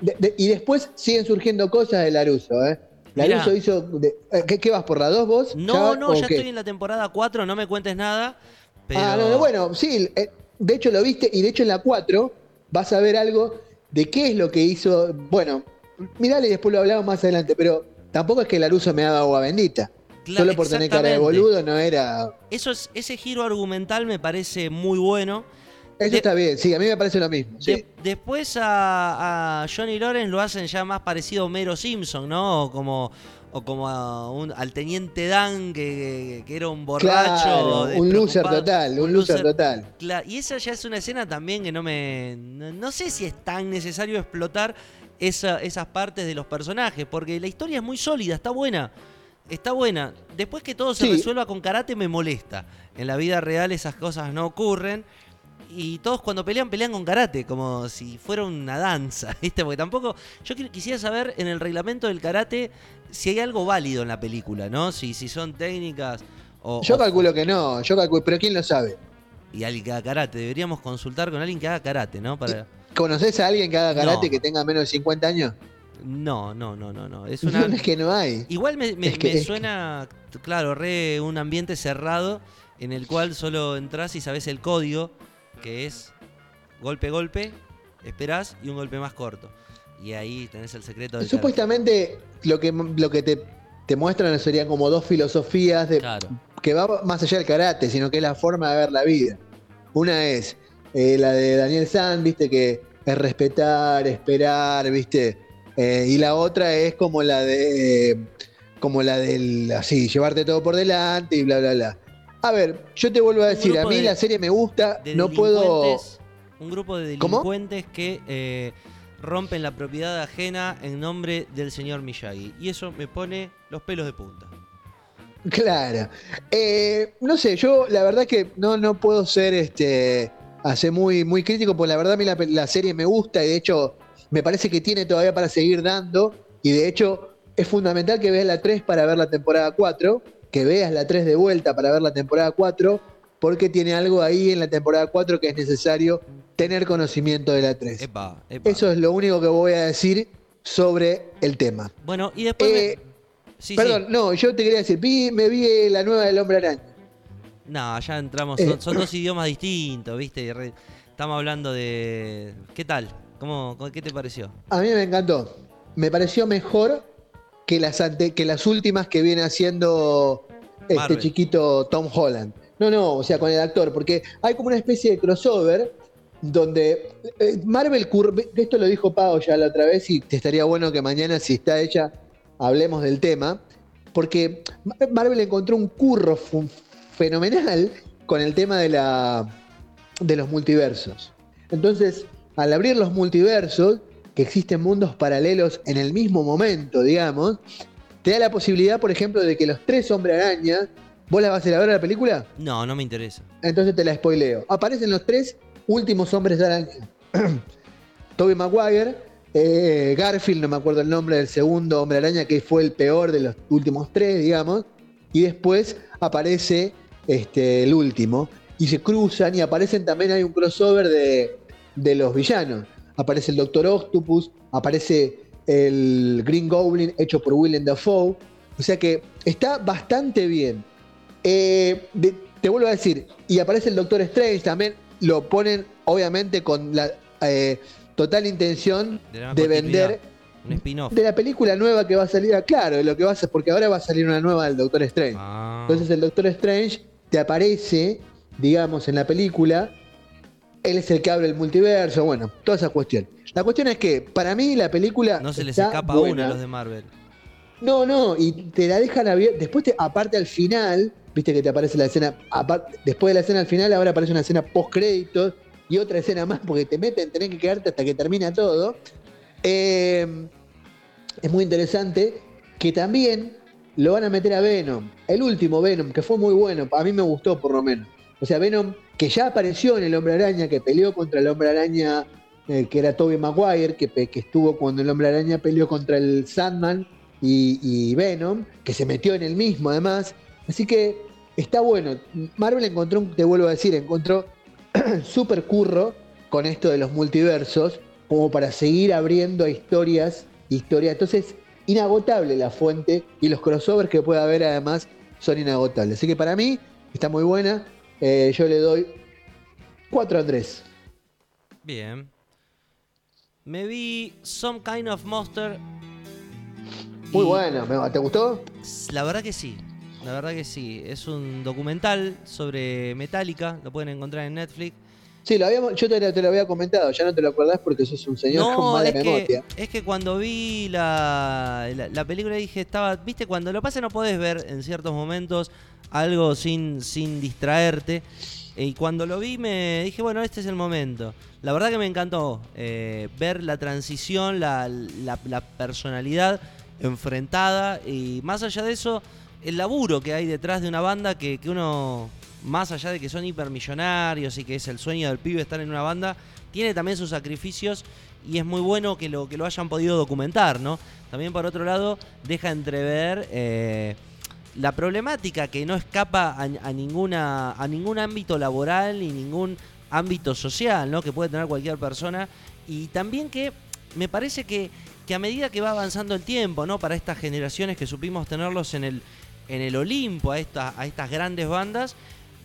de- de- y después siguen surgiendo cosas de Laruso, ¿eh?
Mirá.
Laruso hizo. de- eh, ¿qué, qué vas por la 2 vos?
No, no, ya
qué?
estoy en la temporada 4, no me cuentes nada. Pero...
Ah, no, no, bueno, sí. eh, de hecho lo viste, y de hecho en la 4 vas a ver algo de qué es lo que hizo. Bueno, mirale y después lo hablamos más adelante, pero tampoco es que Laruso me haga agua bendita.
Claro,
Solo por tener cara de boludo no era.
Eso es, ese giro argumental me parece muy bueno.
Eso
De-
está bien, sí, a mí me parece lo mismo. sí.
Después a, a Johnny Lawrence lo hacen ya más parecido a Homero Simpson, ¿no? O como, o como a un- al teniente Dan, que, que era un borracho.
Claro, un loser total, un loser total.
Y esa ya es una escena también que no me. No, no sé si es tan necesario explotar esa- esas partes de los personajes, porque la historia es muy sólida, está buena. Está buena. Después que todo se
Sí.
resuelva con karate me molesta. En la vida real esas cosas no ocurren. Y todos cuando pelean, pelean con karate, como si fuera una danza, [LAUGHS] ¿viste? Porque tampoco. Yo qui- quisiera saber en el reglamento del karate si hay algo válido en la película, ¿no? Si, si son técnicas o.
Yo
o-
calculo que no, yo calculo, pero ¿quién lo sabe?
y alguien que haga karate. Deberíamos consultar con alguien que haga karate, ¿no? Para...
¿Conoces a alguien que haga karate
No.
que tenga menos de 50 años?
No, no, no, no, no. Es [LAUGHS]
No,
una.
es que no hay.
Igual me, me-
Es que-
me
es que-
suena, claro, re un ambiente cerrado en el cual solo entras y sabes el código, que es golpe, golpe, esperás y un golpe más corto. Y ahí tenés el secreto del karate.
Supuestamente lo que, lo que te, te muestran serían como dos filosofías de,
Claro.
que va más allá del karate, sino que es la forma de ver la vida. Una es eh, la de Daniel San, viste, que es respetar, esperar, viste. Eh, y la otra es como la de. eh, como la del. Así, llevarte todo por delante y bla, bla, bla. A ver, yo te vuelvo a decir, a mí
de-
la serie me gusta,
de
no puedo.
Un grupo de
¿Cómo?
delincuentes que eh, rompen la propiedad ajena en nombre del señor Miyagi. Y eso me pone los pelos de punta.
Claro. Eh, no sé, yo la verdad que no, no puedo ser este hacer muy, muy crítico, porque la verdad a mí la, la serie me gusta y de hecho me parece que tiene todavía para seguir dando. Y de hecho es fundamental que veas la 3 para ver la temporada 4, que veas la 3 de vuelta para ver la temporada 4, porque tiene algo ahí en la temporada 4 que es necesario tener conocimiento de la 3.
Epa, epa.
Eso es lo único que voy a decir sobre el tema.
Bueno, y después.
Eh,
me- Sí,
Perdón,
sí.
no, yo te quería decir, vi, me vi la nueva del Hombre Araña.
No, ya entramos.
Eh.
Son, son dos [COUGHS] idiomas distintos, ¿viste? Re- Estamos hablando de. ¿Qué tal? ¿Cómo, ¿Qué te pareció?
A mí me encantó. Me pareció mejor que las, ante- que las últimas que viene haciendo este
Marvel.
chiquito Tom Holland. No, no, o sea, con el actor, porque hay como una especie de crossover donde eh, Marvel, esto lo dijo Pau ya la otra vez y te estaría bueno que mañana, si está ella, hablemos del tema, porque Ma- Marvel encontró un curro fenomenal con el tema de, la, de los multiversos. Entonces, al abrir los multiversos, que existen mundos paralelos en el mismo momento, digamos, te da la posibilidad, por ejemplo, de que los tres hombres araña, ¿vos la vas a ir a ver la película?
No, no me interesa.
Entonces te la spoileo. Aparecen los tres últimos hombres araña. [CLEARS THROAT] Toby Maguire, eh, Garfield, no me acuerdo el nombre del segundo hombre araña, que fue el peor de los últimos tres, digamos. Y después aparece este, el último. Y se cruzan y aparecen también, hay un crossover de, de los villanos. Aparece el Doctor Octopus, aparece el Green Goblin hecho por Willem Dafoe. O sea que está bastante bien. Eh, de- te vuelvo a decir, y aparece el Doctor Strange también, lo ponen obviamente con la eh, total intención
De
vender
Un
de la película nueva que va a salir, ah, claro, lo que va a ser, porque ahora va a salir una nueva del Doctor Strange.
Ah.
Entonces el Doctor Strange te aparece, digamos, en la película él es el que abre el multiverso, bueno, toda esa cuestión. La cuestión es que, para mí, la película.
No se les
está
escapa
buena.
una a los de Marvel.
No, no, y te la dejan abierta. Después, te- aparte al final, viste que te aparece la escena. apar- después de la escena al final, ahora aparece una escena post créditos y otra escena más, porque te meten, tenés que quedarte hasta que termina todo. Eh, es muy interesante que también lo van a meter a Venom. El último Venom, que fue muy bueno, a mí me gustó por lo menos. O sea, Venom, que ya apareció en el Hombre Araña, que peleó contra el Hombre Araña, eh, que era Tobey Maguire, que, que estuvo cuando el Hombre Araña peleó contra el Sandman y, Venom, que se metió en el mismo además. Así que está bueno. Marvel encontró, te vuelvo a decir, encontró [CLEARS THROAT] super curro con esto de los multiversos, como para seguir abriendo historias, historias. Entonces, inagotable la fuente y los crossovers que pueda haber además son inagotables. Así que para mí está muy buena. Eh, yo le doy 4 Andrés.
Bien. Me vi Some Kind of Monster.
Muy bueno. ¿Me- ¿Te gustó?
La verdad que sí. La verdad que sí. Es un documental sobre Metallica. Lo pueden encontrar en Netflix.
Sí, lo habíamos, yo te, lo- te lo había comentado, ya no te lo acordás porque sos un señor con mala
es que,
memoria.
es que cuando vi la, la, la película dije, estaba, viste, cuando lo pasa no podés ver en ciertos momentos algo sin, sin distraerte. Y cuando lo vi me dije, bueno, este es el momento. La verdad que me encantó eh, ver la transición, la, la- la personalidad enfrentada y más allá de eso, el laburo que hay detrás de una banda que, que uno, más allá de que son hipermillonarios y que es el sueño del pibe estar en una banda, tiene también sus sacrificios y es muy bueno que lo, que lo hayan podido documentar, ¿no? También por otro lado, deja entrever eh, la problemática que no escapa a, ninguna, a ningún ámbito laboral y ningún ámbito social, ¿no? Que puede tener cualquier persona. Y también que me parece que, que a medida que va avanzando el tiempo, ¿no? Para estas generaciones que supimos tenerlos en el, en el Olimpo, a, esta- a estas grandes bandas,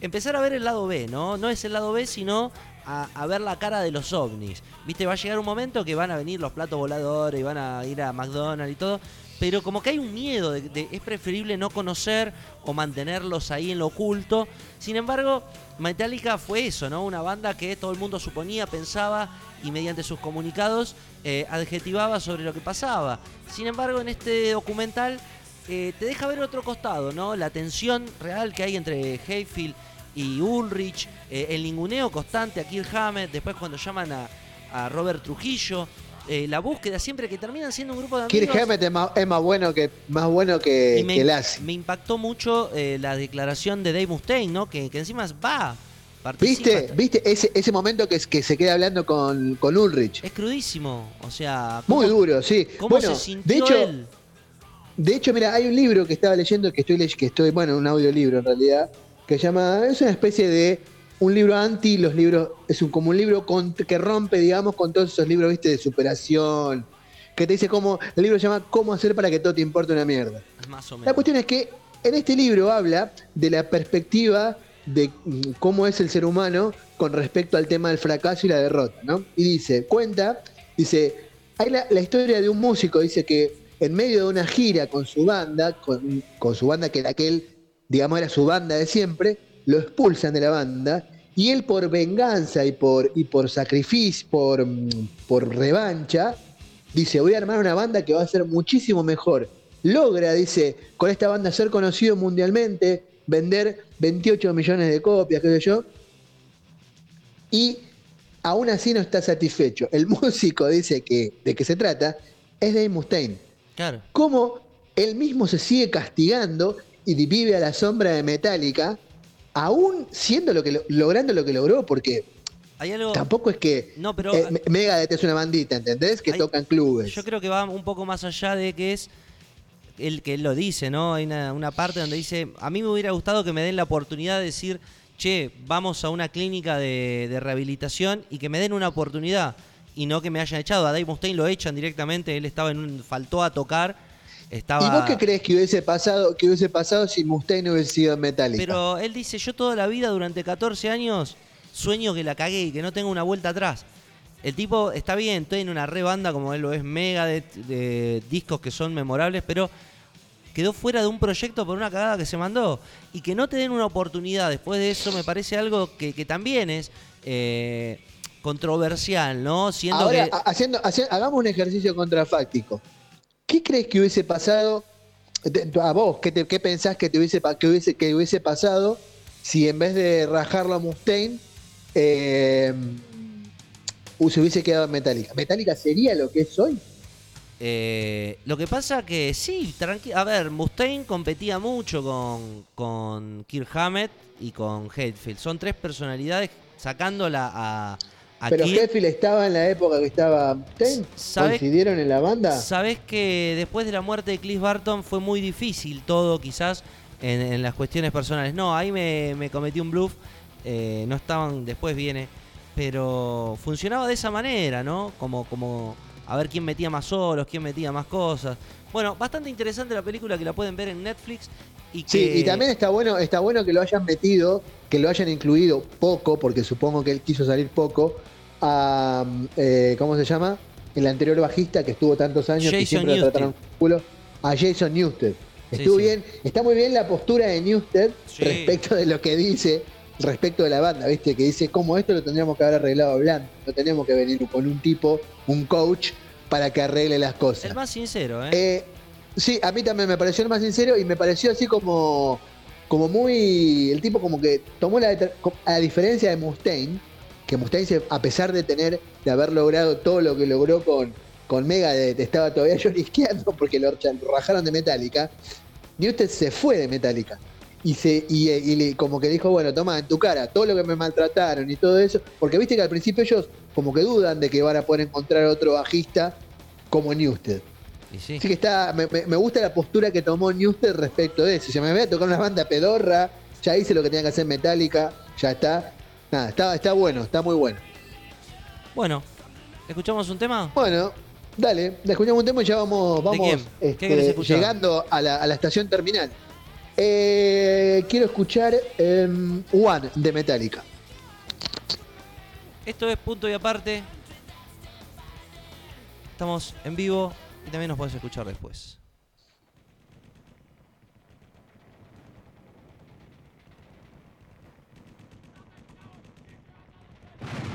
empezar a ver el lado B, ¿no? No es el lado B, sino a, ver la cara de los ovnis. Viste, va a llegar un momento que van a venir los platos voladores y van a ir a McDonald's y todo. Pero como que hay un miedo, de, de- es preferible no conocer o mantenerlos ahí en lo oculto. Sin embargo, Metallica fue eso, ¿no? Una banda que todo el mundo suponía, pensaba y mediante sus comunicados eh, adjetivaba sobre lo que pasaba. Sin embargo, en este documental eh, te deja ver otro costado, ¿no? La tensión real que hay entre Hayfield y Ulrich, eh, el ninguneo constante a Kirk Hammett, después cuando llaman a, a Robert Trujillo, eh, la búsqueda siempre que terminan siendo un grupo de amigos.
Kirk Hammett es más, es más bueno que más bueno que,
Y me,
que Lassie.
me impactó mucho eh, la declaración de Dave Mustaine, ¿no? Que, que encima va.
¿Viste? ¿Viste ese, ese momento que, que se queda hablando con, con Ulrich?
Es crudísimo, o sea...
Muy
¿cómo-
duro, sí.
¿Cómo
bueno,
se sintió
de hecho,
él?
de hecho, mira, hay un libro que estaba leyendo, que estoy leyendo, que estoy, bueno, un audiolibro en realidad, que se llama, es una especie de un libro anti los libros, es un, como un libro con- que rompe, digamos, con todos esos libros, viste, de superación, que te dice cómo, el libro se llama Cómo hacer para que todo te importe una mierda.
Más o
La
menos.
cuestión es que en este libro habla de la perspectiva de mm, cómo es el ser humano con respecto al tema del fracaso y la derrota, ¿no? Y dice, cuenta, dice, hay la, la historia de un músico, dice que en medio de una gira con su banda, con, con su banda que era aquel, digamos, era su banda de siempre, lo expulsan de la banda y él por venganza y por, y por sacrificio, por, por revancha, dice, voy a armar una banda que va a ser muchísimo mejor. Logra, dice, con esta banda ser conocido mundialmente, vender 28 millones de copias, qué sé yo, y aún así no está satisfecho. El [LAUGHS] músico dice que de qué se trata es Dave Mustaine.
Claro.
Cómo él mismo se sigue castigando y vive a la sombra de Metallica, aún siendo lo que lo- logrando lo que logró, porque
Hay algo...
tampoco es que
No, pero...
eh, Me- Megadeth es una bandita, ¿entendés? Que
Hay-
toca en clubes.
Yo creo que va un poco más allá de que es el que él lo dice, ¿no? Hay una, una parte donde dice, a mí me hubiera gustado que me den la oportunidad de decir, che, vamos a una clínica de, de rehabilitación y que me den una oportunidad y no que me hayan echado. A Dave Mustaine lo echan directamente, él estaba en un, faltó a tocar, estaba...
¿Y vos qué crees que hubiese pasado, que hubiese pasado si Mustaine hubiese sido en Metallica?
Pero él dice, yo toda la vida, durante 14 años, sueño que la cagué y que no tengo una vuelta atrás. El tipo está bien, tiene una re banda como él lo es Megadeth, de discos que son memorables, pero quedó fuera de un proyecto por una cagada que se mandó. Y que no te den una oportunidad después de eso me parece algo que, que también es eh, controversial, ¿no? Siendo
Ahora,
que...
haciendo, haci- hagamos un ejercicio contrafáctico. ¿Qué crees que hubiese pasado a vos? ¿Qué, te- pensás que, te hubiese, que, hubiese, pasado si en vez de rajarlo a Mustaine eh, se hubiese quedado en Metallica? ¿Metallica sería lo que es hoy?
Eh, lo que pasa que sí, tranqui a ver, Mustaine competía mucho con, con Kirk Hammett y con Hetfield. Son tres personalidades sacándola a, a
Pero. Hetfield estaba en la época que estaba Mustaine.
¿Sabe-
¿Coincidieron en la banda?
Sabes que después de la muerte de Cliff Barton fue muy difícil todo, quizás, en, en las cuestiones personales. No, ahí me, me cometí un bluff. eh, no estaban, después viene. Pero funcionaba de esa manera, ¿no? Como, como a ver quién metía más solos, quién metía más cosas. Bueno, bastante interesante la película que la pueden ver en Netflix. Y que,
Sí, y también está bueno, está bueno que lo hayan metido, que lo hayan incluido poco, porque supongo que él quiso salir poco, a eh, ¿cómo se llama? El anterior bajista que estuvo tantos años que
Jason
siempre lo trataron con culo, a Jason Newsted. Estuvo
sí.
bien, está muy bien la postura de Newsted
Sí.
respecto de lo que dice, respecto de la banda, ¿viste? Que dice, como esto lo tendríamos que haber arreglado hablando, no tenemos que venir con un tipo, un coach, para que arregle las cosas.
El más sincero, ¿eh?
Eh, sí, a mí también me pareció el más sincero y me pareció así como, como muy. El tipo como que tomó la. A diferencia de Mustaine, que Mustaine, a pesar de tener, de haber logrado todo lo que logró con, con Megadeth, estaba todavía [LAUGHS] llorisqueando porque lo, rajaron de Metallica. Newsted se fue de Metallica. Y, se, y, como que dijo, bueno, toma en tu cara todo lo que me maltrataron y todo eso. Porque viste que al principio ellos como que dudan de que van a poder encontrar otro bajista como Newsted.
Sí.
Así que está, me, me- gusta la postura que tomó Newsted respecto de eso. Se me voy a tocar una banda pedorra, ya hice lo que tenía que hacer Metallica, ya está. Nada, está, está bueno, está muy bueno.
Bueno, ¿escuchamos un tema?
Bueno, dale, le escuchamos un tema y ya vamos, vamos
quién? ¿Qué
este, llegando a la, a la estación terminal. Eh, quiero escuchar em, One de Metallica.
Esto es punto y aparte. Estamos en vivo y también nos podés escuchar después.
you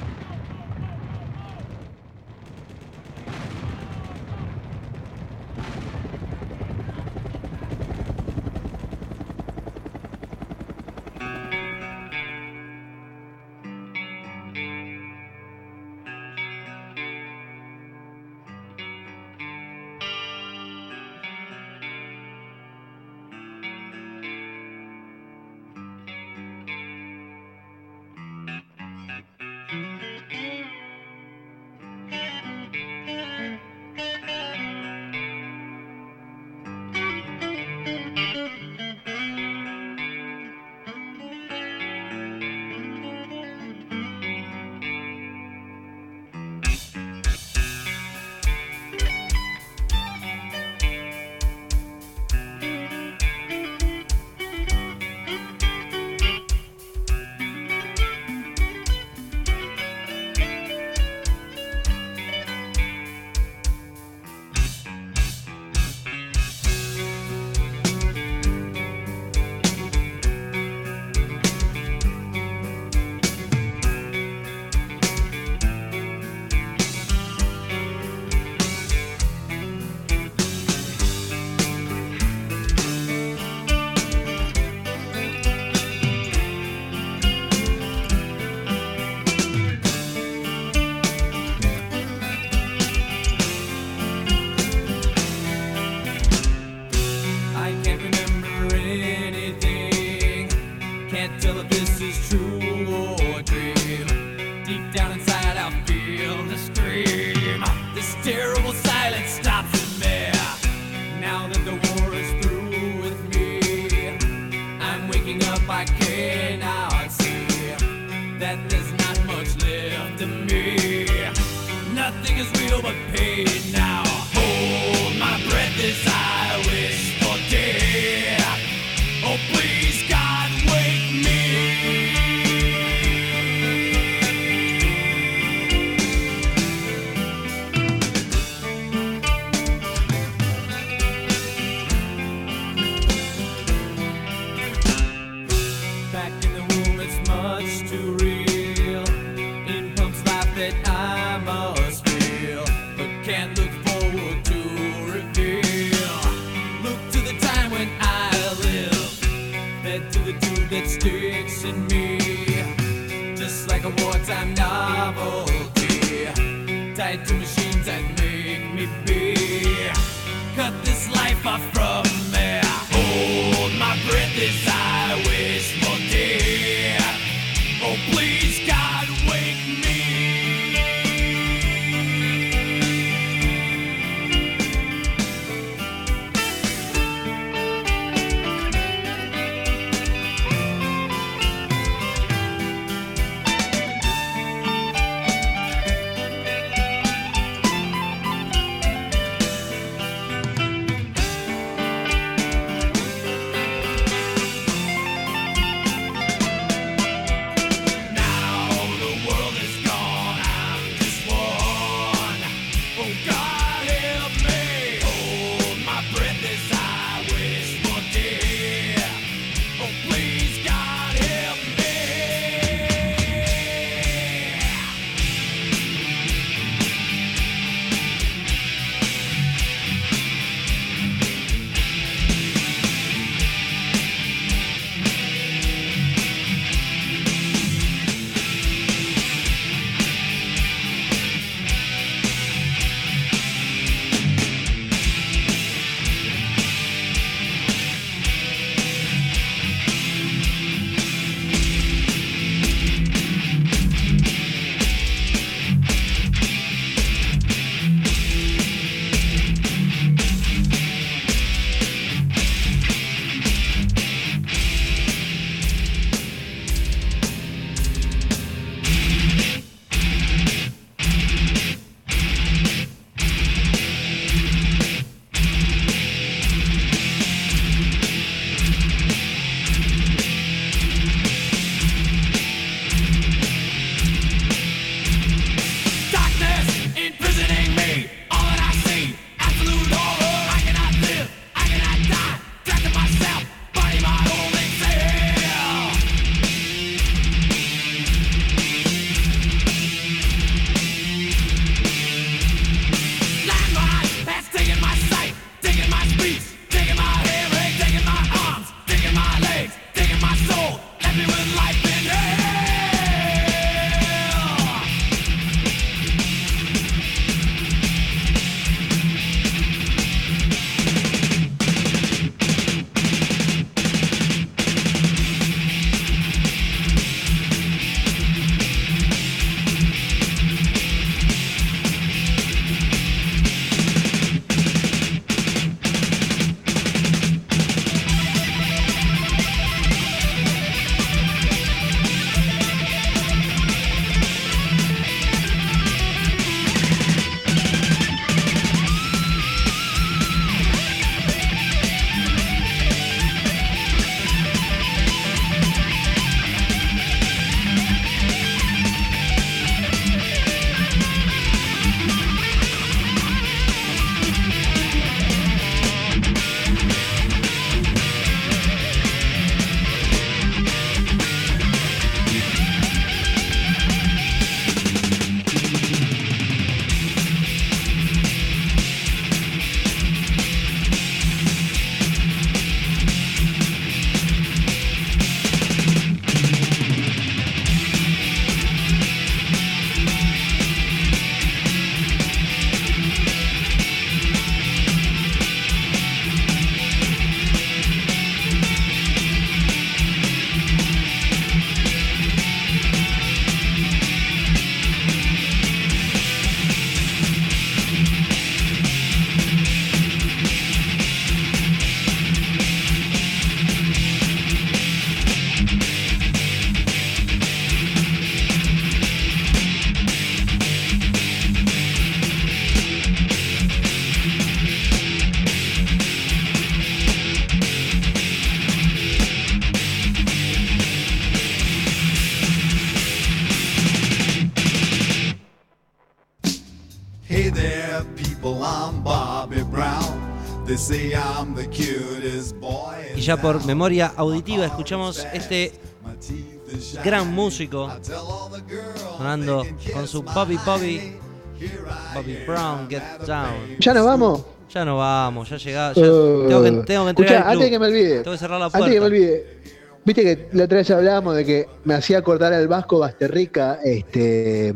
Y ya por memoria auditiva escuchamos este
My teeth is
gran músico
I tell all the girls
sonando con su Bobby Bobby,
honey. Here I
Bobby
am
Brown, Get Down.
¿Ya nos vamos?
Ya no vamos, ya llegamos.
Uh,
tengo que, tengo que
escuchá,
club.
antes que me olvide.
Tengo que cerrar la
Antes que me
puerta.
olvide. Viste que la otra vez hablábamos de que me hacía acordar al Vasco Basterrica, este,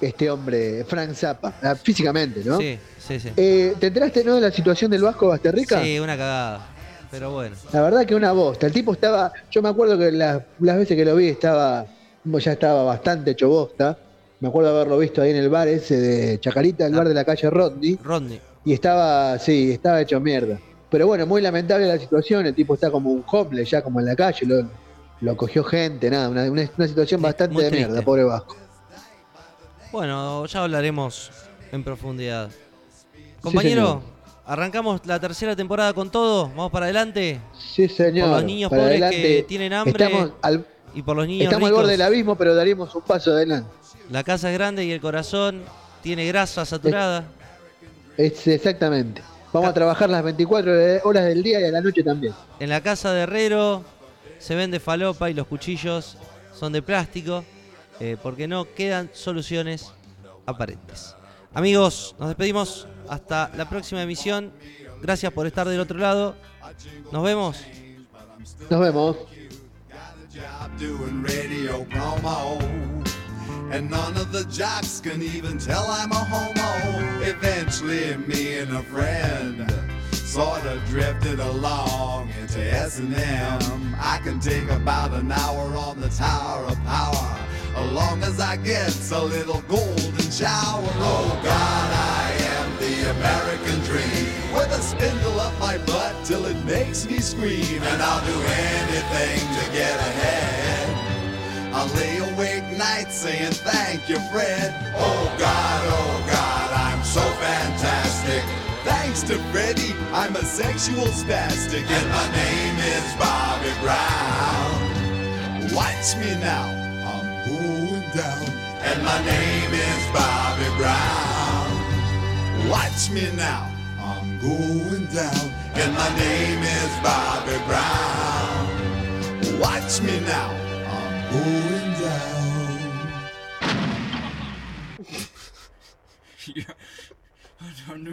este hombre, Frank Zappa, ah, físicamente, ¿no?
Sí, sí, sí.
Eh, ¿Te enteraste, no, de la situación del Vasco Basterrica?
Sí, una cagada. Pero bueno.
La verdad que una bosta. El tipo estaba, yo me acuerdo que las, las veces que lo vi estaba, ya estaba bastante hecho bosta. Me acuerdo haberlo visto ahí en el bar ese de Chacarita, el bar de la calle Rodney.
Rodney.
Y estaba, sí, estaba hecho mierda. Pero bueno, muy lamentable la situación. El tipo está como un homeless, ya como en la calle. Lo, lo cogió gente, nada. Una, una- una situación bastante de mierda, pobre Vasco.
Bueno, ya hablaremos en profundidad. Compañero, arrancamos la tercera temporada con todo. Vamos para adelante.
Sí, señor.
Por los niños
Para
pobres
adelante.
que tienen hambre
Estamos al,
y por los niños
estamos al borde del abismo, pero daríamos un paso adelante.
La casa es grande y el corazón tiene grasa saturada.
Es exactamente. Vamos a trabajar las 24 horas del día y a la noche también.
En la casa de Herrero se vende falopa y los cuchillos son de plástico eh, porque no quedan soluciones aparentes. Amigos, nos despedimos hasta la próxima emisión. Gracias por estar del otro lado. Nos vemos.
Nos vemos.
And none of the jocks can even tell I'm a homo. Eventually, me and a friend sort of drifted along into S&M. I can take about an hour on the Tower of Power, as long as I get a little golden shower. Oh God, I am the American dream, with a spindle up my butt till it makes me scream, and I'll do anything to get ahead. I'll lay awake nights saying thank you, Fred. Oh God, oh God. Thanks to Freddie, I'm a sexual spastic, and my name is Bobby Brown. Watch me now, I'm going down, and my name is Bobby Brown. Watch me now, I'm going down, and my name is Bobby Brown. Watch me now, I'm going down.
Yeah. I don't know.